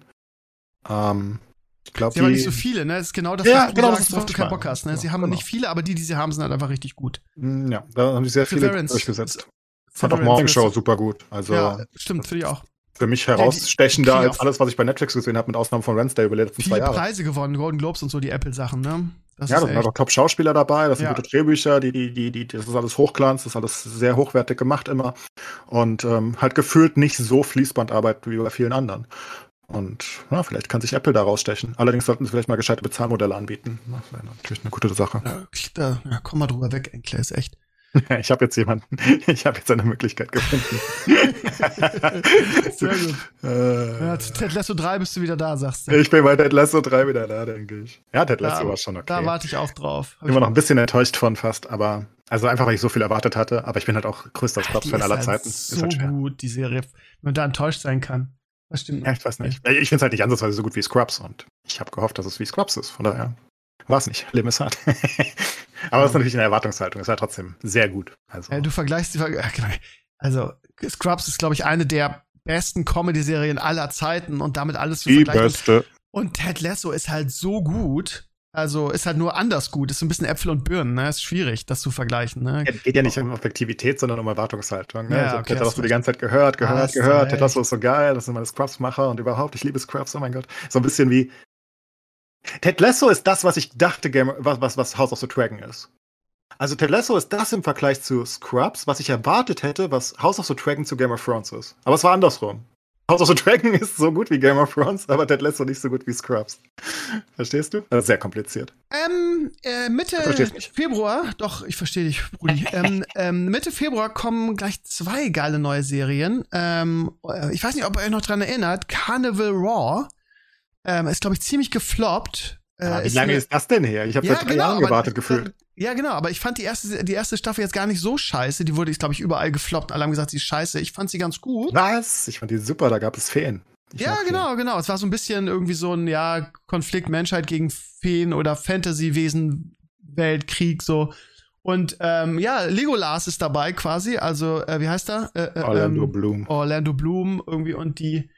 Ähm, ich glaube, sie haben nicht so viele, ne? Das ist genau das, ja, was du genau, sagst, worauf du keinen Bock hast. Ne? Sie haben genau. nicht viele, aber die, die sie haben, sind halt einfach richtig gut. Mm, ja, da haben sie sehr viele durchgesetzt. Fand auch Morning Show super gut. Also, ja, stimmt, finde ich auch. Für mich herausstechender als alles, was ich bei Netflix gesehen habe, mit Ausnahme von Wednesday über die letzten zwei Jahre. Preise gewonnen, Golden Globes und so, die Apple-Sachen, ne? Das ja, da sind auch Top-Schauspieler dabei, das sind ja. gute Drehbücher, die, die, die, die, das ist alles Hochglanz, das ist alles sehr hochwertig gemacht immer. Und ähm, halt gefühlt nicht so Fließbandarbeit wie bei vielen anderen. Und ja, vielleicht kann sich Apple da rausstechen. Allerdings sollten sie vielleicht mal gescheite Bezahlmodelle anbieten. Das wäre natürlich eine gute Sache. Ja, da, ja komm mal drüber weg, Enkler, ist echt. ich habe jetzt jemanden, ich habe jetzt eine Möglichkeit gefunden. Sehr gut. Äh, ja, Ted Lasso 3 bist du wieder da, sagst du. Ich bin bei Ted Lasso 3 wieder da, denke ich. Ja, Ted Lasso da, war schon okay. Da warte ich auch drauf. Hab Immer noch ein bisschen enttäuscht von fast, aber also einfach, weil ich so viel erwartet hatte, aber ich bin halt auch größter Scrubs-Fan aller halt Zeiten. So ist halt gut, die Serie, wenn man da enttäuscht sein kann. Das stimmt. Ja, ich weiß nicht. Ich finde es halt nicht ansatzweise so gut wie Scrubs und ich habe gehofft, dass es wie Scrubs ist. Von daher war es nicht. Leben ist hart. Aber das ist natürlich eine Erwartungshaltung. Es war trotzdem sehr gut. Also. Ja, du vergleichst die. Genau. Also, Scrubs ist, glaube ich, eine der besten Comedy-Serien aller Zeiten und damit alles zu die vergleichen. Beste. Und Ted Lasso ist halt so gut. Also ist halt nur anders gut. Ist so ein bisschen Äpfel und Birnen, ne? Ist schwierig, das zu vergleichen. Ne? Es geht ja nicht um Objektivität, sondern um Erwartungshaltung. Ne? Ja, also, okay, Ted Lasso die ganze Zeit gehört, gehört, ah, gehört. Ted Lasso ist so geil, das sind meine Scrubs-Macher und überhaupt, ich liebe Scrubs, oh mein Gott. So ein bisschen wie Ted Lasso ist das, was ich dachte, was, was, was House of the Dragon ist. Also Ted Lasso ist das im Vergleich zu Scrubs, was ich erwartet hätte, was House of the Dragon zu Game of Thrones ist. Aber es war andersrum. House of the Dragon ist so gut wie Game of Thrones, aber Ted Lasso nicht so gut wie Scrubs. Verstehst du? Das ist sehr kompliziert. Ähm, äh, Mitte Februar, doch, ich verstehe dich, Brudi. ähm, ähm, Mitte Februar kommen gleich zwei geile neue Serien. Ähm, äh, ich weiß nicht, ob ihr euch noch dran erinnert. Carnival Raw ähm, ist, glaube ich, ziemlich gefloppt. Äh, ah, wie lange eine, ist das denn her? Ich habe ja, seit drei genau, Jahren gewartet gefühlt. Ja, genau, aber ich fand die erste, die erste Staffel jetzt gar nicht so scheiße. Die wurde, glaube ich, überall gefloppt. Alle haben gesagt, sie ist scheiße. Ich fand sie ganz gut. Was? Ich fand die super, da gab es Feen. Ich ja, genau, Feen. genau. Es war so ein bisschen irgendwie so ein, ja, Konflikt Menschheit gegen Feen oder Fantasy-Wesen, Weltkrieg, so. Und ähm, ja, Legolas ist dabei quasi, also äh, wie heißt er? Äh, äh, Orlando ähm, Bloom. Orlando Bloom irgendwie und die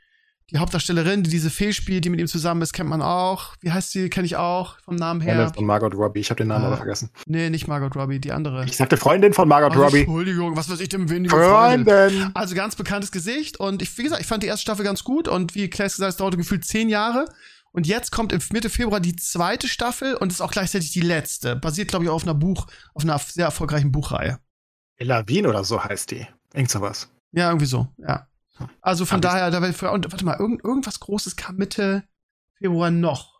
die Hauptdarstellerin, die diese Fee spielt, die mit ihm zusammen ist, kennt man auch. Wie heißt sie? Kenne ich auch vom Namen her. Freundin von Margot Robbie. Ich habe den Namen ah, aber vergessen. Nee, nicht Margot Robbie, die andere. Ich sagte Freundin von Margot also, Robbie. Entschuldigung, was weiß ich denn, wen Freundin. Freundin. Also ganz bekanntes Gesicht und ich, wie gesagt, ich fand die erste Staffel ganz gut und wie Claire gesagt, es dauerte gefühlt zehn Jahre. Und jetzt kommt im Mitte Februar die zweite Staffel und ist auch gleichzeitig die letzte. Basiert, glaube ich, auf einer Buch, auf einer sehr erfolgreichen Buchreihe. Elavin oder so heißt die. Irgend sowas. Ja, irgendwie so, ja. Also von daher, da für, und, warte mal, irgend, irgendwas Großes kam Mitte Februar noch.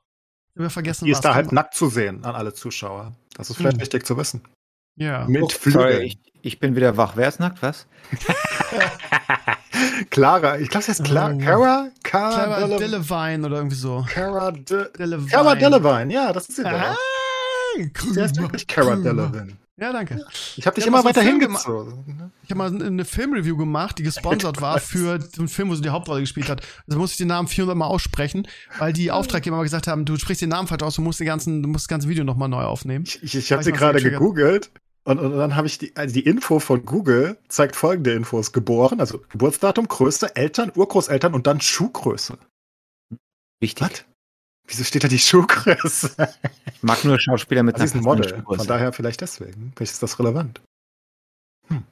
Wir vergessen Die ist da halt nackt zu sehen an alle Zuschauer. Das ist vielleicht Hm. wichtig zu wissen. Ja. Mit Oh, Flügeln. sorry, ich, ich bin wieder wach. Wer ist nackt? Was? Clara, ich glaube, sie heißt Clara. Oh. Cara? Cara Clara Dele- Delevingne oder irgendwie so. Cara De Delevingne. Cara Delevingne, ja, das ist sie Ah, doch. Sie heißt wirklich Cara Delevingne. Ja, danke. Ich habe dich Ja, immer weiter hingezogen. Ich habe mal eine Filmreview gemacht, die gesponsert war für so einen Film, wo sie die Hauptrolle gespielt hat. Da musste ich den Namen 400 Mal aussprechen, weil die Auftraggeber mal gesagt haben, du sprichst den Namen falsch aus, du musst, den ganzen, du musst das ganze Video nochmal neu aufnehmen. Ich, ich, ich habe sie gerade gegoogelt und, und dann habe ich die, also die Info von Google zeigt folgende Infos. Geboren, also Geburtsdatum, Größe, Eltern, Urgroßeltern und dann Schuhgröße. Wichtig. Wieso steht da die Schuhgröße? Ich mag nur Schauspieler mit Das ist ein passenden Model. Schuhgröße. Von daher vielleicht deswegen. Vielleicht ist das relevant. Hm.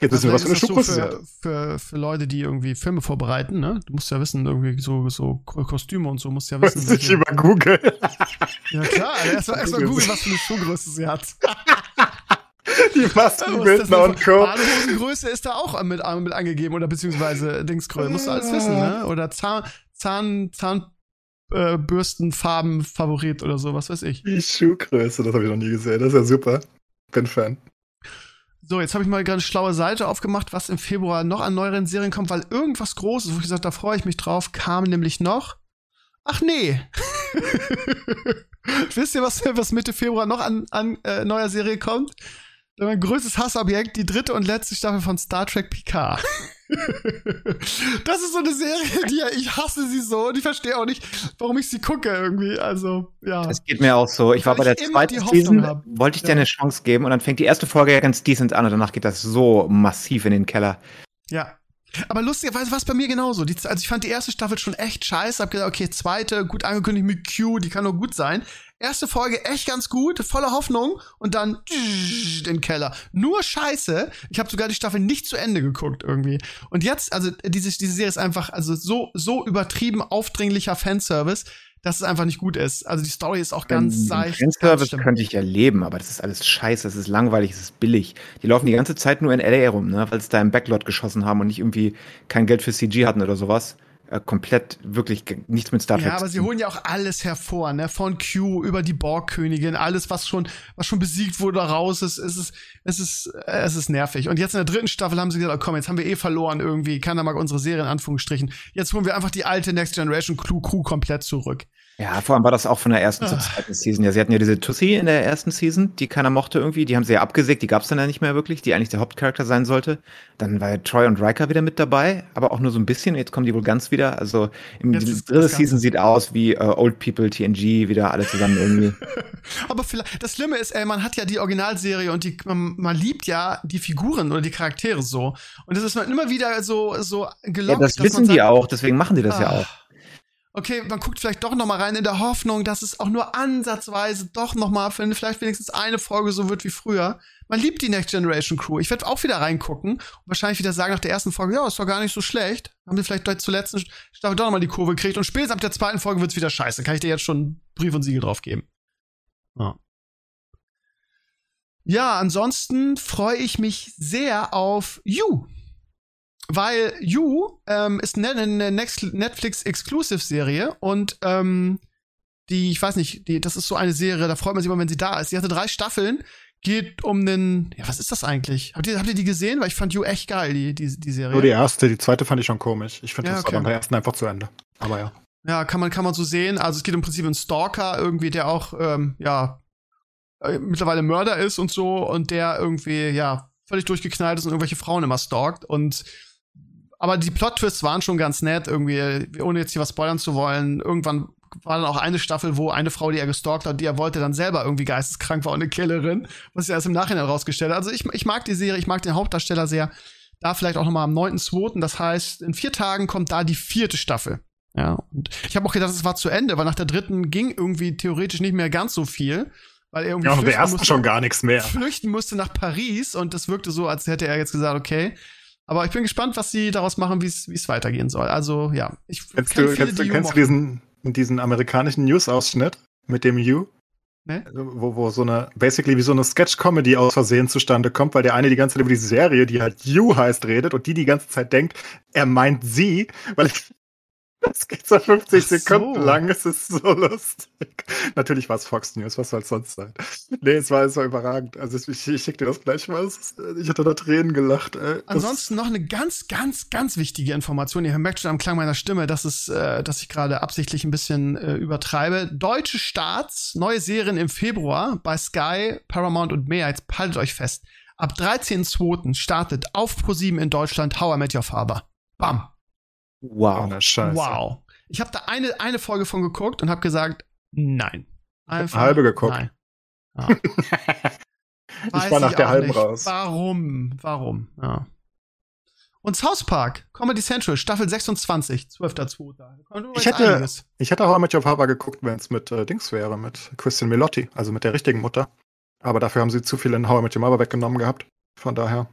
Jetzt Also wissen wir, was für eine Schuhgröße so sie für, hat. für, für Leute, die irgendwie Filme vorbereiten, ne? Du musst ja wissen, irgendwie so, so Ko- Kostüme und so, musst ja wissen. Weiß ich über Google. ja klar, erstmal erst mal googeln, was für eine Schuhgröße sie hat. Die Maskenbildner denn und Co. Badehosengröße ist da auch mit, mit angegeben oder beziehungsweise Dingsgröße. Musst du alles wissen, ne? Oder Zahn, Zahn, Zahnbürstenfarben äh, Bürstenfarben Favorit oder so, was weiß ich. Die Schuhgröße, das habe ich noch nie gesehen. Das ist ja super. Bin Fan. So, jetzt habe ich mal eine schlaue Seite aufgemacht, was im Februar noch an neueren Serien kommt, weil irgendwas Großes, wo ich gesagt da freue ich mich drauf, kam nämlich noch. Ach nee. Wisst ihr, was, was Mitte Februar noch an, an äh, neuer Serie kommt? Mein größtes Hassobjekt, die dritte und letzte Staffel von Star Trek Picard. das ist so eine Serie, die ich hasse sie so und ich verstehe auch nicht, warum ich sie gucke irgendwie. Also, ja. Es geht mir auch so. Ich war bei Weil der immer die zweiten Season, hab. wollte ich dir Ja. eine Chance geben und dann fängt die erste Folge ja ganz decent an und danach geht das so massiv in den Keller. Ja. Aber lustigerweise war es bei mir genauso. Die, also ich fand die erste Staffel schon echt scheiße. Hab gedacht, okay, zweite, gut angekündigt mit Q, die kann nur gut sein. Erste Folge echt ganz gut, voller Hoffnung und dann den Keller. Nur scheiße. Ich habe sogar die Staffel nicht zu Ende geguckt irgendwie. Und jetzt, also diese, diese Serie ist einfach also so, so übertrieben aufdringlicher Fanservice, dass es einfach nicht gut ist. Also die Story ist auch ganz Den seicht. Fanservice könnte ich ja leben, aber das ist alles scheiße, es ist langweilig, es ist billig. Die laufen die ganze Zeit nur in LA rum, ne, weil sie da im Backlot geschossen haben und nicht irgendwie kein Geld für CG hatten oder sowas. Äh, komplett wirklich nichts mit Star Trek. Ja, aber sie holen ja auch alles hervor, ne? Von Q über die Borgkönigin, alles, was schon, was schon besiegt wurde, raus ist. Es ist, es ist, äh, es ist nervig. Und jetzt in der dritten Staffel haben sie gesagt, oh, komm, jetzt haben wir eh verloren irgendwie. Keiner mag unsere Serie in Anführungsstrichen. Jetzt holen wir einfach die alte Next Generation Crew komplett zurück. Ja, vor allem war das auch von der ersten zur Ah. zweiten Season. Ja, sie hatten ja diese Tussi in der ersten Season, die keiner mochte irgendwie. Die haben sie ja abgesägt, die gab's dann ja nicht mehr wirklich, die eigentlich der Hauptcharakter sein sollte. Dann war ja Troy und Riker wieder mit dabei, aber auch nur so ein bisschen. Jetzt kommen die wohl ganz wieder. Also im, die dritte das Season sieht aus wie äh, Old People, TNG, wieder alle zusammen irgendwie. Aber vielleicht, das Schlimme ist, ey, man hat ja die Originalserie und die, man, man liebt ja die Figuren oder die Charaktere so. Und das ist man immer wieder so, so ja, gelockt. das dass wissen man die sagt, auch, deswegen machen die das ja Ah. auch. Okay, man guckt vielleicht doch noch mal rein in der Hoffnung, dass es auch nur ansatzweise doch noch mal für vielleicht wenigstens eine Folge so wird wie früher. Man liebt die Next Generation Crew. Ich werde auch wieder reingucken und wahrscheinlich wieder sagen nach der ersten Folge, ja, ist doch gar nicht so schlecht. Haben wir vielleicht zur letzten Staffel doch noch mal die Kurve gekriegt und spätestens ab der zweiten Folge wird's wieder scheiße. Kann ich dir jetzt schon Brief und Siegel drauf geben. Ja. Ja, ansonsten freue ich mich sehr auf You. Weil You ähm, ist eine, eine Next- Netflix-Exclusive-Serie und ähm, die, ich weiß nicht, die, das ist so eine Serie, da freut man sich immer, wenn sie da ist. Die hatte drei Staffeln, geht um den, ja, was ist das eigentlich? Habt ihr, habt ihr die gesehen? Weil ich fand You echt geil, die, die, die Serie. Nur die erste, die zweite fand ich schon komisch. Ich finde Ja, das okay. aber der ersten einfach zu Ende. Aber ja. Ja, kann man, kann man so sehen. Also es geht im Prinzip um einen Stalker irgendwie, der auch, ähm, ja, äh, mittlerweile Mörder ist und so und der irgendwie, ja, völlig durchgeknallt ist und irgendwelche Frauen immer stalkt und aber die Plot-Twists waren schon ganz nett, irgendwie, ohne jetzt hier was spoilern zu wollen. Irgendwann war dann auch eine Staffel, wo eine Frau, die er gestalkt hat, die er wollte, dann selber irgendwie geisteskrank war und eine Killerin, was sich erst im Nachhinein rausgestellt hat. Also ich, ich mag die Serie, ich mag den Hauptdarsteller sehr. Da vielleicht auch noch mal am 9.2., das heißt, in vier Tagen kommt da die vierte Staffel. Ja, und ich habe auch gedacht, es war zu Ende, weil nach der dritten ging irgendwie theoretisch nicht mehr ganz so viel, weil er irgendwie Ja, und der flüchten ersten musste, schon gar nichts mehr. flüchten musste nach Paris und das wirkte so, als hätte er jetzt gesagt, okay. Aber ich bin gespannt, was sie daraus machen, wie es wie es weitergehen soll. Also ja, ich Kennst kenn du, kennst du, kennst du diesen, diesen amerikanischen News-Ausschnitt mit dem You? Nee? Wo, wo so eine, basically wie so eine Sketch-Comedy aus Versehen zustande kommt, weil der eine die ganze Zeit über die Serie, die halt You heißt, redet und die die ganze Zeit denkt, er meint sie, weil ich das geht so 50 so. Sekunden lang, es ist so lustig. Natürlich war es Fox News, was soll es sonst sein? Nee, es war, es war überragend. Also ich, ich schicke dir das gleich mal. Ich hatte da Tränen gelacht. Ey. Ansonsten noch eine ganz, ganz, ganz wichtige Information. Ihr merkt schon am Klang meiner Stimme, dass, es, äh, dass ich gerade absichtlich ein bisschen äh, übertreibe. Deutsche Starts, neue Serien im Februar bei Sky, Paramount und mehr. Jetzt haltet euch fest. Ab 13.02. startet auf Pro7 in Deutschland How I Met Your Father. Bam. Wow. Scheiße. Wow. Ich habe da eine, eine Folge von geguckt und habe gesagt, nein. Einfach halbe geguckt. Nein. Ja. ich war nach der halben nicht. raus. Warum? Warum? Ja. Und South Park, Comedy Central, Staffel 26, 12.2. Ich hätte, ich hätte auch mit Your Papa geguckt, wenn es mit äh, Dings wäre, mit Christian Milotti, also mit der richtigen Mutter. Aber dafür haben sie zu viel in How I Met Your Mother weggenommen gehabt. Von daher.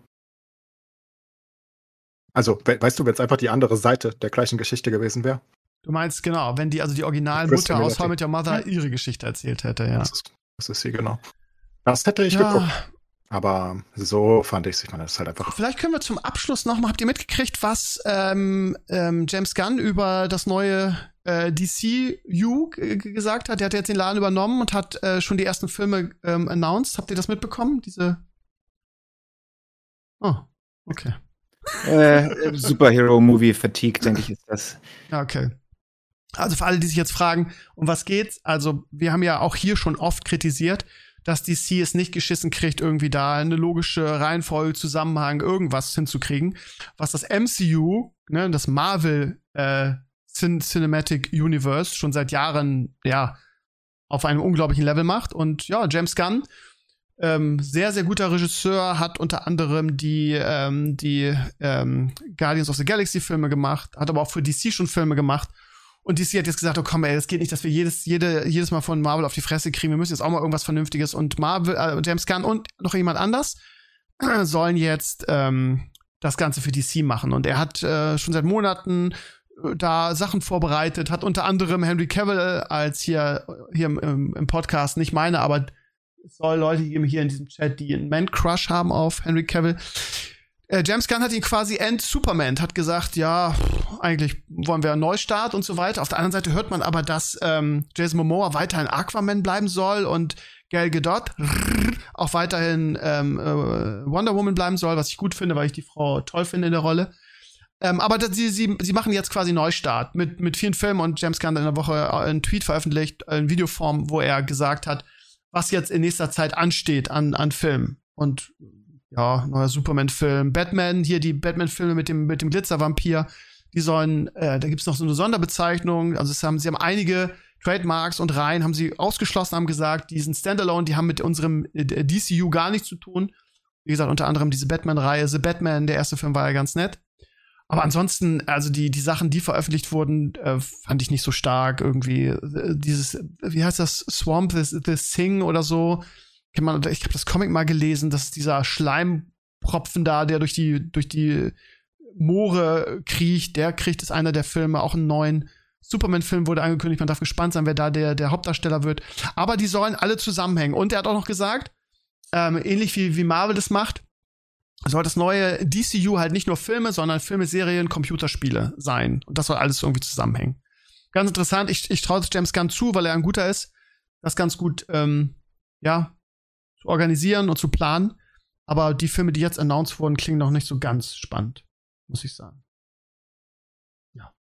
Also, we weißt du, wenn es einfach die andere Seite der gleichen Geschichte gewesen wäre? Du meinst, genau, wenn die, also die Originalmutter aus How Met Your Mother ihre Geschichte erzählt hätte, ja. Das ist, das ist sie, genau. Das hätte ich ja. geguckt. Aber so fand ich es. Ich meine, das ist halt einfach. Vielleicht können wir zum Abschluss nochmal, habt ihr mitgekriegt, was ähm, ähm, James Gunn über das neue äh, DCU gesagt hat? Der hat jetzt den Laden übernommen und hat äh, schon die ersten Filme ähm, announced. Habt ihr das mitbekommen? Diese. Oh, okay äh, Superhero-Movie-Fatigue, denke ich, ist das. Okay. Also für alle, die sich jetzt fragen, um was geht's? Also, wir haben ja auch hier schon oft kritisiert, dass DC es nicht geschissen kriegt, irgendwie da eine logische Reihenfolge, Zusammenhang, irgendwas hinzukriegen. Was das MCU, ne, das Marvel äh, Cin Cinematic Universe schon seit Jahren, ja, auf einem unglaublichen Level macht. Und ja, James Gunn ähm, sehr, sehr guter Regisseur, hat unter anderem die, ähm, die ähm, Guardians of the Galaxy Filme gemacht, hat aber auch für DC schon Filme gemacht. Und DC hat jetzt gesagt, oh komm, ey, es geht nicht, dass wir jedes, jede, jedes Mal von Marvel auf die Fresse kriegen. Wir müssen jetzt auch mal irgendwas Vernünftiges. Und Marvel, äh, James Gunn und noch jemand anders äh, sollen jetzt ähm, das Ganze für DC machen. Und er hat äh, schon seit Monaten äh, da Sachen vorbereitet, hat unter anderem Henry Cavill als hier, hier im, im Podcast, nicht meine, aber soll Leute geben hier in diesem Chat, die einen Man-Crush haben auf Henry Cavill. Äh, James Gunn hat ihn quasi End-Superman, hat gesagt, ja, eigentlich wollen wir einen Neustart und so weiter. Auf der anderen Seite hört man aber, dass ähm, Jason Momoa weiterhin Aquaman bleiben soll und Gal Gadot auch weiterhin ähm, äh, Wonder Woman bleiben soll, was ich gut finde, weil ich die Frau toll finde in der Rolle. Ähm, aber das, sie, sie, sie machen jetzt quasi Neustart mit, mit vielen Filmen und James Gunn hat in der Woche einen Tweet veröffentlicht, in Videoform, wo er gesagt hat, was jetzt in nächster Zeit ansteht an, an Filmen. Und ja, neuer Superman-Film, Batman, hier die Batman-Filme mit dem, mit dem Glitzervampir, die sollen, äh, da gibt's noch so eine Sonderbezeichnung. Also es haben, sie haben einige Trademarks und Reihen haben sie ausgeschlossen, haben gesagt, die sind Standalone, die haben mit unserem äh, DCU gar nichts zu tun. Wie gesagt, unter anderem diese Batman-Reihe, The Batman, der erste Film war ja ganz nett. Aber ansonsten, also die, die Sachen, die veröffentlicht wurden, äh, fand ich nicht so stark. Irgendwie äh, dieses, wie heißt das, Swamp, the, the Thing oder so. Ich habe das Comic mal gelesen, dass dieser Schleimpropfen da, der durch die, durch die Moore kriecht, der kriegt, ist einer der Filme, auch einen neuen Superman-Film wurde angekündigt, man darf gespannt sein, wer da der, der Hauptdarsteller wird. Aber die sollen alle zusammenhängen. Und er hat auch noch gesagt, ähm, ähnlich wie, wie Marvel das macht, soll das neue DCU halt nicht nur Filme, sondern Filme, Serien, Computerspiele sein. Und das soll alles irgendwie zusammenhängen. Ganz interessant. Ich, ich traue James Gunn zu, weil er ein guter ist, das ganz gut, ähm, ja, zu organisieren und zu planen. Aber die Filme, die jetzt announced wurden, klingen noch nicht so ganz spannend, muss ich sagen. Ja.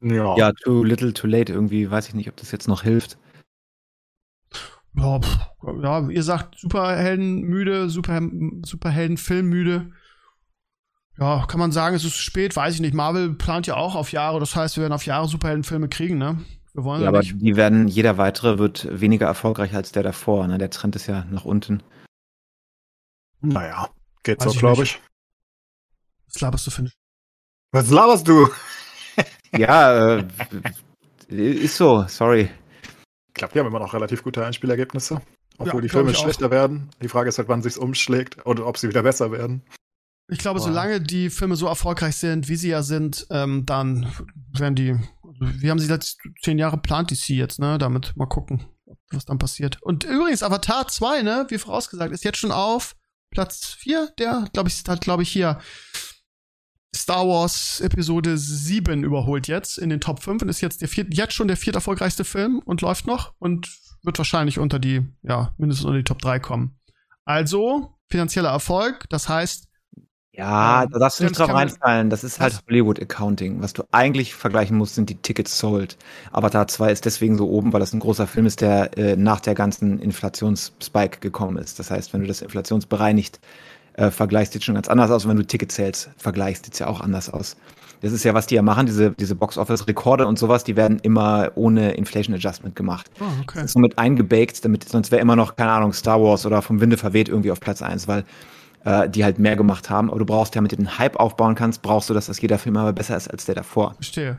Ja, ja too little, too late. Irgendwie weiß ich nicht, ob das jetzt noch hilft. Ja, pff, ja, ihr sagt Superhelden müde, Super, Superhelden Film müde. Ja, kann man sagen, es ist spät, weiß ich nicht. Marvel plant ja auch auf Jahre, das heißt, wir werden auf Jahre Superheldenfilme kriegen, ne? Wir wollen ja, aber nicht. die werden, jeder weitere wird weniger erfolgreich als der davor, ne? Der Trend ist ja nach unten. Naja, geht weiß so, glaube ich. Was laberst du, finde Was laberst du? ja, äh, ist so, sorry. Ich glaube, wir haben immer noch relativ gute Einspielergebnisse. Obwohl ja, die Filme schlechter werden. Die Frage ist halt, wann sich's umschlägt oder ob sie wieder besser werden. Ich glaube, Boah. solange die Filme so erfolgreich sind, wie sie ja sind, ähm, dann werden die. Wie haben sie letzte zehn Jahre plant, DC jetzt, ne? Damit mal gucken. was dann passiert. Und übrigens, Avatar 2, ne, wie vorausgesagt, ist jetzt schon auf Platz 4, der, glaube ich, hat, glaube ich, hier Star Wars Episode 7 überholt jetzt in den Top 5 und ist jetzt der viert, jetzt schon der viert erfolgreichste Film und läuft noch und wird wahrscheinlich unter die, ja, mindestens unter die Top 3 kommen. Also, finanzieller Erfolg, das heißt, ja, Ähm, da darfst du nicht drauf reinfallen. Das ist halt Was? Hollywood Accounting. Was du eigentlich vergleichen musst, sind die Tickets sold. Avatar 2 ist deswegen so oben, weil das ein großer Film ist, der äh, nach der ganzen Inflationsspike gekommen ist. Das heißt, wenn du das inflationsbereinigt äh, vergleichst, sieht schon ganz anders aus. Und wenn du Ticket Sales vergleichst, sieht's ja auch anders aus. Das ist ja, was die ja machen, diese, diese Box-Office-Rekorde und sowas, die werden immer ohne Inflation Adjustment gemacht. oh, okay. Das ist somit eingebaked, damit sonst wäre immer noch, keine Ahnung, Star Wars oder vom Winde verweht irgendwie auf Platz eins, weil äh, die halt mehr gemacht haben. Aber du brauchst ja, damit du den Hype aufbauen kannst, brauchst du, dass das jeder Film aber besser ist als der davor. Verstehe.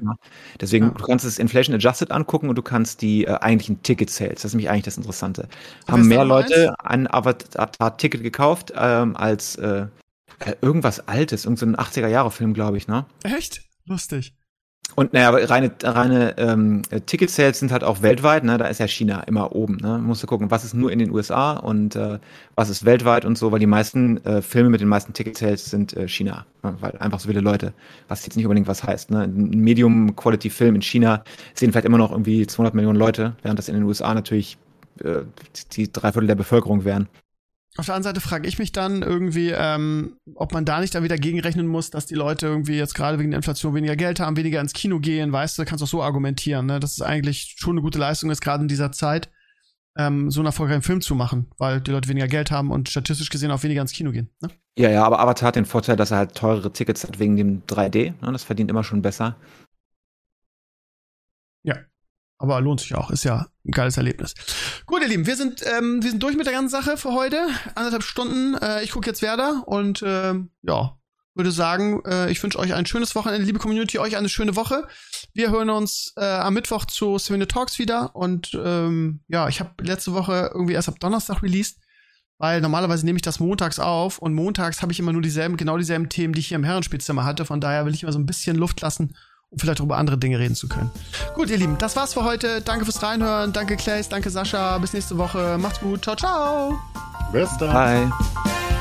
Deswegen, Ja. du kannst es Inflation Adjusted angucken und du kannst die äh, eigentlichen Ticket Sales, das ist nämlich eigentlich das Interessante. Haben mehr Leute ein Avatar-Ticket gekauft ähm, als äh, äh, irgendwas Altes, irgendein so ein 80er-Jahre-Film, glaube ich, ne? Echt? Lustig. Und naja, reine, reine ähm, Ticket-Sales sind halt auch weltweit, ne? Da ist ja China immer oben, ne? Musst du gucken, was ist nur in den USA und äh, was ist weltweit und so, weil die meisten äh, Filme mit den meisten Ticket-Sales sind äh, China. Ne? Weil einfach so viele Leute, was jetzt nicht unbedingt was heißt. Ne? Ein Medium-Quality-Film in China sehen vielleicht immer noch irgendwie 200 Millionen Leute, während das in den USA natürlich äh, die Dreiviertel der Bevölkerung wären. Auf der anderen Seite frage ich mich dann irgendwie, ähm, ob man da nicht dann wieder gegenrechnen muss, dass die Leute irgendwie jetzt gerade wegen der Inflation weniger Geld haben, weniger ins Kino gehen, weißt du, kannst auch so argumentieren, ne? dass es eigentlich schon eine gute Leistung ist, gerade in dieser Zeit, ähm, so einen erfolgreichen Film zu machen, weil die Leute weniger Geld haben und statistisch gesehen auch weniger ins Kino gehen. Ne? Ja, ja, aber Avatar hat den Vorteil, dass er halt teurere Tickets hat wegen dem 3D. Ne? Das verdient immer schon besser. Aber lohnt sich auch, ist ja ein geiles Erlebnis. Gut, ihr Lieben, wir sind, ähm, wir sind durch mit der ganzen Sache für heute. Anderthalb Stunden. Äh, ich gucke jetzt Werder und ähm, ja, würde sagen, äh, ich wünsche euch ein schönes Wochenende, liebe Community, euch eine schöne Woche. Wir hören uns äh, am Mittwoch zu Savine Talks wieder und ähm, ja, ich habe letzte Woche irgendwie erst ab Donnerstag released, weil normalerweise nehme ich das montags auf und montags habe ich immer nur dieselben, genau dieselben Themen, die ich hier im Herrenspielzimmer hatte. Von daher will ich immer so ein bisschen Luft lassen, um vielleicht auch über andere Dinge reden zu können. Gut, ihr Lieben, das war's für heute. Danke fürs Reinhören. Danke, Clays. Danke, Sascha. Bis nächste Woche. Macht's gut. Ciao, ciao. Bis dann. Bye.